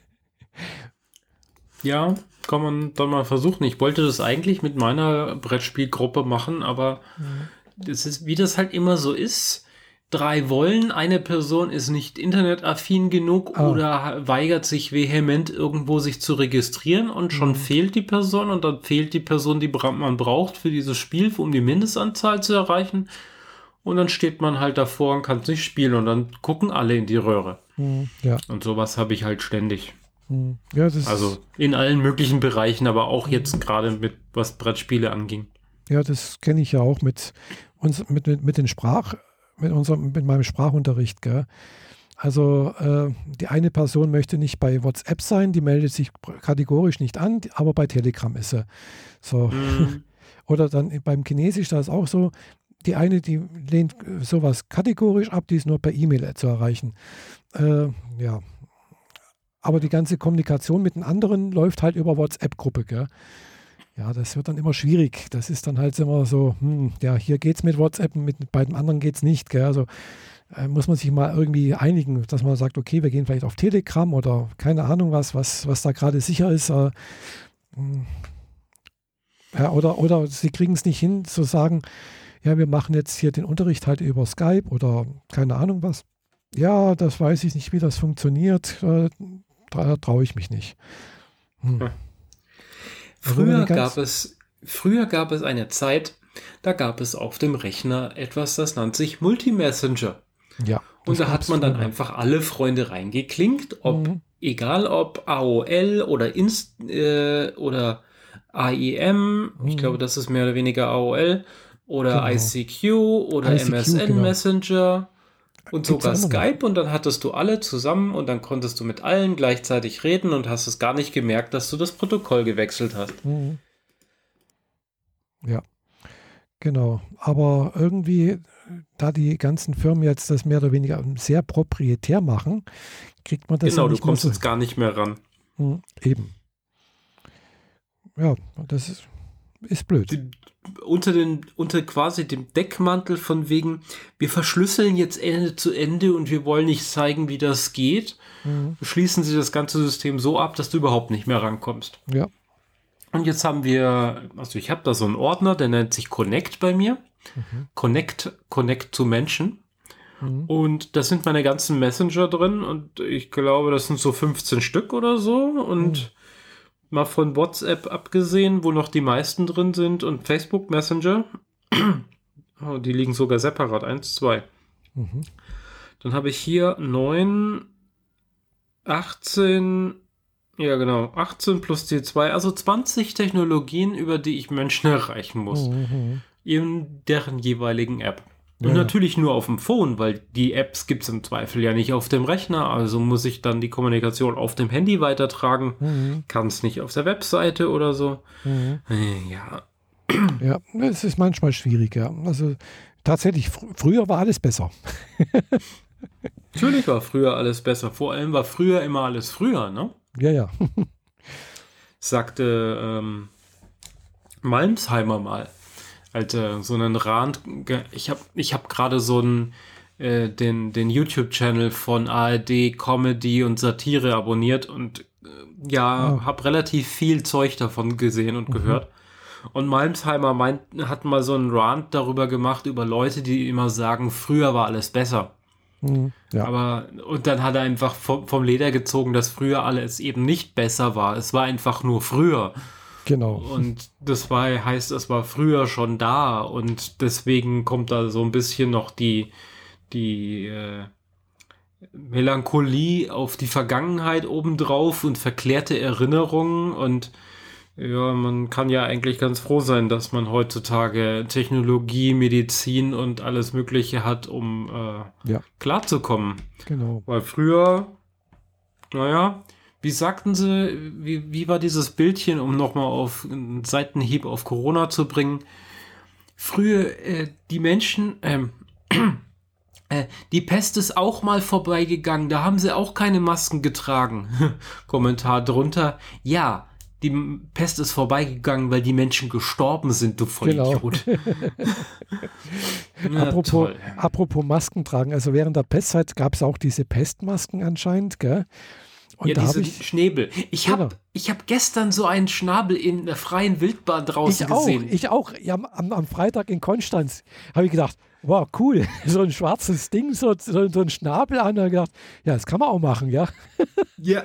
ja, kann man dann mal versuchen. Ich wollte das eigentlich mit meiner Brettspielgruppe machen, aber mhm. das ist, wie das halt immer so ist. Drei wollen, eine Person ist nicht internetaffin genug oh. oder weigert sich vehement irgendwo sich zu registrieren und schon mhm. fehlt die Person und dann fehlt die Person, die man braucht für dieses Spiel, um die Mindestanzahl zu erreichen. Und dann steht man halt davor und kann es nicht spielen und dann gucken alle in die Röhre. Mhm. Ja. Und sowas habe ich halt ständig. Mhm. Ja, also in allen möglichen Bereichen, aber auch jetzt gerade mit was Brettspiele anging. Ja, das kenne ich ja auch mit uns, mit, mit, mit den Sprach, mit unserem, mit meinem Sprachunterricht, gell? Also äh, die eine Person möchte nicht bei WhatsApp sein, die meldet sich kategorisch nicht an, aber bei Telegram ist sie. So. Mhm. Oder dann beim Chinesisch, da ist auch so, die eine, die lehnt sowas kategorisch ab, die ist nur per E-Mail zu erreichen. Äh, ja. Aber die ganze Kommunikation mit den anderen läuft halt über WhatsApp-Gruppe? Ja, das wird dann immer schwierig. Das ist dann halt immer so, hm, ja, hier geht es mit WhatsApp, mit beiden anderen geht es nicht, gell? Also äh, muss man sich mal irgendwie einigen, dass man sagt, okay, wir gehen vielleicht auf Telegram oder keine Ahnung was, was, was da gerade sicher ist. Äh, hm. ja, oder, oder sie kriegen es nicht hin zu sagen, ja, wir machen jetzt hier den Unterricht halt über Skype oder keine Ahnung was. Ja, das weiß ich nicht, wie das funktioniert. Äh, traue ich mich nicht. Hm. Hm. Früher gab es, früher gab es eine Zeit, da gab es auf dem Rechner etwas, das nannte sich Multimessenger. Ja. Und da hat man dann früher. einfach alle Freunde reingeklinkt, ob, mhm. egal ob AOL oder Inst, äh, oder AIM, mhm. ich glaube, das ist mehr oder weniger AOL, oder genau. ICQ oder ICQ, MSN genau. Messenger und Gibt's sogar Skype und dann hattest du alle zusammen und dann konntest du mit allen gleichzeitig reden und hast es gar nicht gemerkt, dass du das Protokoll gewechselt hast. Mhm. Ja, genau. Aber irgendwie, da die ganzen Firmen jetzt das mehr oder weniger sehr proprietär machen, kriegt man das Genau, du kommst jetzt gar nicht mehr ran. Mhm, eben. Ja, das ist, ist blöd. Die, unter, den, unter quasi dem Deckmantel von wegen, wir verschlüsseln jetzt Ende zu Ende und wir wollen nicht zeigen, wie das geht, mhm. schließen sie das ganze System so ab, dass du überhaupt nicht mehr rankommst. Ja. Und jetzt haben wir, also ich habe da so einen Ordner, der nennt sich Connect bei mir. Mhm. Connect, Connect zu Menschen. Mhm. Und da sind meine ganzen Messenger drin und ich glaube, das sind so 15 Stück oder so. Und mhm mal von WhatsApp abgesehen, wo noch die meisten drin sind, und Facebook Messenger. oh, die liegen sogar separat, 1, 2. Mhm. Dann habe ich hier 9, 18, ja genau, 18 plus die 2, also 20 Technologien, über die ich Menschen erreichen muss. Mhm. In deren jeweiligen App. Und ja. natürlich nur auf dem Phone, weil die Apps gibt es im Zweifel ja nicht auf dem Rechner. Also muss ich dann die Kommunikation auf dem Handy weitertragen. Mhm. Kann es nicht auf der Webseite oder so. Mhm. Äh, ja. Ja, es ist manchmal schwierig, ja. Also tatsächlich, fr früher war alles besser. Natürlich war früher alles besser. Vor allem war früher immer alles früher, ne? Ja, ja. Sagte ähm, Malmsheimer mal. Alter, so einen Rand. Ich habe ich hab gerade so einen, äh, den, den YouTube-Channel von ARD Comedy und Satire abonniert und äh, ja, oh. habe relativ viel Zeug davon gesehen und mhm. gehört. Und Malmsheimer meint, hat mal so einen Rant darüber gemacht, über Leute, die immer sagen, früher war alles besser. Mhm, ja. Aber, und dann hat er einfach vom, vom Leder gezogen, dass früher alles eben nicht besser war. Es war einfach nur früher. Genau. Und das war, heißt, es war früher schon da und deswegen kommt da so ein bisschen noch die, die äh, Melancholie auf die Vergangenheit obendrauf und verklärte Erinnerungen und ja, man kann ja eigentlich ganz froh sein, dass man heutzutage Technologie, Medizin und alles Mögliche hat, um äh, ja. klarzukommen. Genau. Weil früher, naja, wie sagten sie, wie, wie war dieses Bildchen, um nochmal auf einen Seitenhieb auf Corona zu bringen? Früher, äh, die Menschen, ähm, äh, die Pest ist auch mal vorbeigegangen, da haben sie auch keine Masken getragen. Kommentar drunter, ja, die Pest ist vorbeigegangen, weil die Menschen gestorben sind, du Vollidiot. Genau. ja, apropos, apropos Masken tragen, also während der Pestzeit gab es auch diese Pestmasken anscheinend, gell? Und ja, diese ich, Schnäbel. Ich genau. habe hab gestern so einen Schnabel in der freien Wildbahn draußen ich gesehen. Auch, ich auch. Ja, am, am Freitag in Konstanz habe ich gedacht, wow, cool. So ein schwarzes Ding, so, so, so ein Schnabel an. Da gedacht, ja, das kann man auch machen, ja. Ja.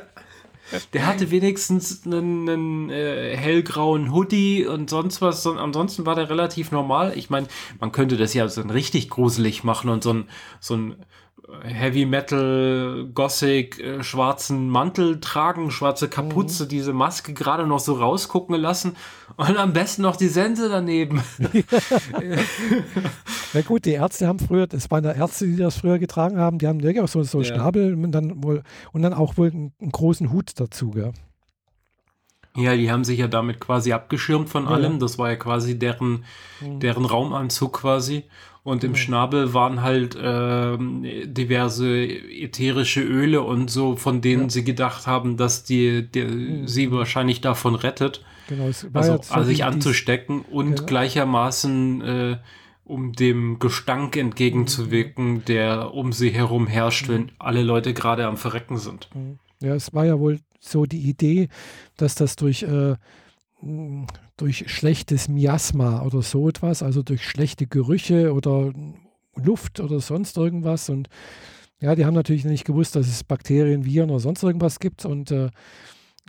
Der hatte wenigstens einen, einen äh, hellgrauen Hoodie und sonst was. Ansonsten war der relativ normal. Ich meine, man könnte das ja so richtig gruselig machen und so ein, so ein Heavy Metal, Gothic, äh, schwarzen Mantel tragen, schwarze Kapuze, mhm. diese Maske gerade noch so rausgucken lassen und am besten noch die Sense daneben. Na gut, die Ärzte haben früher, das waren ja Ärzte, die das früher getragen haben, die haben wirklich auch so, so ja. Schnabel und dann, wohl, und dann auch wohl einen, einen großen Hut dazu, gell? Ja, die haben sich ja damit quasi abgeschirmt von allem. Das war ja quasi deren, mhm. deren Raumanzug quasi. Und im Schnabel waren halt äh, diverse ätherische Öle und so, von denen ja. sie gedacht haben, dass die, die mhm. sie wahrscheinlich davon rettet. Genau, also, also sich anzustecken und genau. gleichermaßen äh, um dem Gestank entgegenzuwirken, mhm. der um sie herum herrscht, wenn mhm. alle Leute gerade am Verrecken sind. Mhm. Ja, es war ja wohl so die Idee, dass das durch äh, durch schlechtes Miasma oder so etwas, also durch schlechte Gerüche oder Luft oder sonst irgendwas. Und ja, die haben natürlich nicht gewusst, dass es Bakterien, Viren oder sonst irgendwas gibt. Und äh,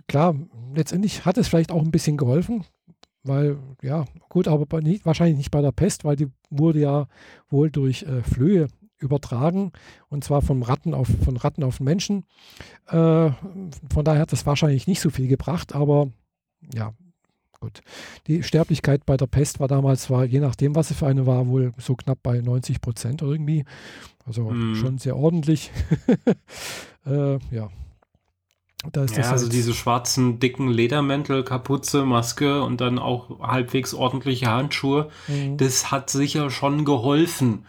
klar, letztendlich hat es vielleicht auch ein bisschen geholfen, weil, ja, gut, aber nicht, wahrscheinlich nicht bei der Pest, weil die wurde ja wohl durch äh, Flöhe übertragen und zwar von Ratten auf, von Ratten auf Menschen. Äh, von daher hat das wahrscheinlich nicht so viel gebracht, aber ja, Gut. Die Sterblichkeit bei der Pest war damals, war, je nachdem, was es für eine war, wohl so knapp bei 90 Prozent irgendwie. Also mm. schon sehr ordentlich. äh, ja. Da ist ja, das also halt diese schwarzen, dicken Ledermäntel, Kapuze, Maske und dann auch halbwegs ordentliche Handschuhe, mhm. das hat sicher schon geholfen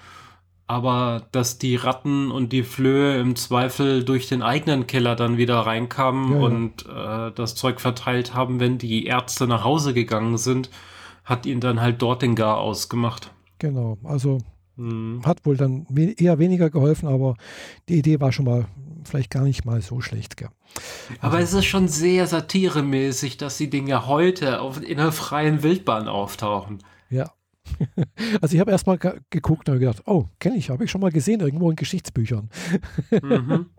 aber dass die Ratten und die Flöhe im Zweifel durch den eigenen Keller dann wieder reinkamen ja, und äh, das Zeug verteilt haben, wenn die Ärzte nach Hause gegangen sind, hat ihnen dann halt dort den Gar ausgemacht. Genau, also hm. hat wohl dann eher weniger geholfen, aber die Idee war schon mal vielleicht gar nicht mal so schlecht. Gell? Aber also, es ist schon sehr satiremäßig, dass die Dinge heute auf, in der freien Wildbahn auftauchen. Ja, Also ich habe erstmal geguckt und gedacht, oh, kenne ich, habe ich schon mal gesehen, irgendwo in Geschichtsbüchern. Mhm.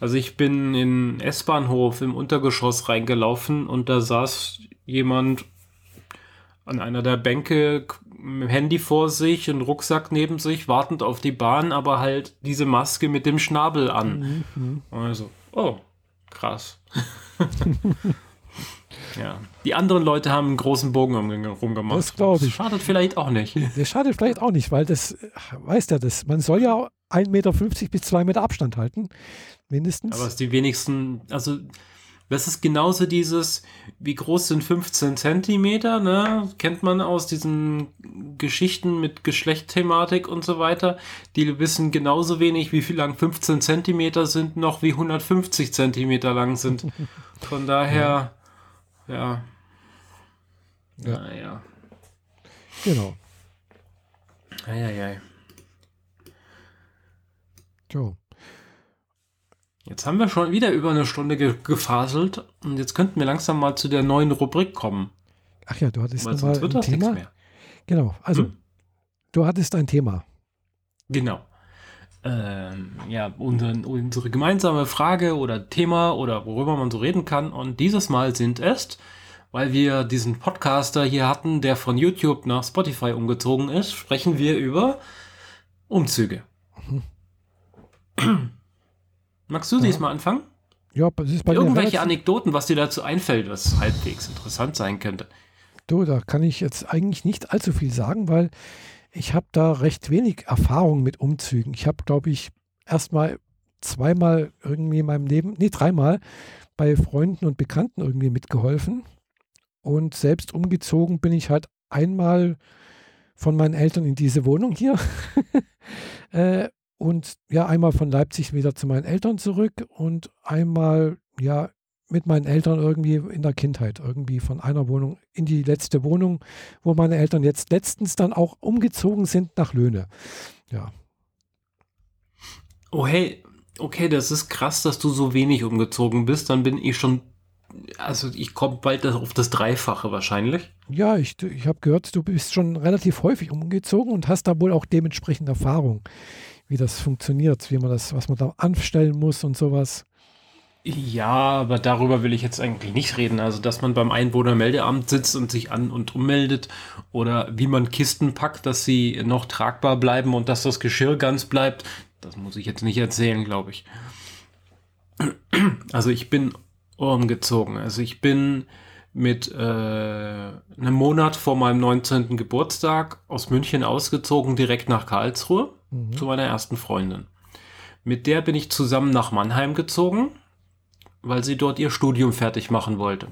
Also ich bin in S-Bahnhof im Untergeschoss reingelaufen und da saß jemand an einer der Bänke mit Handy vor sich und Rucksack neben sich, wartend auf die Bahn, aber halt diese Maske mit dem Schnabel an. Mhm. Also, oh, krass. Ja. Die anderen Leute haben einen großen Bogen rumgemacht. Das glaube ich. Schadet vielleicht auch nicht. Das schadet vielleicht auch nicht, weil das, weißt ja, das, man soll ja 1,50 Meter bis 2 Meter Abstand halten. Mindestens. Aber es ist die wenigsten, also das ist genauso dieses, wie groß sind 15 Zentimeter, ne? Kennt man aus diesen Geschichten mit Geschlechtthematik und so weiter. Die wissen genauso wenig, wie viel lang 15 Zentimeter sind, noch wie 150 Zentimeter lang sind. Von daher, ja. Ja. Ja. Naja. Genau. Eieiei. So. Jetzt haben wir schon wieder über eine Stunde ge gefaselt und jetzt könnten wir langsam mal zu der neuen Rubrik kommen. Ach ja, du hattest Weil sonst wird ein das Thema. mehr. Genau, also Hm? du hattest ein Thema. Genau. Ähm, ja, unsere, unsere gemeinsame Frage oder Thema oder worüber man so reden kann. Und dieses Mal sind es, weil wir diesen Podcaster hier hatten, der von YouTube nach Spotify umgezogen ist, sprechen wir über Umzüge. Magst du diesmal anfangen? Ja, das ist bei Irgendwelche Anekdoten, was dir dazu einfällt, was halbwegs interessant sein könnte. Du, da kann ich jetzt eigentlich nicht allzu viel sagen, weil ich habe da recht wenig Erfahrung mit Umzügen. Ich habe, glaube ich, erstmal zweimal irgendwie in meinem Leben, nee, dreimal bei Freunden und Bekannten irgendwie mitgeholfen. Und selbst umgezogen bin ich halt einmal von meinen Eltern in diese Wohnung hier. äh, und ja, einmal von Leipzig wieder zu meinen Eltern zurück und einmal, ja, mit meinen Eltern irgendwie in der Kindheit, irgendwie von einer Wohnung in die letzte Wohnung, wo meine Eltern jetzt letztens dann auch umgezogen sind nach Löhne. Ja, Oh hey, okay, das ist krass, dass du so wenig umgezogen bist. Dann bin ich schon, also ich komme bald auf das Dreifache wahrscheinlich. ja ich, ich habe gehört, du bist schon relativ häufig umgezogen und hast da wohl auch dementsprechend Erfahrung, wie das funktioniert, wie man das, was man da anstellen muss und sowas. Ja, aber darüber will ich jetzt eigentlich nicht reden. Also, dass man beim Einwohnermeldeamt sitzt und sich an- und ummeldet oder wie man Kisten packt, dass sie noch tragbar bleiben und dass das Geschirr ganz bleibt, das muss ich jetzt nicht erzählen, glaube ich. Also, ich bin umgezogen. Also, ich bin mit äh, einem Monat vor meinem 19. Geburtstag aus München ausgezogen, direkt nach Karlsruhe zu meiner ersten Freundin. Mit der bin ich zusammen nach Mannheim gezogen weil sie dort ihr Studium fertig machen wollte.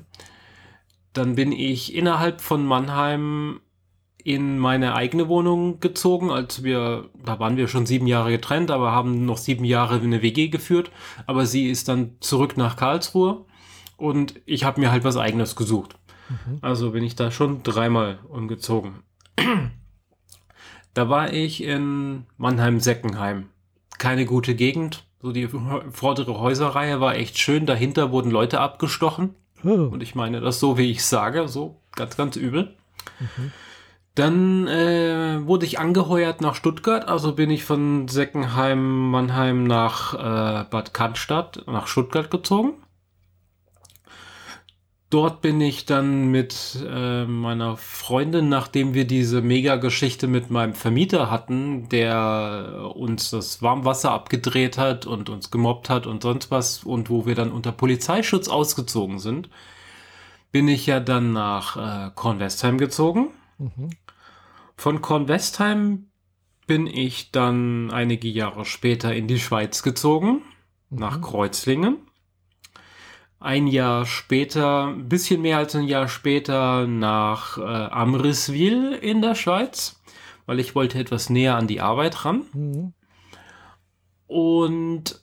Dann bin ich innerhalb von Mannheim in meine eigene Wohnung gezogen, als wir, da waren wir schon sieben Jahre getrennt, aber haben noch sieben Jahre eine WG geführt. Aber sie ist dann zurück nach Karlsruhe und ich habe mir halt was eigenes gesucht. Also bin ich da schon dreimal umgezogen. Da war ich in Mannheim-Seckenheim. Keine gute Gegend. So die vordere Häuserreihe war echt schön. Dahinter wurden Leute abgestochen. Oh, Und ich meine das so, wie ich sage. So ganz, ganz übel. Dann äh, wurde ich angeheuert nach Stuttgart. Also bin ich von Seckenheim, Mannheim nach äh, Bad Cannstatt, nach Stuttgart gezogen. Dort bin ich dann mit äh, meiner Freundin, nachdem wir diese Mega-Geschichte mit meinem Vermieter hatten, der uns das Warmwasser abgedreht hat und uns gemobbt hat und sonst was und wo wir dann unter Polizeischutz ausgezogen sind, bin ich ja dann nach äh, Kornwestheim gezogen. mhm. Von Kornwestheim bin ich dann einige Jahre später in die Schweiz gezogen, nach Kreuzlingen. Ein Jahr später, ein bisschen mehr als ein Jahr später, nach äh, Amriswil in der Schweiz, weil ich wollte etwas näher an die Arbeit ran. Mhm. Und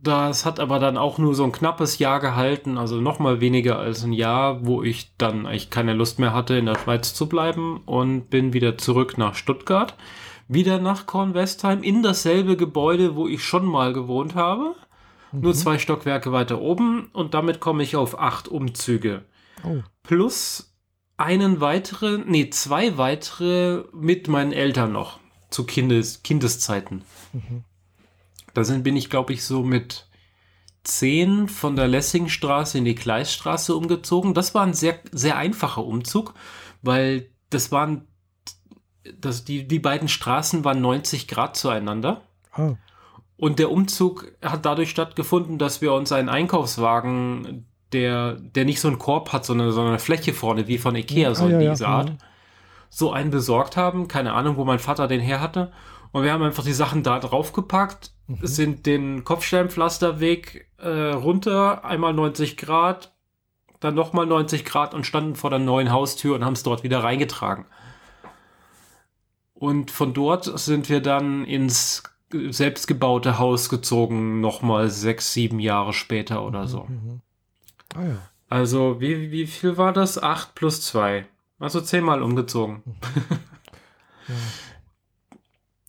das hat aber dann auch nur so ein knappes Jahr gehalten, also noch mal weniger als ein Jahr, wo ich dann eigentlich keine Lust mehr hatte, in der Schweiz zu bleiben und bin wieder zurück nach Stuttgart, wieder nach Kornwestheim, in dasselbe Gebäude, wo ich schon mal gewohnt habe, nur zwei Stockwerke weiter oben und damit komme ich auf acht Umzüge Oh, plus einen weiteren, nee, zwei weitere mit meinen Eltern noch zu Kindes, Kindeszeiten. Da sind, bin ich, glaube ich, so mit zehn von der Lessingstraße in die Gleisstraße umgezogen. Das war ein sehr, sehr einfacher Umzug, weil das waren, das, die, die beiden Straßen waren 90 Grad zueinander. ah, Und der Umzug hat dadurch stattgefunden, dass wir uns einen Einkaufswagen der, der nicht so einen Korb hat, sondern so eine Fläche vorne, wie von Ikea, so Ah, ja, in ja, dieser Art. So einen besorgt haben, keine Ahnung, wo mein Vater den her hatte. Und wir haben einfach die Sachen da draufgepackt, Mhm. sind den Kopfsteinpflasterweg äh, runter, einmal 90 Grad, dann nochmal 90 Grad und standen vor der neuen Haustür und haben es dort wieder reingetragen. Und von dort sind wir dann ins selbstgebaute Haus gezogen, nochmal sechs, sieben Jahre später oder so. Mhm. Ah ja. Also, wie, wie viel war das? Acht plus zwei. Also zehnmal umgezogen.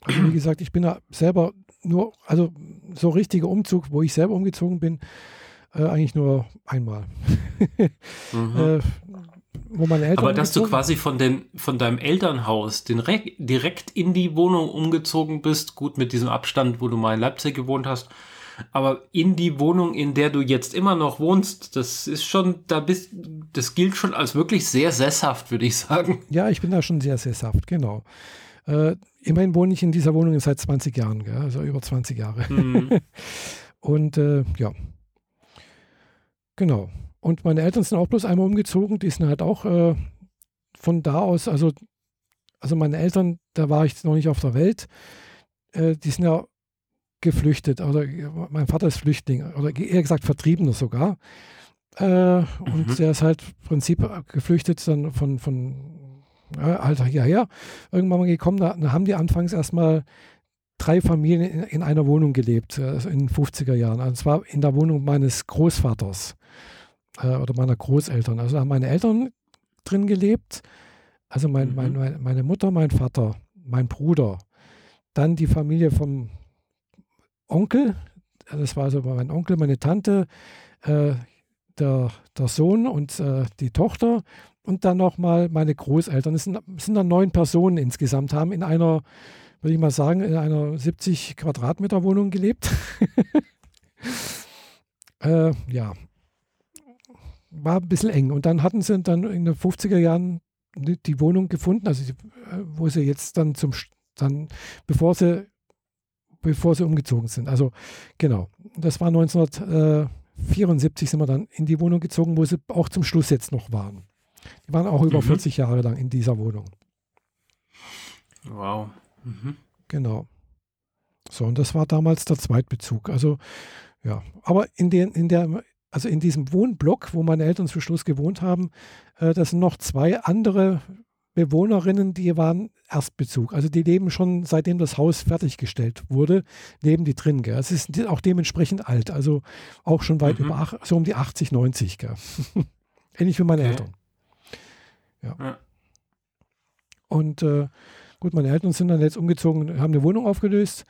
Also wie gesagt, ich bin da selber nur, also so richtiger Umzug, wo ich selber umgezogen bin, äh, eigentlich nur einmal. Mhm. äh, wo meine Eltern Aber dass du quasi von, den, von deinem Elternhaus direkt, direkt in die Wohnung umgezogen bist, gut mit diesem Abstand, wo du mal in Leipzig gewohnt hast, aber in die Wohnung, in der du jetzt immer noch wohnst, das ist schon, da bist, das gilt schon als wirklich sehr sesshaft, würde ich sagen. Ja, ich bin da schon sehr sesshaft, genau. Äh, immerhin wohne ich in dieser Wohnung seit 20 Jahren, gell? also über 20 Jahre. Mhm. Und äh, ja, genau. Und meine Eltern sind auch bloß einmal umgezogen. Die sind halt auch äh, von da aus, also, also meine Eltern, da war ich noch nicht auf der Welt. Äh, die sind ja geflüchtet. Oder mein Vater ist Flüchtling, oder eher gesagt Vertriebener sogar. Äh, Und Mhm. der ist halt im Prinzip geflüchtet dann von, von ja, halt hierher. Irgendwann mal gekommen, da, da haben die anfangs erstmal drei Familien in, in einer Wohnung gelebt, äh, also in den 50er Jahren. Also zwar in der Wohnung meines Großvaters äh, oder meiner Großeltern. Also haben meine Eltern drin gelebt, also mein, Mhm. mein, mein, meine Mutter, mein Vater, mein Bruder, dann die Familie vom Onkel, das war also mein Onkel, meine Tante, äh, der, der Sohn und äh, die Tochter und dann nochmal meine Großeltern. Es sind, sind dann neun Personen insgesamt, haben in einer, würde ich mal sagen, in einer 70 Quadratmeter Wohnung gelebt. äh, ja, war ein bisschen eng. Und dann hatten sie dann in den 50er Jahren die Wohnung gefunden, also die, äh, wo sie jetzt dann zum, dann, bevor sie, bevor sie umgezogen sind. Also genau, das war 1974 sind wir dann in die Wohnung gezogen, wo sie auch zum Schluss jetzt noch waren. Die waren auch über Mhm. 40 Jahre lang in dieser Wohnung. Wow. Mhm. Genau. So, und das war damals der Zweitbezug. Also, ja, aber in, den, in der, also in diesem Wohnblock, wo meine Eltern zum Schluss gewohnt haben, äh, das sind noch zwei andere Bewohnerinnen, die waren Erstbezug. Also die leben schon, seitdem das Haus fertiggestellt wurde, leben die drin. Gell? Es ist auch dementsprechend alt, also auch schon weit Mhm. über, ach- so um die 80, 90. Gell? Ähnlich wie meine Okay. Eltern. Ja. Ja. Und äh, gut, meine Eltern sind dann jetzt umgezogen, haben eine Wohnung aufgelöst,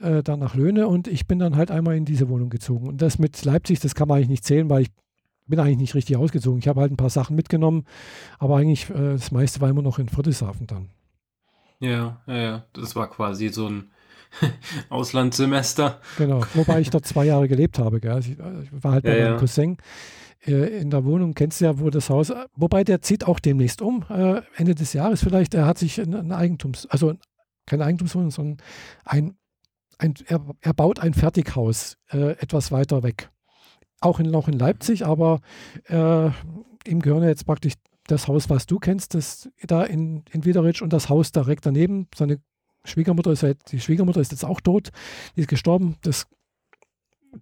äh, dann nach Löhne und ich bin dann halt einmal in diese Wohnung gezogen. Und das mit Leipzig, das kann man eigentlich nicht zählen, weil ich bin eigentlich nicht richtig ausgezogen. Ich habe halt ein paar Sachen mitgenommen, aber eigentlich äh, das meiste war immer noch in Friedrichshafen dann. Ja, ja, ja. Das war quasi so ein Auslandssemester. Genau, wobei ich dort zwei Jahre gelebt habe. Gell? Also ich, äh, ich war halt bei Ja, meinem. Cousin äh, in der Wohnung, kennst du ja, wo das Haus, wobei der zieht auch demnächst um, äh, Ende des Jahres vielleicht. Er hat sich ein, ein Eigentums, also kein Eigentumswohnung, sondern ein, ein er, er baut ein Fertighaus äh, etwas weiter weg. Auch in, noch in Leipzig, aber äh, ihm gehören jetzt praktisch das Haus, was du kennst, das da in, in Wiederitsch und das Haus direkt daneben. Seine Schwiegermutter ist halt, die Schwiegermutter ist jetzt auch tot, die ist gestorben. Das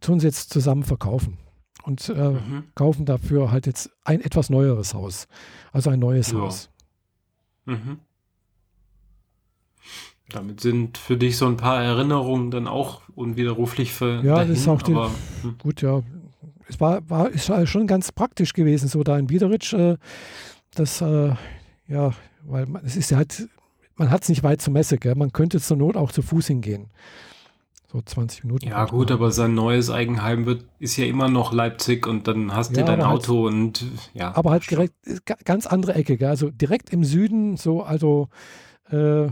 tun sie jetzt zusammen verkaufen und äh, Mhm. kaufen dafür halt jetzt ein etwas neueres Haus. Also ein neues Ja. Haus. Mhm. Damit sind für dich so ein paar Erinnerungen dann auch unwiderruflich ver Ja, dahin, das ist auch die- aber, hm, Gut, ja. Es war, war ist halt schon ganz praktisch gewesen, so da in Biederitsch. Äh, das, äh, ja, weil man, es ist ja halt, man hat es nicht weit zur Messe, gell? Man könnte zur Not auch zu Fuß hingehen. So 20 Minuten. Ja, gut, aber sein neues Eigenheim wird, ist ja immer noch Leipzig und dann hast Ja, du dein halt- Auto und ja. Aber halt direkt, ganz andere Ecke, gell? also direkt im Süden, so, also äh,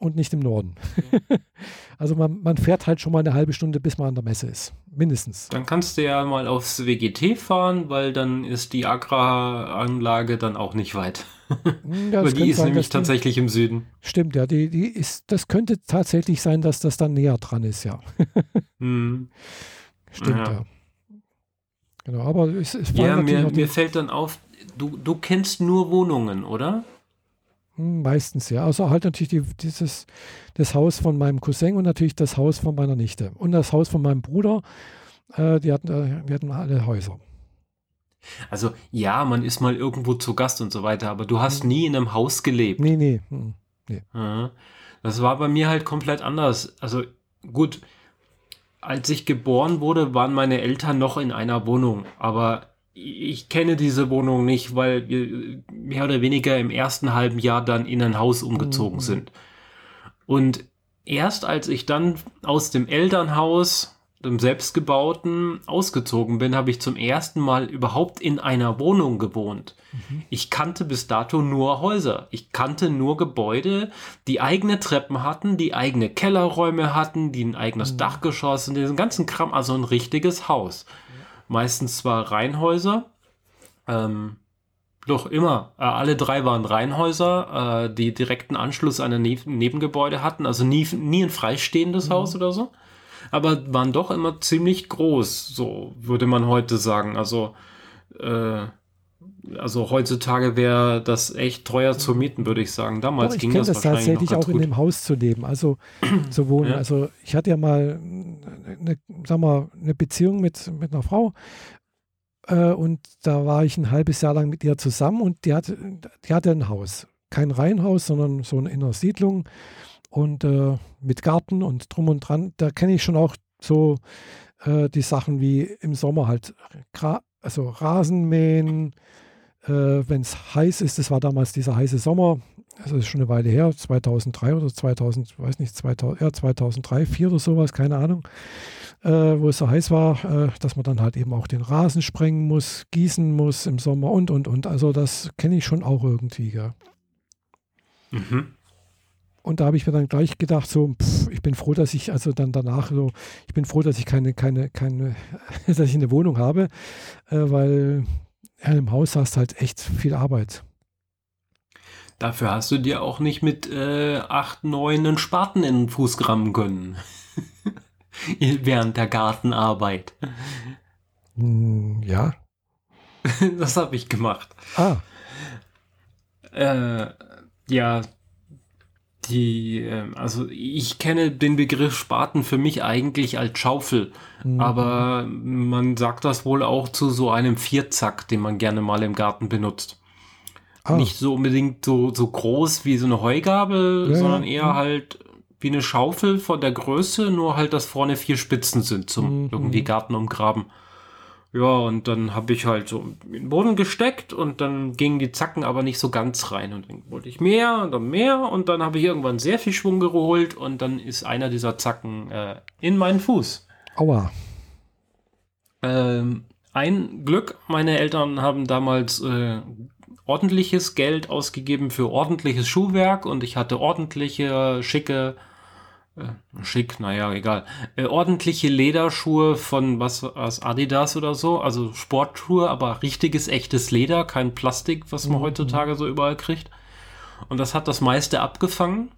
und nicht im Norden. also man, man fährt halt schon mal eine halbe Stunde, bis man an der Messe ist. Mindestens. Dann kannst du ja mal aufs WGT fahren, weil dann ist die Agraranlage dann auch nicht weit. Hm, Ja, die ist sein, nämlich dass die- tatsächlich im Süden. Stimmt, ja, die, die ist, das könnte tatsächlich sein, dass das dann näher dran ist, ja. Hm. Stimmt, Ja. ja. Genau, aber es, es Ja, mir, mir fällt dann auf, du, du kennst nur Wohnungen, oder? Hm, meistens ja. Also halt natürlich die, dieses, das Haus von meinem Cousin und natürlich das Haus von meiner Nichte. Und das Haus von meinem Bruder. Äh, die hatten, äh, wir hatten alle Häuser. Also ja, man ist mal irgendwo zu Gast und so weiter, aber du hast hm. nie in einem Haus gelebt. Nee, nee. Hm, nee. Das war bei mir halt komplett anders. Also gut, als ich geboren wurde, waren meine Eltern noch in einer Wohnung, aber ich kenne diese Wohnung nicht, weil wir mehr oder weniger im ersten halben Jahr dann in ein Haus umgezogen mhm. sind. Und erst als ich dann aus dem Elternhaus dem selbstgebauten ausgezogen bin, habe ich zum ersten Mal überhaupt in einer Wohnung gewohnt. Mhm. Ich kannte bis dato nur Häuser. Ich kannte nur Gebäude, die eigene Treppen hatten, die eigene Kellerräume hatten, die ein eigenes mhm. Dachgeschoss und diesen ganzen Kram, also ein richtiges Haus. Meistens zwar Reihenhäuser, ähm, doch immer. Äh, alle drei waren Reihenhäuser, äh, die direkten Anschluss an ein ne Nebengebäude hatten, also nie, nie ein freistehendes mhm. Haus oder so aber waren doch immer ziemlich groß, so würde man heute sagen. Also, äh, also heutzutage wäre das echt teuer zu mieten, würde ich sagen. Damals Doch, ging das, das tatsächlich auch gut. in dem Haus zu leben, also zu wohnen. Ja. Also ich hatte ja mal eine, sag mal, eine Beziehung mit, mit einer Frau äh, und da war ich ein halbes Jahr lang mit ihr zusammen und die hatte, die hatte ein Haus. Kein Reihenhaus, sondern so eine innere Siedlung und äh, mit Garten und drum und dran. Da kenne ich schon auch so äh, die Sachen wie im Sommer halt, also Rasenmähen, äh, wenn es heiß ist. Das war damals dieser heiße Sommer, also ist schon eine Weile her, 2003 oder 2000, weiß nicht, 2000, ja, 2003, 2004 oder sowas, keine Ahnung, äh, wo es so heiß war, äh, dass man dann halt eben auch den Rasen sprengen muss, gießen muss im Sommer und, und, und. Also das kenne ich schon auch irgendwie, ja. Mhm. Und da habe ich mir dann gleich gedacht, so, pff, ich bin froh, dass ich also dann danach so, ich bin froh, dass ich keine, keine, keine, dass ich eine Wohnung habe, äh, weil ja, im Haus hast halt echt viel Arbeit. Dafür hast du dir auch nicht mit äh, acht, neun Spaten in den Fuß grammen können. Während der Gartenarbeit. Ja. das habe ich gemacht. Ah. Äh, ja, die, ähm, also ich kenne den Begriff Spaten für mich eigentlich als Schaufel, mhm. aber man sagt das wohl auch zu so einem Vierzack, den man gerne mal im Garten benutzt. Ah. Nicht so unbedingt so, so groß wie so eine Heugabel, ja, sondern eher ja. halt wie eine Schaufel von der Größe, nur halt, dass vorne vier Spitzen sind zum mhm. irgendwie Garten umgraben. Ja, und dann habe ich halt so in den Boden gesteckt und dann gingen die Zacken aber nicht so ganz rein. Und dann wollte ich mehr und dann mehr und dann habe ich irgendwann sehr viel Schwung geholt und dann ist einer dieser Zacken äh, in meinen Fuß. Aua. Ähm, ein Glück, meine Eltern haben damals äh, ordentliches Geld ausgegeben für ordentliches Schuhwerk und ich hatte ordentliche, schicke schick, naja, egal. Äh, ordentliche Lederschuhe von was, was Adidas oder so, also Sportschuhe, aber richtiges, echtes Leder, kein Plastik, was man mhm. heutzutage so überall kriegt. Und das hat das meiste abgefangen.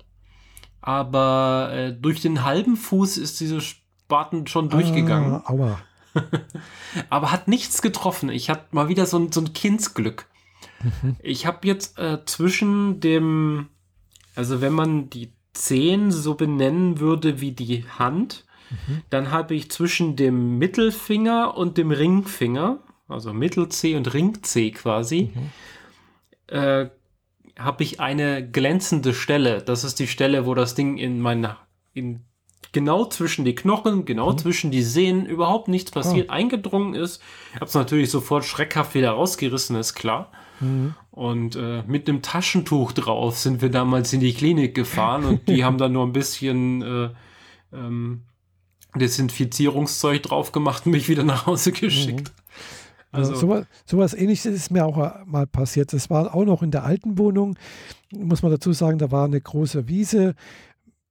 Aber äh, durch den halben Fuß ist diese Spaten schon durchgegangen. Ah, aua. aber hat nichts getroffen. Ich hatte mal wieder so ein, so ein Kindsglück. Mhm. Ich habe jetzt äh, zwischen dem, also wenn man die Zehen so benennen würde wie die Hand, mhm. dann habe ich zwischen dem Mittelfinger und dem Ringfinger, also Mittel-C und Ring-C quasi, mhm. äh, habe ich eine glänzende Stelle. Das ist die Stelle, wo das Ding in meiner, in genau zwischen die Knochen, genau mhm. zwischen die Sehnen, überhaupt nichts passiert, oh. eingedrungen ist. Ich habe es natürlich sofort schreckhaft wieder rausgerissen, ist klar. Mhm. Und äh, mit einem Taschentuch drauf sind wir damals in die Klinik gefahren und die haben dann nur ein bisschen äh, ähm, Desinfizierungszeug drauf gemacht und mich wieder nach Hause geschickt. Mhm. Also, sowas, sowas ähnliches ist mir auch mal passiert. Das war auch noch in der alten Wohnung, muss man dazu sagen, da war eine große Wiese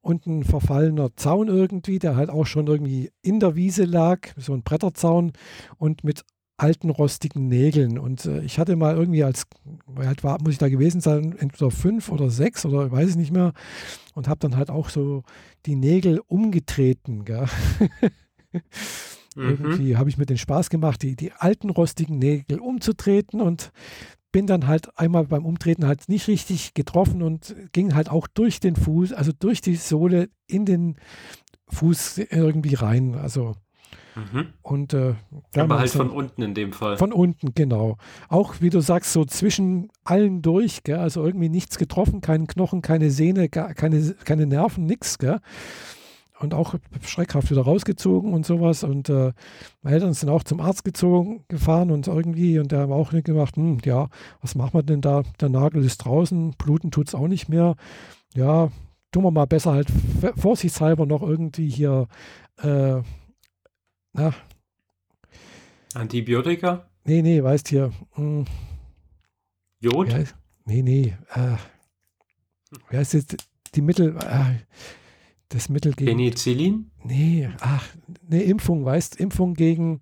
und ein verfallener Zaun irgendwie, der halt auch schon irgendwie in der Wiese lag, so ein Bretterzaun und mit alten rostigen Nägeln. Und äh, ich hatte mal irgendwie als, halt war, muss ich da gewesen sein, entweder fünf oder sechs oder weiß ich nicht mehr. Und habe dann halt auch so die Nägel umgetreten. Mhm. Irgendwie habe ich mir den Spaß gemacht, die, die alten rostigen Nägel umzutreten und bin dann halt einmal beim Umtreten halt nicht richtig getroffen und ging halt auch durch den Fuß, also durch die Sohle in den Fuß irgendwie rein. Also Mhm. Und, äh, Aber halt von unten in dem Fall. Von unten, genau. Auch, wie du sagst, so zwischen allen durch, gell? also irgendwie nichts getroffen, keinen Knochen, keine Sehne, gar, keine, keine Nerven, nichts. Und auch schreckhaft wieder rausgezogen und sowas. Und äh, meine Eltern sind auch zum Arzt gezogen, gefahren und irgendwie, und der haben auch nicht gemacht, hm, ja, was machen wir denn da? Der Nagel ist draußen, bluten tut es auch nicht mehr. Ja, tun wir mal besser halt vorsichtshalber noch irgendwie hier äh, na? Antibiotika? Nee, nee, weißt hier. Hm. Jod? Ja, nee, nee. Äh, wie heißt jetzt die Mittel? Äh, das Mittel gegen. Penicillin? Nee, ach, nee, Impfung, weißt Impfung gegen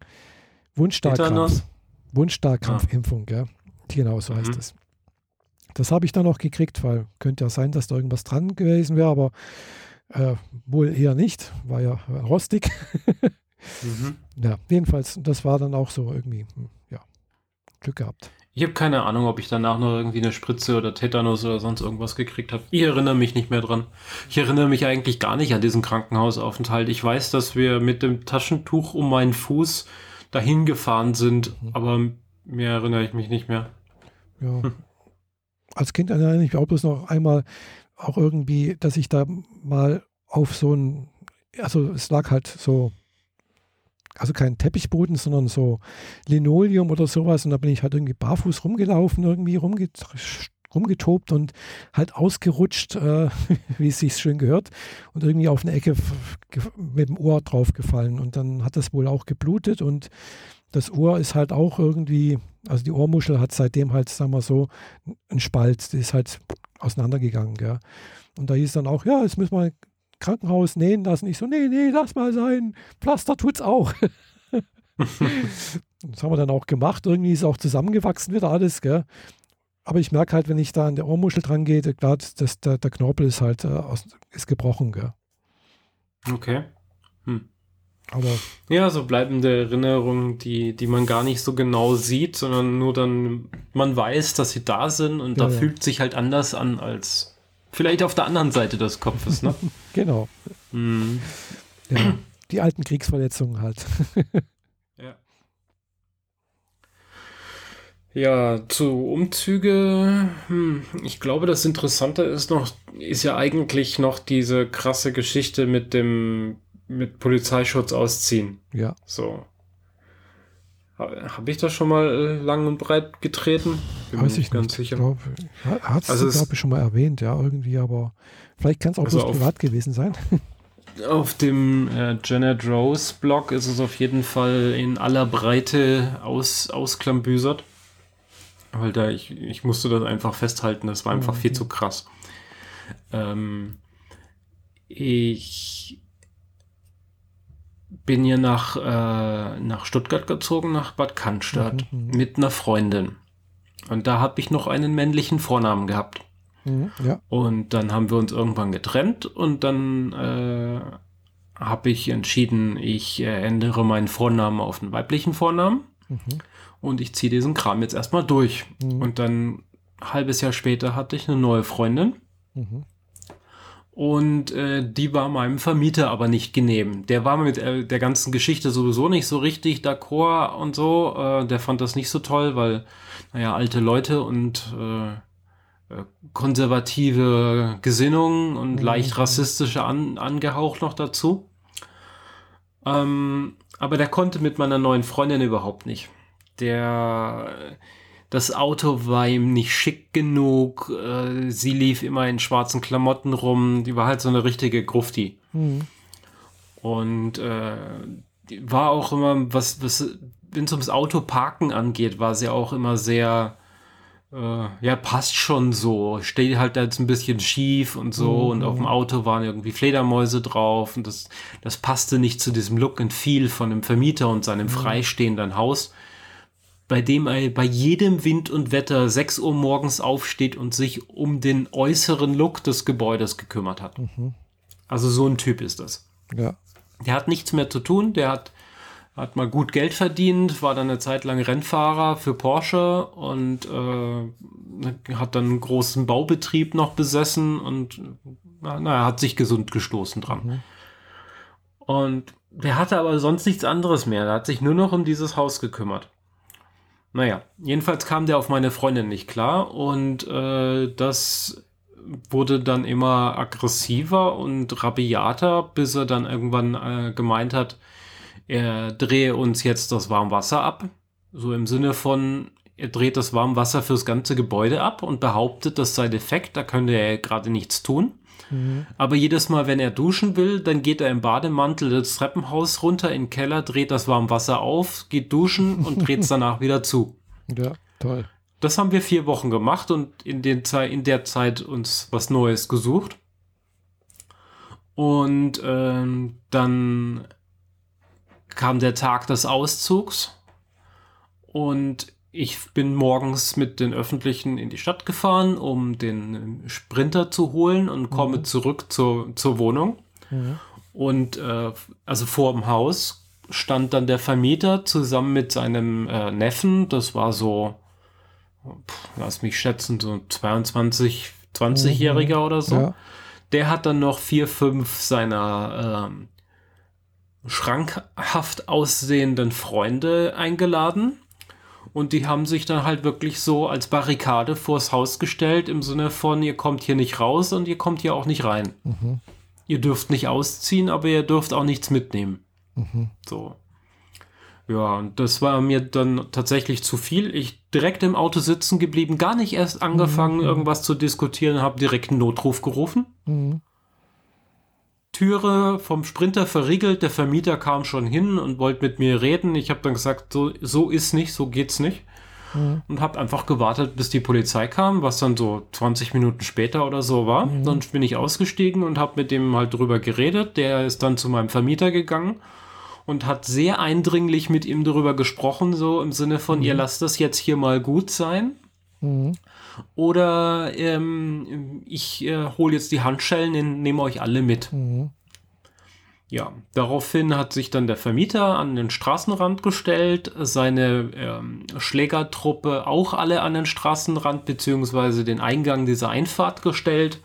Wundstarkrampf. Wundstarkrampfimpfung, ah. ja. Genau, so heißt mhm. es. Das habe ich dann auch gekriegt, weil könnte ja sein, dass da irgendwas dran gewesen wäre, aber äh, wohl eher nicht, war ja rostig. Mhm. Ja, jedenfalls, das war dann auch so irgendwie, hm, ja, Glück gehabt. Ich habe keine Ahnung, ob ich danach noch irgendwie eine Spritze oder Tetanus oder sonst irgendwas gekriegt habe. Ich erinnere mich nicht mehr dran. Ich erinnere mich eigentlich gar nicht an diesen Krankenhausaufenthalt. Ich weiß, dass wir mit dem Taschentuch um meinen Fuß dahin gefahren sind, mhm. aber mehr erinnere ich mich nicht mehr. Ja. Hm. Als Kind erinnere ich mich auch bloß noch einmal auch irgendwie, dass ich da mal auf so ein, also es lag halt so also kein Teppichboden, sondern so Linoleum oder sowas. Und da bin ich halt irgendwie barfuß rumgelaufen, irgendwie rumget rumgetobt und halt ausgerutscht, äh, wie es sich schön gehört, und irgendwie auf eine Ecke mit dem Ohr draufgefallen. Und dann hat das wohl auch geblutet und das Ohr ist halt auch irgendwie, also die Ohrmuschel hat seitdem halt, sagen wir so, einen Spalt, die ist halt auseinandergegangen. Gell? Und da hieß dann auch, ja, jetzt müssen wir Krankenhaus nähen lassen. Ich so, nee, nee, lass mal sein. Pflaster tut's auch. das haben wir dann auch gemacht. Irgendwie ist auch zusammengewachsen wieder alles, gell? Aber ich merke halt, wenn ich da an der Ohrmuschel dran gehe, klar, das, der, der Knorpel ist halt äh, aus, ist gebrochen, gell? Okay. Hm. Aber ja, so bleibende Erinnerungen, die, die man gar nicht so genau sieht, sondern nur dann, man weiß, dass sie da sind und ja, da ja. fühlt sich halt anders an als Vielleicht auf der anderen Seite des Kopfes, ne? genau. Mhm. Ja, die alten Kriegsverletzungen halt. ja. Ja, zu Umzüge, hm, ich glaube, das Interessante ist noch, ist ja eigentlich noch diese krasse Geschichte mit dem, mit Polizeischutz ausziehen. Ja. So. Habe ich das schon mal äh, lang und breit getreten? Bin Weiß ich ganz nicht. sicher. Glaub, hat also es, glaube ich, schon mal erwähnt, ja, irgendwie, aber vielleicht kann es auch also bloß privat gewesen sein. Auf dem äh, Janet Rose Blog ist es auf jeden Fall in aller Breite aus, ausklambüsert. Weil da ich, ich musste das einfach festhalten, das war einfach mhm. viel zu krass. Ähm, ich bin ja nach, äh, nach Stuttgart gezogen, nach Bad Cannstatt, mhm, mhm. mit einer Freundin. Und da habe ich noch einen männlichen Vornamen gehabt. Mhm, ja. Und dann haben wir uns irgendwann getrennt und dann äh, habe ich entschieden, ich ändere meinen Vornamen auf einen weiblichen Vornamen. Mhm. Und ich ziehe diesen Kram jetzt erstmal durch. Mhm. Und dann ein halbes Jahr später hatte ich eine neue Freundin. Und äh, die war meinem Vermieter aber nicht genehm. Der war mit äh, der ganzen Geschichte sowieso nicht so richtig d'accord und so. Äh, der fand das nicht so toll, weil, naja, alte Leute und äh, äh konservative Gesinnungen und mhm. leicht rassistische an, angehaucht noch dazu. Ähm, aber der konnte mit meiner neuen Freundin überhaupt nicht. Der das Auto war ihm nicht schick genug. Äh, sie lief immer in schwarzen Klamotten rum. Die war halt so eine richtige Grufti. Mhm. Und äh, war auch immer, was, was wenn es ums Auto parken angeht, war sie auch immer sehr, äh, ja, passt schon so. Steht halt jetzt ein bisschen schief und so. Mhm. Und auf dem Auto waren irgendwie Fledermäuse drauf. Und das, das passte nicht zu diesem Look and Feel von dem Vermieter und seinem mhm. freistehenden Haus bei dem er bei jedem Wind und Wetter 6 Uhr morgens aufsteht und sich um den äußeren Look des Gebäudes gekümmert hat. Mhm. Also so ein Typ ist das. Ja. Der hat nichts mehr zu tun, der hat hat mal gut Geld verdient, war dann eine Zeit lang Rennfahrer für Porsche und äh, hat dann einen großen Baubetrieb noch besessen und naja, hat sich gesund gestoßen dran. Mhm. Und der hatte aber sonst nichts anderes mehr. Der hat sich nur noch um dieses Haus gekümmert. Naja, jedenfalls kam der auf meine Freundin nicht klar und äh, das wurde dann immer aggressiver und rabiater, bis er dann irgendwann äh, gemeint hat, er drehe uns jetzt das Warmwasser ab. So im Sinne von, er dreht das Warmwasser fürs ganze Gebäude ab und behauptet, das sei defekt, da könnte er gerade nichts tun. Mhm. Aber jedes Mal, wenn er duschen will, dann geht er im Bademantel das Treppenhaus runter in den Keller, dreht das Warmwasser auf, geht duschen und dreht es danach wieder zu. Ja, toll. Das haben wir vier Wochen gemacht und in, den in der Zeit uns was Neues gesucht. Und ähm, dann kam der Tag des Auszugs und ich bin morgens mit den Öffentlichen in die Stadt gefahren, um den Sprinter zu holen und komme mhm. zurück zur, zur Wohnung. Mhm. Und äh, also vor dem Haus stand dann der Vermieter zusammen mit seinem äh, Neffen. Das war so lass mich schätzen, so 22, 20-Jähriger mhm. oder so. Ja. Der hat dann noch vier, fünf seiner ähm, schrankhaft aussehenden Freunde eingeladen. Und die haben sich dann halt wirklich so als Barrikade vors Haus gestellt, im Sinne von, ihr kommt hier nicht raus und ihr kommt hier auch nicht rein. Mhm. Ihr dürft nicht ausziehen, aber ihr dürft auch nichts mitnehmen. Mhm. So. Ja, und das war mir dann tatsächlich zu viel. Ich direkt im Auto sitzen geblieben, gar nicht erst angefangen, mhm. irgendwas zu diskutieren, habe direkt einen Notruf gerufen. Mhm. Türe vom Sprinter verriegelt, der Vermieter kam schon hin und wollte mit mir reden. Ich habe dann gesagt, so, so ist nicht, so geht's nicht. Mhm. Und habe einfach gewartet, bis die Polizei kam, was dann so 20 Minuten später oder so war. Mhm. Dann bin ich ausgestiegen und habe mit dem halt drüber geredet. Der ist dann zu meinem Vermieter gegangen und hat sehr eindringlich mit ihm darüber gesprochen, so im Sinne von, mhm. ihr lasst das jetzt hier mal gut sein. Oder ähm, ich äh, hole jetzt die Handschellen und nehme euch alle mit. Mhm. Ja, daraufhin hat sich dann der Vermieter an den Straßenrand gestellt, seine ähm, Schlägertruppe auch alle an den Straßenrand bzw. den Eingang dieser Einfahrt gestellt.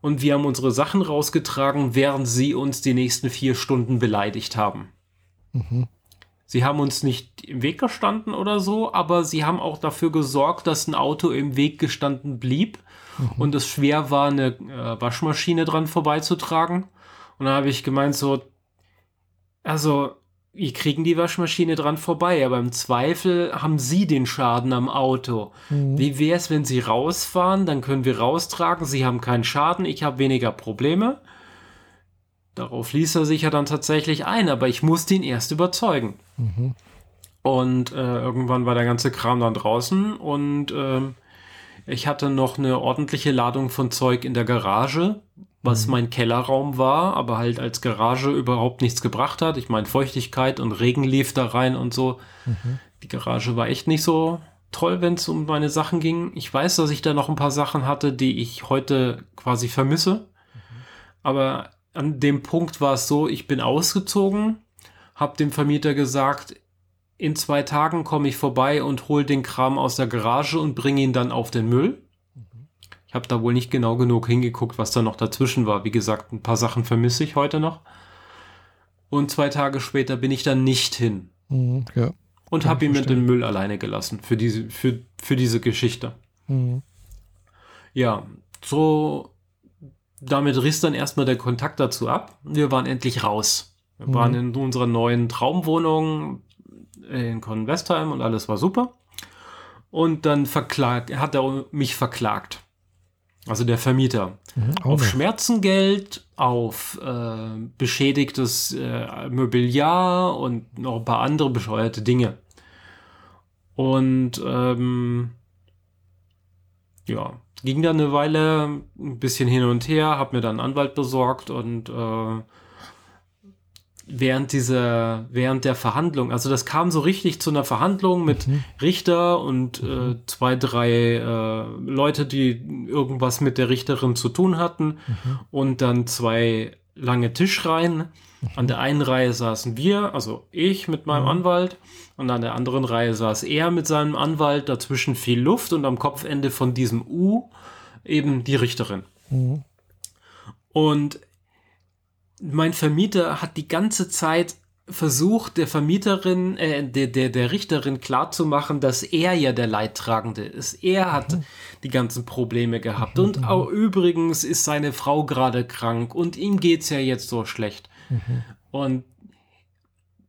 Und wir haben unsere Sachen rausgetragen, während sie uns die nächsten vier Stunden beleidigt haben. Mhm. Sie haben uns nicht im Weg gestanden oder so, aber sie haben auch dafür gesorgt, dass ein Auto im Weg gestanden blieb mhm. und es schwer war, eine äh, Waschmaschine dran vorbeizutragen. Und da habe ich gemeint so, also wir kriegen die Waschmaschine dran vorbei, aber im Zweifel haben Sie den Schaden am Auto. Mhm. Wie wäre es, wenn Sie rausfahren? Dann können wir raustragen. Sie haben keinen Schaden, ich habe weniger Probleme. Darauf ließ er sich ja dann tatsächlich ein, aber ich musste ihn erst überzeugen. Mhm. Und äh, irgendwann war der ganze Kram dann draußen und äh, ich hatte noch eine ordentliche Ladung von Zeug in der Garage, was mhm. mein Kellerraum war, aber halt als Garage überhaupt nichts gebracht hat. Ich meine, Feuchtigkeit und Regen lief da rein und so. Mhm. Die Garage war echt nicht so toll, wenn es um meine Sachen ging. Ich weiß, dass ich da noch ein paar Sachen hatte, die ich heute quasi vermisse. Mhm. Aber an dem Punkt war es so, ich bin ausgezogen, habe dem Vermieter gesagt, in zwei Tagen komme ich vorbei und hole den Kram aus der Garage und bringe ihn dann auf den Müll. Ich habe da wohl nicht genau genug hingeguckt, was da noch dazwischen war. Wie gesagt, ein paar Sachen vermisse ich heute noch. Und zwei Tage später bin ich dann nicht hin. Mhm, ja. Und habe ihn mit dem Müll alleine gelassen für diese, für, für diese Geschichte. Mhm. Ja, so damit riss dann erstmal der Kontakt dazu ab. Wir waren endlich raus. Wir mhm. waren in unserer neuen Traumwohnung in Convestheim und alles war super. Und dann verklagt, hat er mich verklagt. Also der Vermieter. Mhm, auf. Schmerzengeld, auf äh, beschädigtes äh, Mobiliar und noch ein paar andere bescheuerte Dinge. Und ähm, ja, ging dann eine Weile ein bisschen hin und her, habe mir dann einen Anwalt besorgt und äh, während dieser, während der Verhandlung, also das kam so richtig zu einer Verhandlung mit mhm. Richter und äh, mhm. zwei, drei äh, Leute, die irgendwas mit der Richterin zu tun hatten mhm. und dann zwei lange Tischreihen. An der einen Reihe saßen wir, also ich mit meinem Anwalt, und an der anderen Reihe saß er mit seinem Anwalt, dazwischen viel Luft und am Kopfende von diesem U eben die Richterin. Mhm. Und mein Vermieter hat die ganze Zeit versucht, der Vermieterin, äh, der, der, der Richterin klarzumachen, dass er ja der Leidtragende ist. Er hat Mhm. die ganzen Probleme gehabt. Und auch übrigens ist seine Frau gerade krank und ihm geht's ja jetzt so schlecht. Mhm. Und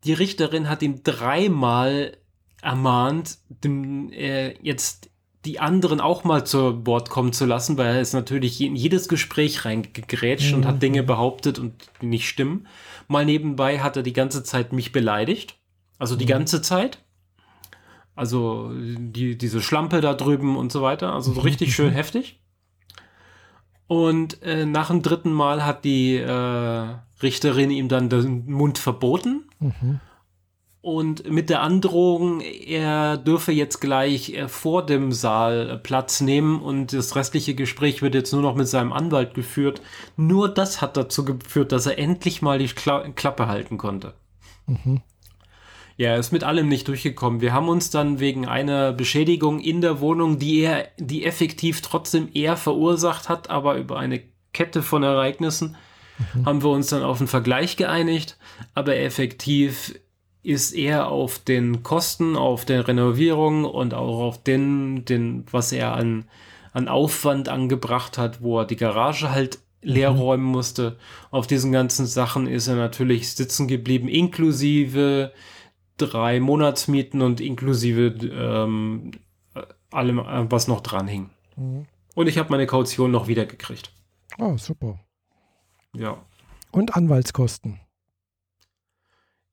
die Richterin hat ihn dreimal ermahnt, dem, äh, jetzt die anderen auch mal zu Wort kommen zu lassen, weil er ist natürlich in jedes Gespräch reingegrätscht und hat Dinge behauptet und die nicht stimmen. Mal nebenbei hat er die ganze Zeit mich beleidigt. Also die ganze Zeit. Also die, diese Schlampe da drüben und so weiter. Also so richtig schön heftig. Und äh, nach dem dritten Mal hat die äh, Richterin ihm dann den Mund verboten. Mhm. Und mit der Androhung, er dürfe jetzt gleich äh, vor dem Saal äh, Platz nehmen und das restliche Gespräch wird jetzt nur noch mit seinem Anwalt geführt. Nur das hat dazu geführt, dass er endlich mal die Kla Klappe halten konnte. Ja, er ist mit allem nicht durchgekommen. Wir haben uns dann wegen einer Beschädigung in der Wohnung, die er, die effektiv trotzdem er verursacht hat, aber über eine Kette von Ereignissen, haben wir uns dann auf einen Vergleich geeinigt. Aber effektiv ist er auf den Kosten, auf der Renovierung und auch auf den, den was er an, an Aufwand angebracht hat, wo er die Garage halt leer räumen musste. Auf diesen ganzen Sachen ist er natürlich sitzen geblieben, inklusive drei Monatsmieten und inklusive ähm, allem, äh, was noch dran hing. Mhm. Und ich habe meine Kaution noch wieder gekriegt. Oh, super. Ja. Und Anwaltskosten.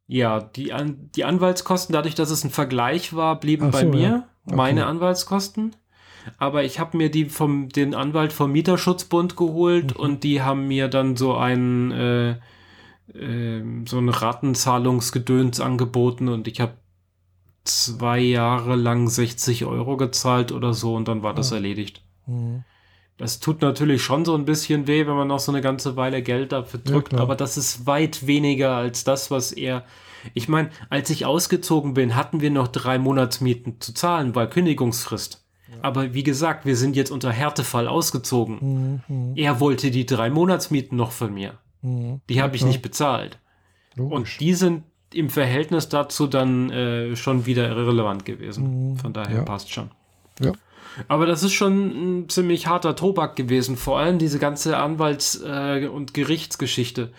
Ja, die, An die Anwaltskosten, dadurch, dass es ein Vergleich war, blieben Ach bei so, mir ja. Okay. meine Anwaltskosten. Aber ich habe mir die vom den Anwalt vom Mieterschutzbund geholt Mhm. und die haben mir dann so einen äh, ähm, so ein Ratenzahlungsgedöns angeboten und ich habe zwei Jahre lang 60 Euro gezahlt oder so und dann war das Ah. erledigt. Mhm. Das tut natürlich schon so ein bisschen weh, wenn man noch so eine ganze Weile Geld dafür Ja, drückt, klar. aber das ist weit weniger als das, was er. Ich meine, als ich ausgezogen bin, hatten wir noch drei Monatsmieten zu zahlen, weil Kündigungsfrist. Aber wie gesagt, wir sind jetzt unter Härtefall ausgezogen. Mhm. Mhm. Er wollte die drei Monatsmieten noch von mir. Mhm. Die habe ich Ja, nicht bezahlt. Und Logisch. die sind im Verhältnis dazu dann äh, schon wieder irrelevant gewesen. Mhm. Von daher Ja. passt schon. Ja. Aber das ist schon ein ziemlich harter Tobak gewesen, vor allem diese ganze Anwalts- äh, und Gerichtsgeschichte.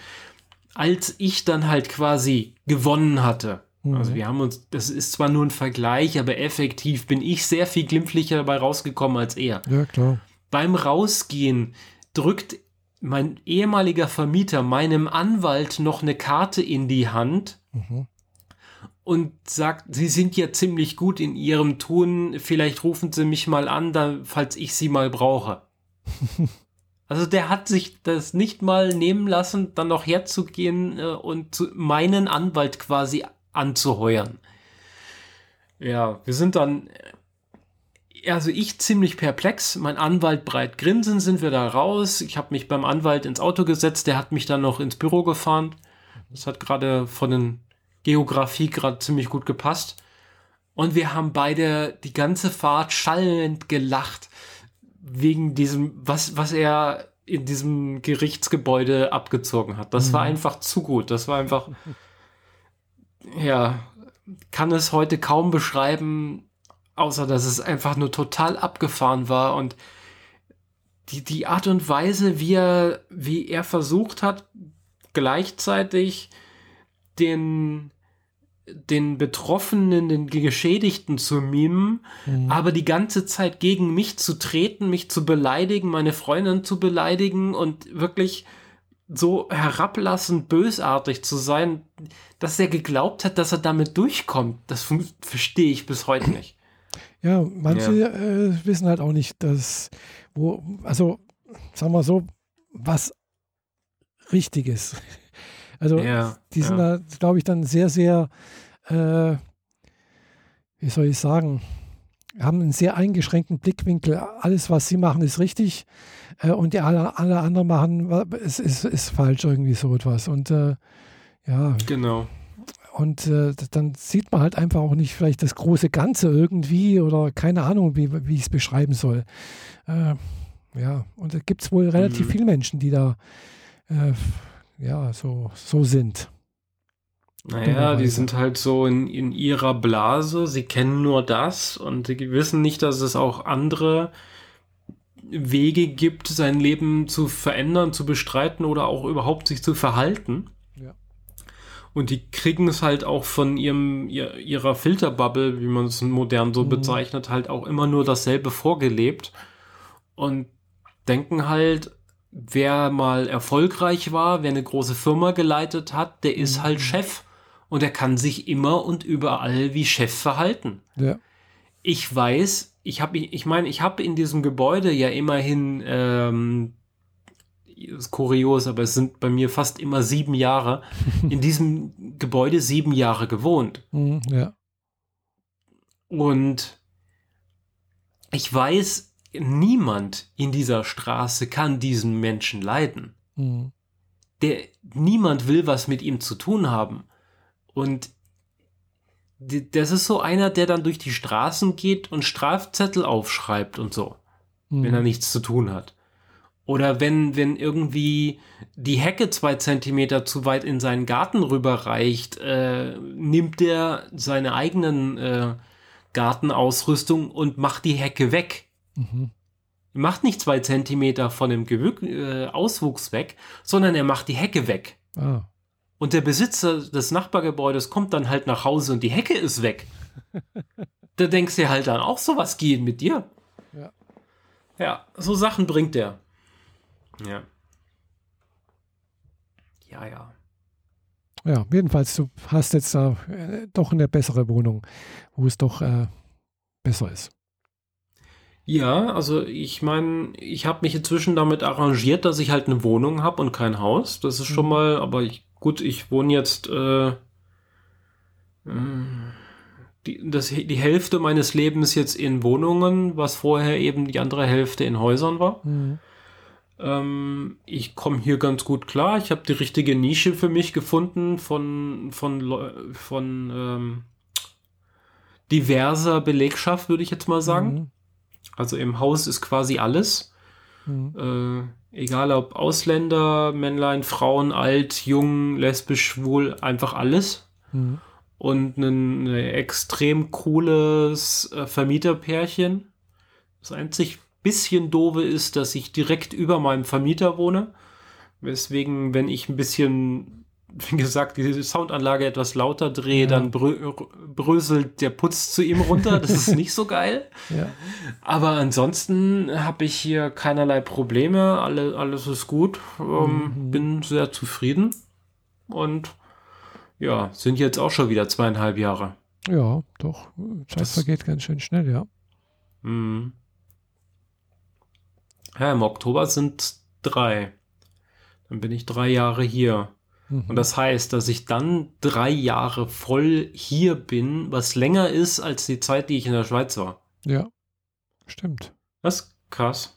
Als ich dann halt quasi gewonnen hatte, Mhm. also wir haben uns, das ist zwar nur ein Vergleich, aber effektiv bin ich sehr viel glimpflicher dabei rausgekommen als er. Ja, klar. Beim Rausgehen drückt mein ehemaliger Vermieter meinem Anwalt noch eine Karte in die Hand Mhm. und sagt, Sie sind ja ziemlich gut in Ihrem Tun, vielleicht rufen Sie mich mal an, da, falls ich Sie mal brauche. Also der hat sich das nicht mal nehmen lassen, dann noch herzugehen äh, und meinen Anwalt quasi anzuheuern. Ja, wir sind dann, äh, also ich ziemlich perplex, mein Anwalt breit grinsen, sind wir da raus. Ich habe mich beim Anwalt ins Auto gesetzt, der hat mich dann noch ins Büro gefahren. Das hat gerade von den Geografie gerade ziemlich gut gepasst. Und wir haben beide die ganze Fahrt schallend gelacht wegen diesem, was, was er in diesem Gerichtsgebäude abgezogen hat. Das war einfach zu gut. Das war einfach, ja, kann es heute kaum beschreiben, außer dass es einfach nur total abgefahren war und die, die Art und Weise, wie er, wie er versucht hat, gleichzeitig den, den Betroffenen, den Geschädigten zu mimen, Mhm. aber die ganze Zeit gegen mich zu treten, mich zu beleidigen, meine Freundin zu beleidigen und wirklich so herablassend bösartig zu sein, dass er geglaubt hat, dass er damit durchkommt. Das verstehe ich bis heute nicht. Ja, manche Äh, wissen halt auch nicht, dass, wo, also sagen wir so, was richtig ist. Also Ja, die sind ja. da, glaube ich, dann sehr, sehr, äh, wie soll ich sagen, haben einen sehr eingeschränkten Blickwinkel. Alles, was sie machen, ist richtig äh, und die alle, alle anderen machen, ist, ist, ist falsch irgendwie so etwas. Und äh, ja. Genau. Und äh, dann sieht man halt einfach auch nicht vielleicht das große Ganze irgendwie oder keine Ahnung, wie, wie ich es beschreiben soll. Äh, ja, und da gibt es wohl relativ mhm. viele Menschen, die da äh, ja so, so sind. Naja, die sind halt so in, in ihrer Blase, sie kennen nur das und sie wissen nicht, dass es auch andere Wege gibt, sein Leben zu verändern, zu bestreiten oder auch überhaupt sich zu verhalten. Und die kriegen es halt auch von ihrem, ihr, ihrer Filterbubble, wie man es modern so mhm. bezeichnet, halt auch immer nur dasselbe vorgelebt und denken halt, wer mal erfolgreich war, wer eine große Firma geleitet hat, der ist mhm. halt Chef und er kann sich immer und überall wie Chef verhalten. Ja. Ich weiß, ich habe, ich meine, ich habe in diesem Gebäude ja immerhin, ähm, ist kurios, aber es sind bei mir fast immer sieben Jahre, in diesem Gebäude sieben Jahre gewohnt. Mhm, ja. Und ich weiß, niemand in dieser Straße kann diesen Menschen leiden. Mhm. Der, niemand will was mit ihm zu tun haben. Und das ist so einer, der dann durch die Straßen geht und Strafzettel aufschreibt und so, mhm. wenn er nichts zu tun hat. Oder wenn, wenn irgendwie die Hecke zwei Zentimeter zu weit in seinen Garten rüberreicht, äh, nimmt er seine eigenen äh, Gartenausrüstung und macht die Hecke weg. Mhm. Er macht nicht zwei Zentimeter von dem Gewü äh, Auswuchs weg, sondern er macht die Hecke weg. Ah. Und der Besitzer des Nachbargebäudes kommt dann halt nach Hause und die Hecke ist weg. da denkst du halt dann auch, so was geht mit dir. Ja. Ja, so Sachen bringt der. Ja. Ja, ja. Ja, jedenfalls, du hast jetzt da äh, doch eine bessere Wohnung, wo es doch äh, besser ist. Ja, also ich meine, ich habe mich inzwischen damit arrangiert, dass ich halt eine Wohnung habe und kein Haus. Das ist schon mhm. mal, aber ich Gut, ich wohne jetzt äh, äh, die, das, die Hälfte meines Lebens jetzt in Wohnungen, was vorher eben die andere Hälfte in Häusern war. Mhm. Ähm, ich komme hier ganz gut klar. Ich habe die richtige Nische für mich gefunden von, von, von ähm, diverser Belegschaft, würde ich jetzt mal sagen. Mhm. Also im Haus ist quasi alles. Mhm. Äh, egal ob Ausländer, Männlein, Frauen, alt, jung, lesbisch, schwul, einfach alles. Mhm. Und ein, ein, extrem cooles äh, Vermieterpärchen. Das einzig bisschen doofe ist, dass ich direkt über meinem Vermieter wohne. Weswegen, wenn ich ein bisschen wie gesagt, die Soundanlage etwas lauter drehe, ja. dann brö bröselt der Putz zu ihm runter. Das ist nicht so geil. Ja. Aber ansonsten habe ich hier keinerlei Probleme. Alle, alles ist gut. Ähm, mhm. Bin sehr zufrieden. Und ja, sind jetzt auch schon wieder zweieinhalb Jahre. Ja, doch. Zeit das, vergeht ganz schön schnell, ja. Mh. Ja, im Oktober sind drei. Dann bin ich drei Jahre hier. Mhm. Und das heißt, dass ich dann drei Jahre voll hier bin, was länger ist als die Zeit, die ich in der Schweiz war. Ja, stimmt. Das ist krass.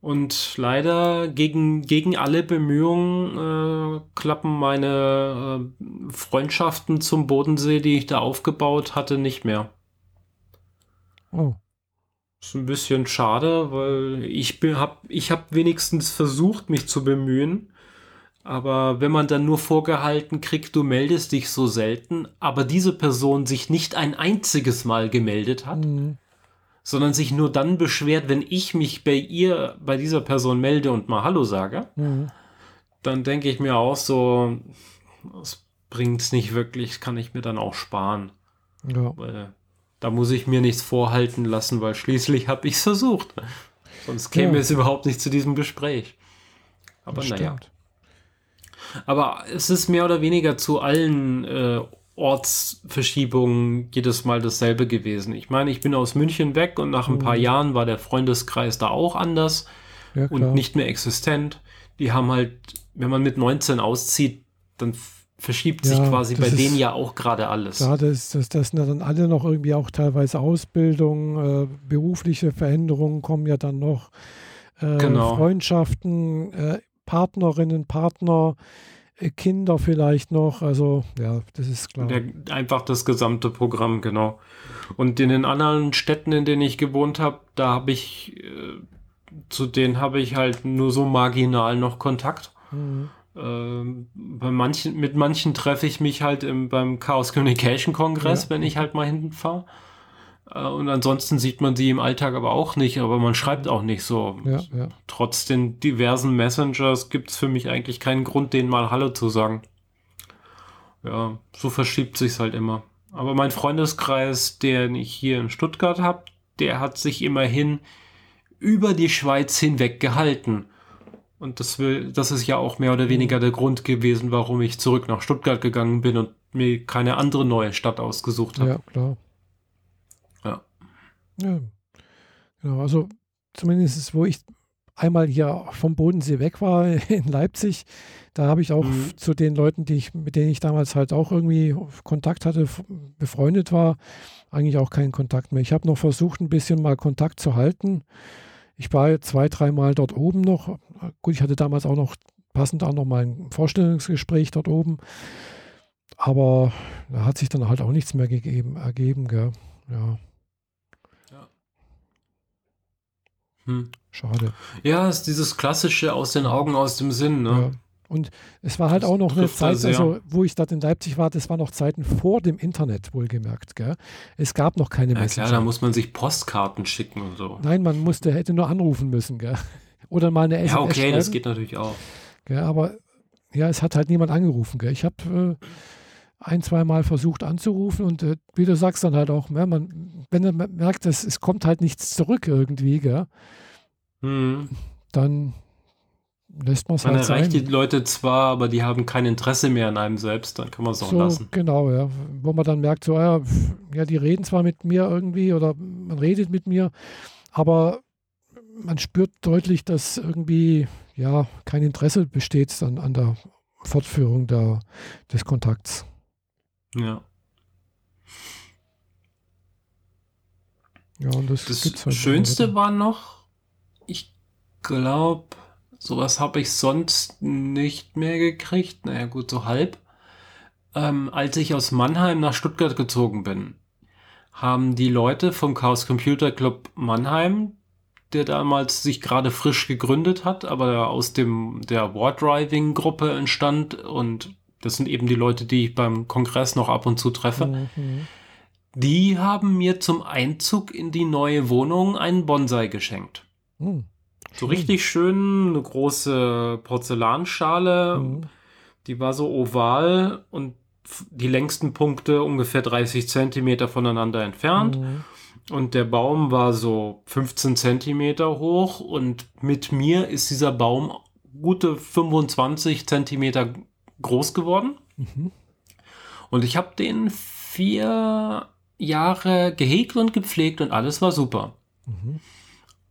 Und leider gegen, gegen alle Bemühungen äh, klappen meine äh, Freundschaften zum Bodensee, die ich da aufgebaut hatte, nicht mehr. Oh. Ist ein bisschen schade, weil ich bin, hab, ich habe wenigstens versucht, mich zu bemühen. Aber wenn man dann nur vorgehalten kriegt, du meldest dich so selten, aber diese Person sich nicht ein einziges Mal gemeldet hat, mhm. sondern sich nur dann beschwert, wenn ich mich bei ihr, bei dieser Person melde und mal Hallo sage, mhm. dann denke ich mir auch so, das bringt es nicht wirklich, kann ich mir dann auch sparen. Ja. Weil da muss ich mir nichts vorhalten lassen, weil schließlich habe ich es versucht. Sonst käme ja. es überhaupt nicht zu diesem Gespräch. Aber naja. Aber es ist mehr oder weniger zu allen äh, Ortsverschiebungen jedes Mal dasselbe gewesen. Ich meine, ich bin aus München weg und nach ein paar mhm. Jahren war der Freundeskreis da auch anders ja, und nicht mehr existent. Die haben halt, wenn man mit 19 auszieht, dann verschiebt sich Ja, quasi das bei ist- denen ja auch gerade alles. Ja, das, das, das sind ja dann alle noch irgendwie auch teilweise Ausbildung, äh, berufliche Veränderungen kommen ja dann noch, äh, Genau. Freundschaften, äh, Partnerinnen, Partner, äh, Kinder vielleicht noch. Also ja, das ist klar. Der, einfach das gesamte Programm, genau. Und in den anderen Städten, in denen ich gewohnt habe, da habe ich, äh, zu denen habe ich halt nur so marginal noch Kontakt. Mhm. Ähm, bei manchen, mit manchen treffe ich mich halt im, beim Chaos Communication Kongress, Ja. wenn ich halt mal hinten fahre. Äh, und ansonsten sieht man sie im Alltag aber auch nicht, aber man schreibt auch nicht so. Ja, ja. Trotz den diversen Messengers gibt es für mich eigentlich keinen Grund, denen mal Hallo zu sagen. Ja, so verschiebt sich's halt immer. Aber mein Freundeskreis, den ich hier in Stuttgart habe, der hat sich immerhin über die Schweiz hinweg gehalten. Und das will, das ist ja auch mehr oder weniger der Grund gewesen, warum ich zurück nach Stuttgart gegangen bin und mir keine andere neue Stadt ausgesucht habe. Ja, klar. Ja. Ja. Genau, also zumindest wo ich einmal hier vom Bodensee weg war in Leipzig, da habe ich auch Mhm. zu den Leuten, die ich, mit denen ich damals halt auch irgendwie Kontakt hatte, befreundet war, eigentlich auch keinen Kontakt mehr. Ich habe noch versucht, ein bisschen mal Kontakt zu halten. Ich war zwei, dreimal dort oben noch. Gut, ich hatte damals auch noch passend auch noch mal ein Vorstellungsgespräch dort oben. Aber da hat sich dann halt auch nichts mehr gegeben, ergeben, gell? Ja, Hm. schade. Ja, ist dieses klassische aus den Augen, aus dem Sinn. Ne? Ja. Und es war halt Das auch noch eine Zeit, sehr. also wo ich dort in Leipzig war, das war noch Zeiten vor dem Internet, wohlgemerkt. Gell? Es gab noch keine Ja, Messenger. klar, da muss man sich Postkarten schicken und so. Nein, man musste, hätte nur anrufen müssen. Gell? Oder mal eine SMS Ja, okay, das schreiben, geht natürlich auch. Gell? Aber ja, es hat halt niemand angerufen. Gell? Ich habe äh, ein, zwei Mal versucht anzurufen und äh, wie du sagst dann halt auch, ja, man, wenn man merkt, dass es kommt halt nichts zurück irgendwie, gell? Hm. dann lässt man es Man halt sein. erreicht die Leute zwar, aber die haben kein Interesse mehr an einem selbst, dann kann man es auch So, lassen. genau, ja. Wo man dann merkt, so, ja, pf, ja, die reden zwar mit mir irgendwie oder man redet mit mir, aber man spürt deutlich, dass irgendwie, ja, kein Interesse besteht dann an der Fortführung der, des Kontakts. Ja. Ja, das, Das halt Schönste war noch, ich glaube, sowas habe ich sonst nicht mehr gekriegt. Naja, gut, so halb. Ähm, als ich aus Mannheim nach Stuttgart gezogen bin, haben die Leute vom Chaos Computer Club Mannheim, der damals sich gerade frisch gegründet hat, aber aus dem der War Driving Gruppe entstand und das sind eben die Leute, die ich beim Kongress noch ab und zu treffe. Mhm. Die haben mir zum Einzug in die neue Wohnung einen Bonsai geschenkt. Mhm. So richtig schön, eine große Porzellanschale, Mhm. die war so oval und die längsten Punkte ungefähr 30 Zentimeter voneinander entfernt. Mhm. Und der Baum war so 15 Zentimeter hoch und mit mir ist dieser Baum gute 25 Zentimeter groß geworden. Mhm. Und ich habe den vier Jahre gehegt und gepflegt und alles war super. Mhm.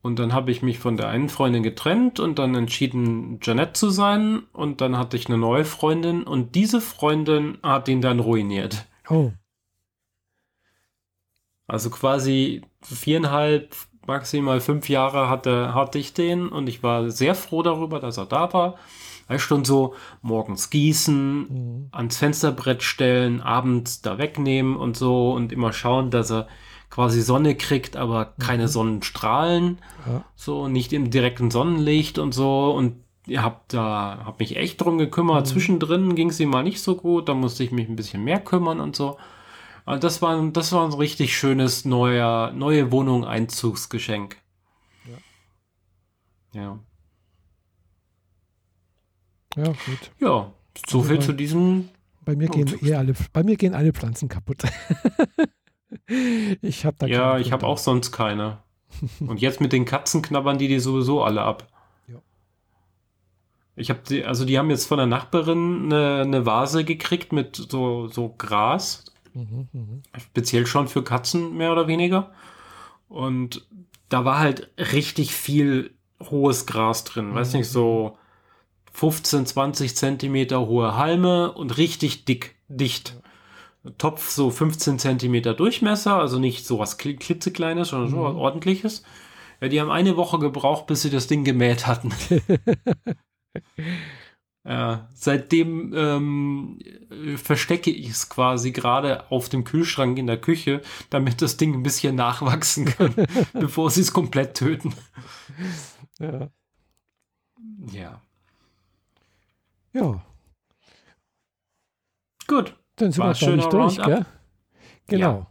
Und dann habe ich mich von der einen Freundin getrennt und dann entschieden, Janette zu sein. Und dann hatte ich eine neue Freundin und diese Freundin hat ihn dann ruiniert. Oh, Also quasi viereinhalb, maximal fünf Jahre hatte, hatte ich den und ich war sehr froh darüber, dass er da war. Weißt schon so, morgens gießen, mhm. ans Fensterbrett stellen, abends da wegnehmen und so und immer schauen, dass er quasi Sonne kriegt, aber keine Sonnenstrahlen, ja. so nicht im direkten Sonnenlicht und so und ihr habt da, hab mich echt drum gekümmert. Mhm. Zwischendrin ging es ihm mal nicht so gut, da musste ich mich ein bisschen mehr kümmern und so. Also das war, das war ein richtig schönes neuer, neue Wohnung Einzugsgeschenk. Ja. ja, gut. Ja, so viel Also zu diesem Bei mir gehen eh alle, bei mir gehen alle Pflanzen kaputt. ich habe da Ja, ich habe auch sonst keine. Und jetzt mit den Katzen knabbern die die sowieso alle ab. Ja. Ich habe die, also die haben jetzt von der Nachbarin eine, eine Vase gekriegt mit so, so Gras, Mhm, mhm. speziell schon für Katzen mehr oder weniger. Und da war halt richtig viel hohes Gras drin, weiß nicht, so 15, 20 Zentimeter hohe Halme und richtig dick, dicht. Topf so 15 Zentimeter Durchmesser, also nicht so was klitzekleines, sondern so was Mhm. ordentliches. Ja, die haben eine Woche gebraucht, bis sie das Ding gemäht hatten. Ja, seitdem ähm, äh, verstecke ich es quasi gerade auf dem Kühlschrank in der Küche, damit das Ding ein bisschen nachwachsen kann, bevor sie es komplett töten. Ja. Ja, ja, gut. Dann sind War wir, ich, durch, Roundup. gell? Genau.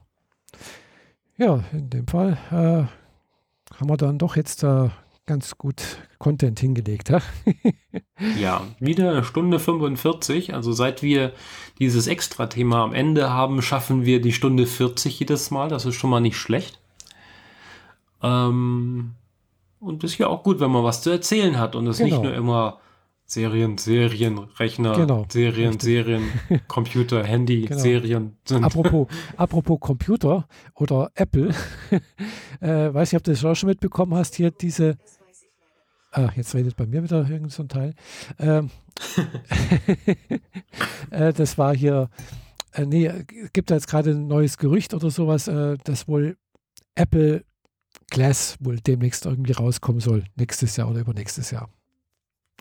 Ja. in dem Fall äh, haben wir dann doch jetzt äh, ganz gut Content hingelegt. Ja? Ja, wieder eine Stunde 45. Also seit wir dieses Extra-Thema am Ende haben, schaffen wir die Stunde 40 jedes Mal. Das ist schon mal nicht schlecht. Ähm, und ist ja auch gut, wenn man was zu erzählen hat und es nicht Genau. nur immer Serien, Serien, Rechner, Genau, Serien, richtig. Serien, Computer, Handy, Genau. Serien sind. apropos, apropos Computer oder Apple, äh, weiß nicht, ob du das auch schon mitbekommen hast, hier diese. Ah, jetzt redet bei mir wieder irgend so ein Teil. Ähm, äh, das war hier, äh, nee, gibt da jetzt gerade ein neues Gerücht oder sowas, äh, dass wohl Apple Glass wohl demnächst irgendwie rauskommen soll, nächstes Jahr oder übernächstes Jahr.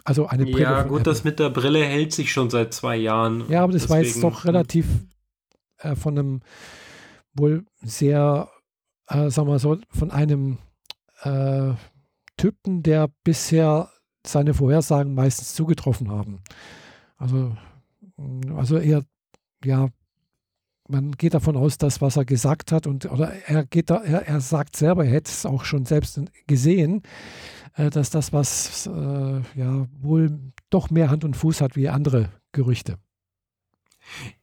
Also eine Brille. Ja, gut, das mit der Brille hält sich schon seit zwei Jahren. Ja, aber das war jetzt Deswegen- doch relativ äh, von einem wohl sehr, äh, sagen wir so, von einem äh, Typen, der bisher seine Vorhersagen meistens zugetroffen haben. Also, mh, also eher, ja, man geht davon aus, dass was er gesagt hat und oder er geht da, er, er sagt selber, er hätte es auch schon selbst gesehen, dass das was äh, ja wohl doch mehr Hand und Fuß hat wie andere Gerüchte.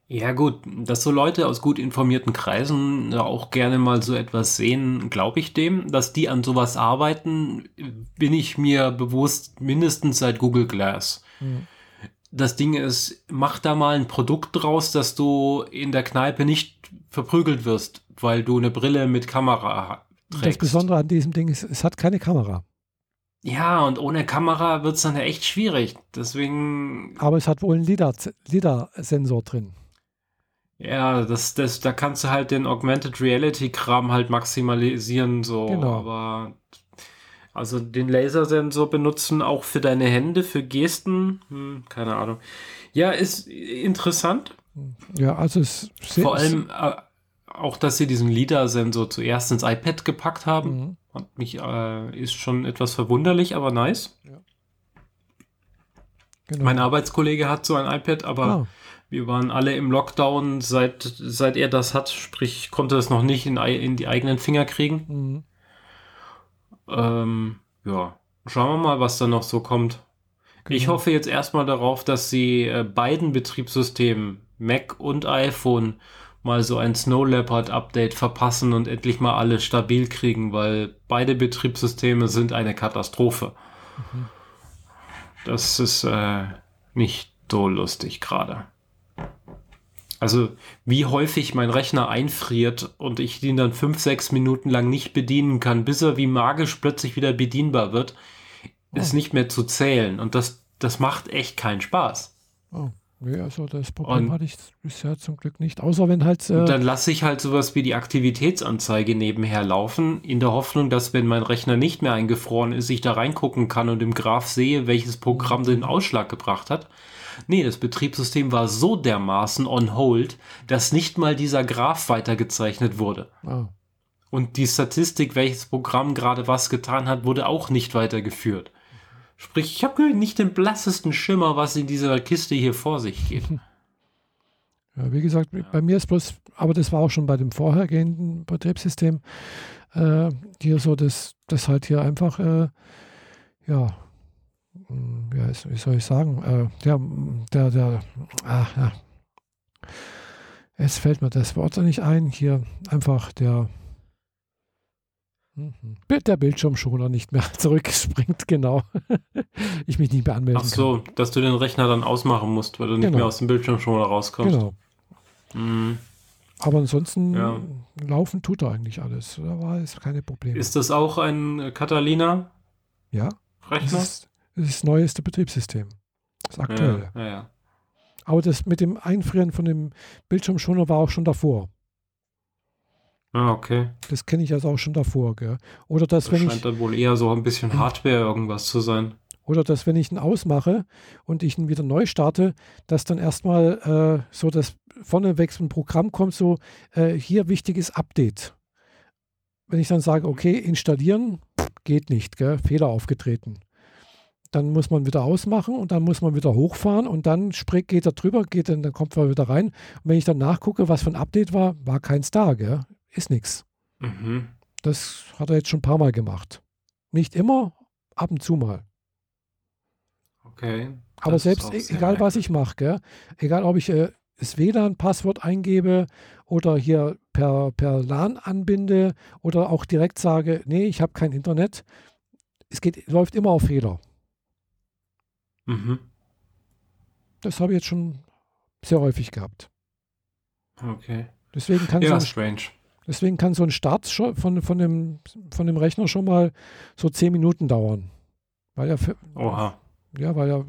Ja, gut, dass so Leute aus gut informierten Kreisen auch gerne mal so etwas sehen, glaube ich dem. Dass die an sowas arbeiten, bin ich mir bewusst mindestens seit Google Glass. Mhm. Das Ding ist, mach da mal ein Produkt draus, dass du in der Kneipe nicht verprügelt wirst, weil du eine Brille mit Kamera Das trägst. Besondere an diesem Ding ist, es hat keine Kamera. Ja, und ohne Kamera wird es dann echt schwierig. Deswegen Aber es hat wohl einen LIDAR- LIDAR-Sensor drin. Ja, das, das, da kannst du halt den Augmented Reality Kram halt maximalisieren, so. Genau. Aber also den Lasersensor benutzen auch für deine Hände, für Gesten, hm, keine Ahnung. Ja, ist interessant. Ja, also es ist Vor allem äh, auch, dass sie diesen LIDAR-Sensor zuerst ins iPad gepackt haben. Mhm. Hat mich, äh, ist schon etwas verwunderlich, aber nice. Genau. Mein Arbeitskollege hat so ein iPad, aber ah, Wir waren alle im Lockdown, seit, seit er das hat, sprich, konnte es noch nicht in, in die eigenen Finger kriegen. mhm. Ähm, ja, schauen wir mal, was da noch so kommt. Ich Genau. hoffe jetzt erstmal darauf, dass sie äh, beiden Betriebssystemen, Mac und iPhone, mal so ein Snow Leopard Update verpassen und endlich mal alle stabil kriegen, weil beide Betriebssysteme sind eine Katastrophe. Das ist äh, nicht so lustig gerade. Also, wie häufig mein Rechner einfriert und ich ihn dann fünf, sechs Minuten lang nicht bedienen kann, bis er wie magisch plötzlich wieder bedienbar wird, ist Oh. nicht mehr zu zählen. Und das, das macht echt keinen Spaß. Oh, nee, also das Problem Und- hatte ich bisher zum Glück nicht. Außer wenn halt. Äh, dann lasse ich halt sowas wie die Aktivitätsanzeige nebenher laufen, in der Hoffnung, dass wenn mein Rechner nicht mehr eingefroren ist, ich da reingucken kann und im Graph sehe, welches Programm den Ausschlag gebracht hat. Nee, das Betriebssystem war so dermaßen on hold, dass nicht mal dieser Graph weitergezeichnet wurde. ah, Und die Statistik, welches Programm gerade was getan hat, wurde auch nicht weitergeführt. Sprich, ich habe nicht den blassesten Schimmer, was in dieser Kiste hier vor sich geht. ja, wie gesagt, bei mir ist bloß, aber das war auch schon bei dem vorhergehenden Betriebssystem, äh, hier so, dass das halt hier einfach, äh, ja, mh, ja, wie soll ich sagen, äh, der, der, der, ah, ja. Jetzt fällt mir das Wort nicht ein. Hier einfach der. Der Bildschirmschoner nicht mehr zurückspringt, genau. ich mich nicht mehr anmelden Ach so, dass du den Rechner dann ausmachen musst, weil du nicht Genau. mehr aus dem Bildschirmschoner kann. rauskommst. Genau. Mhm. Aber ansonsten Ja. laufen tut er eigentlich alles. Da war es keine Probleme. Ist das auch ein Catalina-Rechner? ja, das ist, das ist das neueste Betriebssystem. Das ist aktuell. Ja, ja, ja. Aber das mit dem Einfrieren von dem Bildschirmschoner war auch schon davor. Ah, okay. Das kenne ich also auch schon davor. Gell? Oder dass, Das wenn scheint ich, dann wohl eher so ein bisschen Hardware irgendwas zu sein. oder dass, wenn ich ihn ausmache und ich ihn wieder neu starte, dass dann erstmal äh, so das vorneweg so ein Programm kommt, so äh, hier wichtiges Update. Wenn ich dann sage, okay, installieren, geht nicht, gell? Fehler aufgetreten. Dann muss man wieder ausmachen und dann muss man wieder hochfahren und dann geht er drüber, geht dann, dann kommt er wieder rein. Und wenn ich dann nachgucke, was für ein Update war, war keins da, gell? Ist nichts. Mhm. Das hat er jetzt schon ein paar Mal gemacht. Nicht immer, ab und zu mal. Okay. Aber selbst e- egal, was ich mache, egal ob ich äh, das WLAN-Passwort eingebe oder hier per, per LAN anbinde oder auch direkt sage, nee, ich habe kein Internet, es geht, läuft immer auf Fehler. Mhm. Das habe ich jetzt schon sehr häufig gehabt. Okay. Deswegen kann, Ja, strange. Deswegen kann so ein Start von, von, dem, von dem Rechner schon mal so zehn Minuten dauern. Weil er, Oha. Ja, weil ja,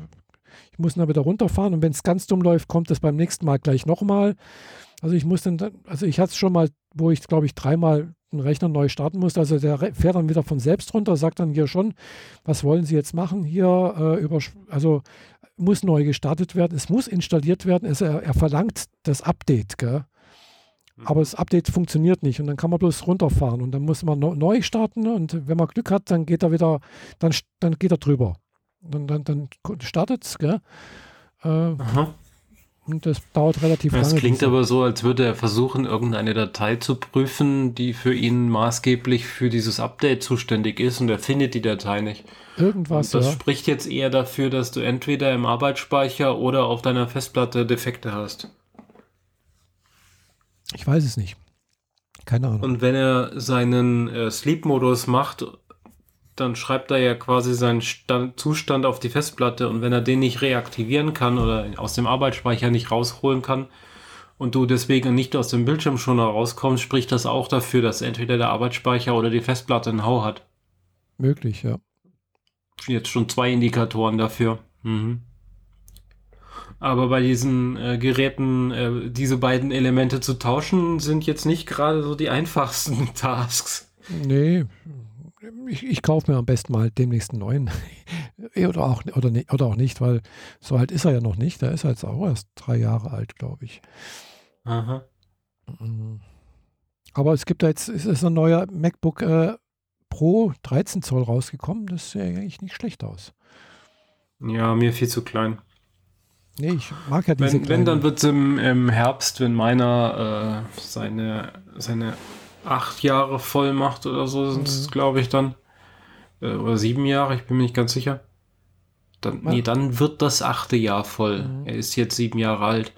ich muss dann wieder runterfahren und wenn es ganz dumm läuft, kommt es beim nächsten Mal gleich nochmal. Also ich muss dann, also ich hatte es schon mal, wo ich glaube ich dreimal einen Rechner neu starten musste. Also der fährt dann wieder von selbst runter, sagt dann hier schon, was wollen Sie jetzt machen hier? Äh, über, also muss neu gestartet werden, es muss installiert werden. Also er, er verlangt das Update, gell? Aber das Update funktioniert nicht und dann kann man bloß runterfahren und dann muss man neu starten und wenn man Glück hat, dann geht er wieder, dann, dann geht er drüber. Dann, dann, dann startet es, gell? Äh, Aha. und das dauert relativ Das lange. klingt diese- aber so, als würde er versuchen, irgendeine Datei zu prüfen, die für ihn maßgeblich für dieses Update zuständig ist und er findet die Datei nicht. Irgendwas, und das ja. spricht jetzt eher dafür, dass du entweder im Arbeitsspeicher oder auf deiner Festplatte Defekte hast. Ich weiß es nicht. Keine Ahnung. Und wenn er seinen äh, Sleep-Modus macht, dann schreibt er ja quasi seinen Stand, Zustand auf die Festplatte und wenn er den nicht reaktivieren kann oder aus dem Arbeitsspeicher nicht rausholen kann und du deswegen nicht aus dem Bildschirmschoner rauskommst, spricht das auch dafür, dass entweder der Arbeitsspeicher oder die Festplatte einen Hau hat. Möglich, ja. Jetzt schon zwei Indikatoren dafür. Mhm. Aber bei diesen äh, Geräten, äh, diese beiden Elemente zu tauschen, sind jetzt nicht gerade so die einfachsten Tasks. Nee, ich, ich kaufe mir am besten mal demnächst einen neuen. oder, auch, oder, oder auch nicht, weil so alt ist er ja noch nicht. Der ist jetzt auch erst drei Jahre alt, glaube ich. Aha. Mhm. Aber es gibt da jetzt, es ist ein neuer MacBook äh, Pro 13 Zoll rausgekommen. Das sieht eigentlich nicht schlecht aus. Ja, mir viel zu klein. Nee, ich mag ja diese Wenn, wenn dann wird es im, im Herbst, wenn meiner äh, seine, seine acht Jahre voll macht oder so, sind es, Mhm. glaube ich, dann. Äh, oder sieben Jahre, ich bin mir nicht ganz sicher. Dann, nee, dann wird das achte Jahr voll. Mhm. Er ist jetzt sieben Jahre alt.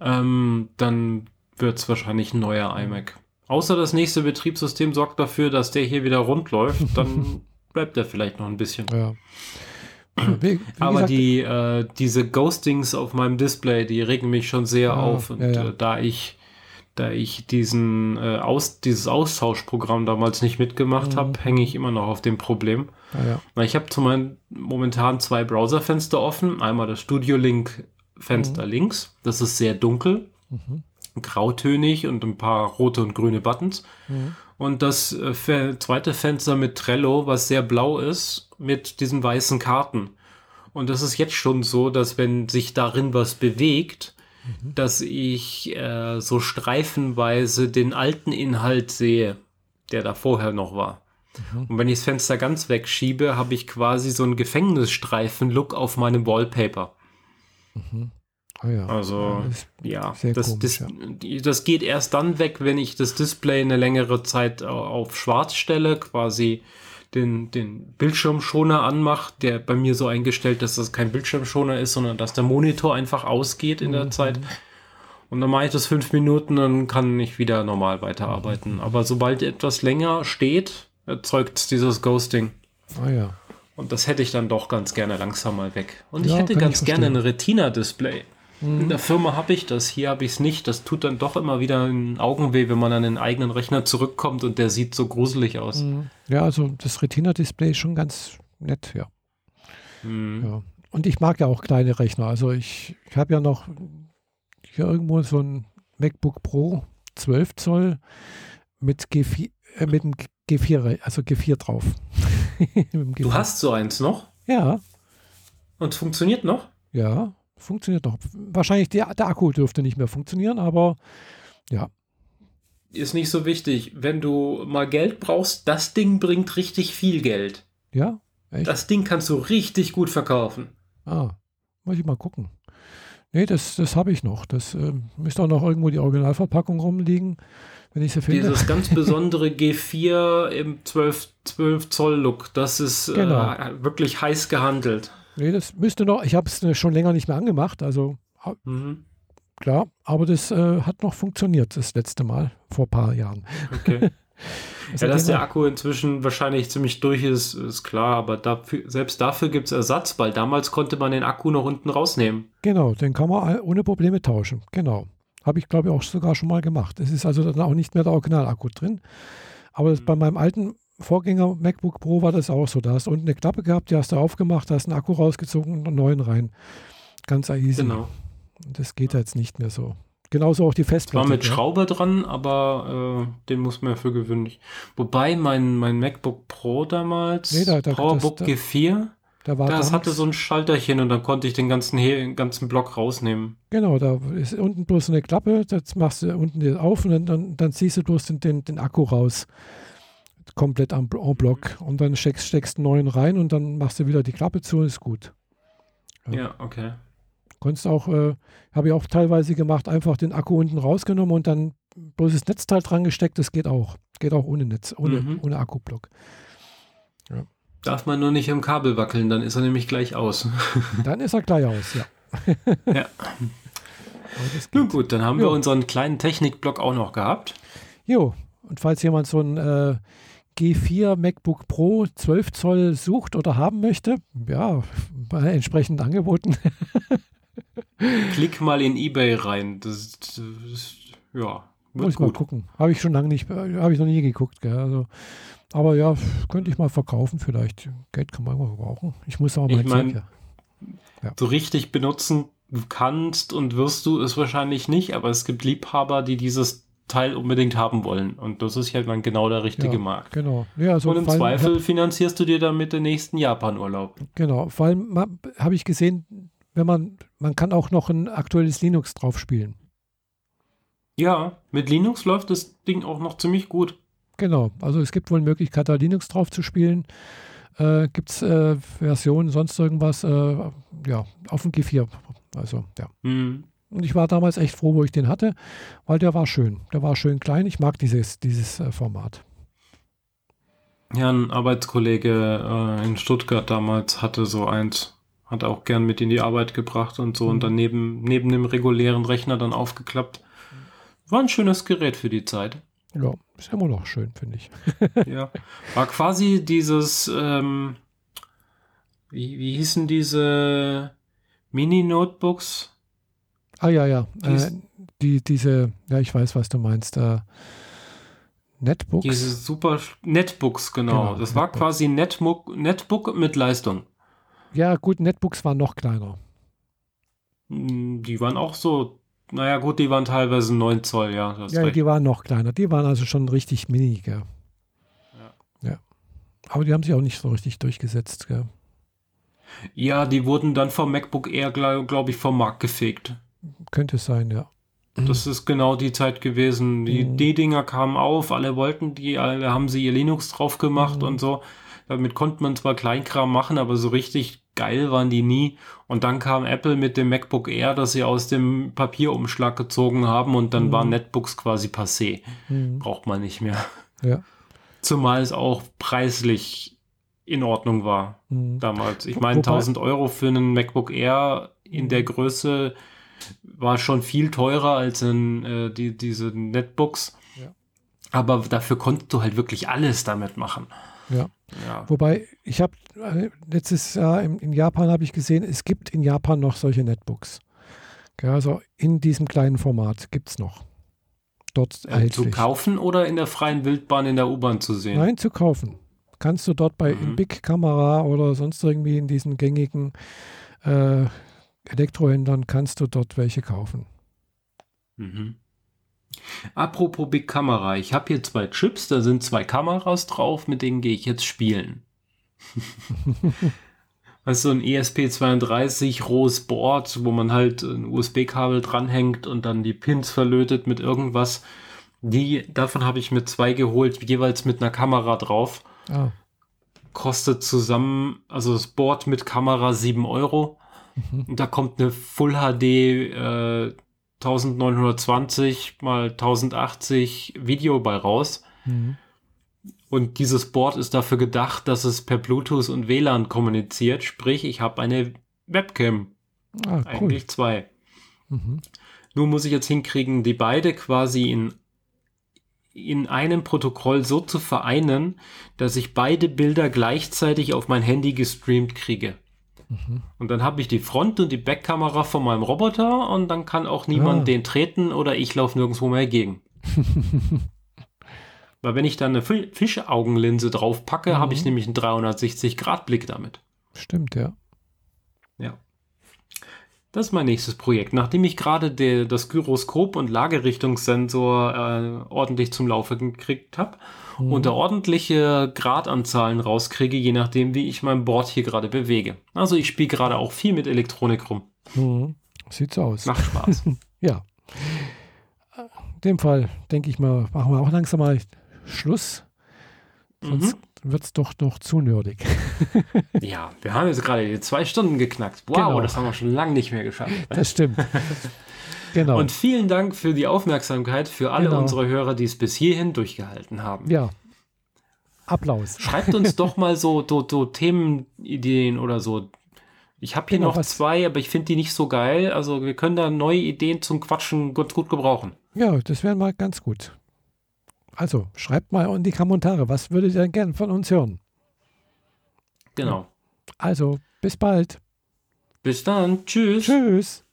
Ähm, dann wird es wahrscheinlich ein neuer Mhm. iMac. Außer das nächste Betriebssystem sorgt dafür, dass der hier wieder rund läuft, dann bleibt er vielleicht noch ein bisschen. Ja. Wie, wie Aber gesagt, die, äh, diese Ghostings auf meinem Display, die regen mich schon sehr Ja, auf. Und ja, ja. Äh, da ich, da ich diesen, äh, aus, dieses Austauschprogramm damals nicht mitgemacht Mhm. habe, hänge ich immer noch auf dem Problem. ah, ja. Ich habe zu meinen momentan zwei Browserfenster offen. Einmal das Studio Link Fenster links. Das ist sehr dunkel, Mhm. grautönig und ein paar rote und grüne Buttons. Mhm. Und das äh, zweite Fenster mit Trello, was sehr blau ist, mit diesen weißen Karten. Und das ist jetzt schon so, dass wenn sich darin was bewegt, dass ich äh, so streifenweise den alten Inhalt sehe, der da vorher noch war. Und wenn ich das Fenster ganz wegschiebe, habe ich quasi so einen Gefängnisstreifen-Look auf meinem Wallpaper. Ah, ja. Also, Ja, ja, das, komisch, das, ja. das geht erst dann weg, wenn ich das Display eine längere Zeit au- auf schwarz stelle, quasi den, den Bildschirmschoner anmache, der bei mir so eingestellt ist, dass es kein Bildschirmschoner ist, sondern dass der Monitor einfach ausgeht in Mhm. der Zeit. Und dann mache ich das fünf Minuten, dann kann ich wieder normal weiterarbeiten. Aber sobald etwas länger steht, erzeugt es dieses Ghosting. Ah ja. Und das hätte ich dann doch ganz gerne langsam mal weg. Und ich Ja, hätte kann ganz ich gerne ein Retina-Display. In der Firma habe ich das, hier habe ich es nicht. Das tut dann doch immer wieder ein Augenweh, wenn man an den eigenen Rechner zurückkommt und der sieht so gruselig aus. Mhm. Ja, also das Retina-Display ist schon ganz nett, ja. Hm. ja. und ich mag ja auch kleine Rechner. Also ich, ich habe ja noch hier irgendwo so ein MacBook Pro 12 Zoll mit G4, äh, mit einem G4, also G4 drauf. G4. Du hast so eins noch? Ja. Und funktioniert noch? Ja, funktioniert noch. Wahrscheinlich der, der Akku dürfte nicht mehr funktionieren, aber ja. Ist nicht so wichtig. Wenn du mal Geld brauchst, das Ding bringt richtig viel Geld. Ja, echt? Das Ding kannst du richtig gut verkaufen. Ah, muss ich mal gucken. Nee, das, das habe ich noch. Das äh, müsste auch noch irgendwo die Originalverpackung rumliegen, wenn ich sie finde. Dieses ganz besondere G4 im 12, 12 Zoll Look, das ist genau. äh, wirklich heiß gehandelt. Nee, das müsste noch, ich habe es schon länger nicht mehr angemacht, also mhm. klar, aber das äh, hat noch funktioniert das letzte Mal, vor ein paar Jahren. Okay. ja, dass der Akku inzwischen wahrscheinlich ziemlich durch ist, ist klar, aber dafür, selbst dafür gibt es Ersatz, weil damals konnte man den Akku noch unten rausnehmen. Genau, den kann man ohne Probleme tauschen, genau. Habe ich, glaube ich, auch sogar schon mal gemacht. Es ist also dann auch nicht mehr der Originalakku drin. Aber mhm. bei meinem alten Vorgänger MacBook Pro war das auch so. Da hast du unten eine Klappe gehabt, die hast du aufgemacht, da hast einen Akku rausgezogen und einen neuen rein. Ganz easy. Genau. Das geht jetzt nicht mehr so. Genauso auch die Festplatte. War mit ja. Schraube dran, aber äh, den muss man ja für gewöhnlich. Wobei mein, mein MacBook Pro damals, nee, da, da, PowerBook das, G4, da das hatte so ein Schalterchen und dann konnte ich den ganzen, den ganzen Block rausnehmen. Genau, da ist unten bloß eine Klappe, das machst du unten auf und dann, dann, dann ziehst du bloß den, den, den Akku raus komplett en, bloc und dann steckst, steckst einen neuen rein und dann machst du wieder die Klappe zu und ist gut. Ja, ja okay. Konntest auch, äh, habe ich auch teilweise gemacht, einfach den Akku unten rausgenommen und dann bloß das Netzteil dran gesteckt, das geht auch. Geht auch ohne Netz, ohne, mhm. ohne Akkublock. Ja. Darf man nur nicht im Kabel wackeln, dann ist er nämlich gleich aus. dann ist er gleich aus, ja. ja. Nun gut, dann haben jo. wir unseren kleinen Technikblock auch noch gehabt. Jo, und falls jemand so ein äh, G4 MacBook Pro 12 Zoll sucht oder haben möchte, ja, bei entsprechenden Angeboten. Klick mal in eBay rein. Das, das ja, muss ich gut. mal gucken. Habe ich schon lange nicht, habe ich noch nie geguckt. Gell? Also, aber ja, könnte ich mal verkaufen vielleicht. Geld kann man immer gebrauchen. Ich muss auch mal ich mein, ja. So richtig benutzen kannst und wirst du es wahrscheinlich nicht, aber es gibt Liebhaber, die dieses Teil unbedingt haben wollen. Und das ist ja dann genau der richtige ja, Markt. Genau. Ja, also und im Zweifel hab, finanzierst du dir damit den nächsten Japan-Urlaub. Genau. Vor allem habe ich gesehen, wenn man, man kann auch noch ein aktuelles Linux drauf spielen. Ja, mit Linux läuft das Ding auch noch ziemlich gut. Genau. Also es gibt wohl eine Möglichkeit, da Linux drauf zu spielen. Äh, gibt es äh, Versionen, sonst irgendwas, äh, ja, auf dem G4. Also, ja. Mhm. Und ich war damals echt froh, wo ich den hatte, weil der war schön. Der war schön klein. Ich mag dieses, dieses äh, Format. Ja, ein Arbeitskollege äh, in Stuttgart damals hatte so eins, hat auch gern mit in die Arbeit gebracht und so mhm. und dann neben, neben dem regulären Rechner dann aufgeklappt. War ein schönes Gerät für die Zeit. Ja, ist immer noch schön, finde ich. ja, war quasi dieses, ähm, wie, wie hießen diese Mini-Notebooks? Ah ja, ja. Äh, die, diese, ja, ich weiß, was du meinst. Äh, Netbooks. Diese super Netbooks, genau. genau das war Netbooks. quasi Netbook, Netbook mit Leistung. Ja, gut, Netbooks waren noch kleiner. Hm, die waren auch so, naja, gut, die waren teilweise 9 Zoll, ja. Ja, recht. die waren noch kleiner. Die waren also schon richtig mini, gell. Ja. ja. Aber die haben sich auch nicht so richtig durchgesetzt, gell. Ja, die wurden dann vom MacBook Air, glaube glaub ich, vom Markt gefegt. Könnte sein, ja. Das ist genau die Zeit gewesen. Die mhm. D-Dinger kamen auf, alle wollten die, alle haben sie ihr Linux drauf gemacht mhm. und so. Damit konnte man zwar Kleinkram machen, aber so richtig geil waren die nie. Und dann kam Apple mit dem MacBook Air, das sie aus dem Papierumschlag gezogen haben und dann mhm. waren Netbooks quasi passé. Mhm. Braucht man nicht mehr. Ja. Zumal es auch preislich in Ordnung war mhm. damals. Ich meine, 1000 Euro für einen MacBook Air in der Größe war schon viel teurer als in, äh, die, diese Netbooks. Ja. Aber dafür konntest du halt wirklich alles damit machen. Ja. ja. Wobei, ich habe äh, letztes Jahr in, in Japan habe ich gesehen, es gibt in Japan noch solche Netbooks. Ja, also in diesem kleinen Format gibt es noch. Dort äh, zu kaufen oder in der freien Wildbahn in der U-Bahn zu sehen? Nein, zu kaufen. Kannst du dort bei mhm. Big Kamera oder sonst irgendwie in diesen gängigen äh, Elektrohändlern kannst du dort welche kaufen. Mhm. Apropos Big Kamera, ich habe hier zwei Chips, da sind zwei Kameras drauf, mit denen gehe ich jetzt spielen. Also ein ESP32 rohes Board, wo man halt ein USB-Kabel dranhängt und dann die Pins verlötet mit irgendwas. Die, davon habe ich mir zwei geholt, jeweils mit einer Kamera drauf. Ah. Kostet zusammen, also das Board mit Kamera 7 Euro. Mhm. Und da kommt eine Full HD äh, 1920 mal 1080 Video bei raus. Mhm. Und dieses Board ist dafür gedacht, dass es per Bluetooth und WLAN kommuniziert. Sprich, ich habe eine Webcam. Ah, cool. Eigentlich zwei. Mhm. Nur muss ich jetzt hinkriegen, die beide quasi in, in einem Protokoll so zu vereinen, dass ich beide Bilder gleichzeitig auf mein Handy gestreamt kriege. Mhm. Und dann habe ich die Front- und die Backkamera von meinem Roboter und dann kann auch niemand ah. den treten oder ich laufe nirgendwo mehr gegen. Weil wenn ich dann eine Fischaugenlinse drauf packe, mhm. habe ich nämlich einen 360-Grad-Blick damit. Stimmt, ja. Ja. Das ist mein nächstes Projekt. Nachdem ich gerade das Gyroskop und Lagerichtungssensor äh, ordentlich zum Laufe gekriegt habe mhm. und da ordentliche Gradanzahlen rauskriege, je nachdem, wie ich mein Board hier gerade bewege. Also ich spiele gerade auch viel mit Elektronik rum. Mhm. Sieht so aus. Macht Spaß. ja. In dem Fall, denke ich mal, machen wir auch langsam mal Schluss. Sonst mhm. wird es doch noch zu nerdig. ja, wir haben jetzt gerade die zwei Stunden geknackt. Wow, genau. das haben wir schon lange nicht mehr geschafft. Das stimmt. Genau. Und vielen Dank für die Aufmerksamkeit für alle genau. unsere Hörer, die es bis hierhin durchgehalten haben. Ja. Applaus. Schreibt uns doch mal so, so, so Themenideen oder so. Ich habe hier genau, noch zwei, aber ich finde die nicht so geil. Also wir können da neue Ideen zum Quatschen gut, gut gebrauchen. Ja, das wäre mal ganz gut. Also schreibt mal in die Kommentare, was würdet ihr denn gerne von uns hören? Genau. Also, bis bald. Bis dann. Tschüss. Tschüss.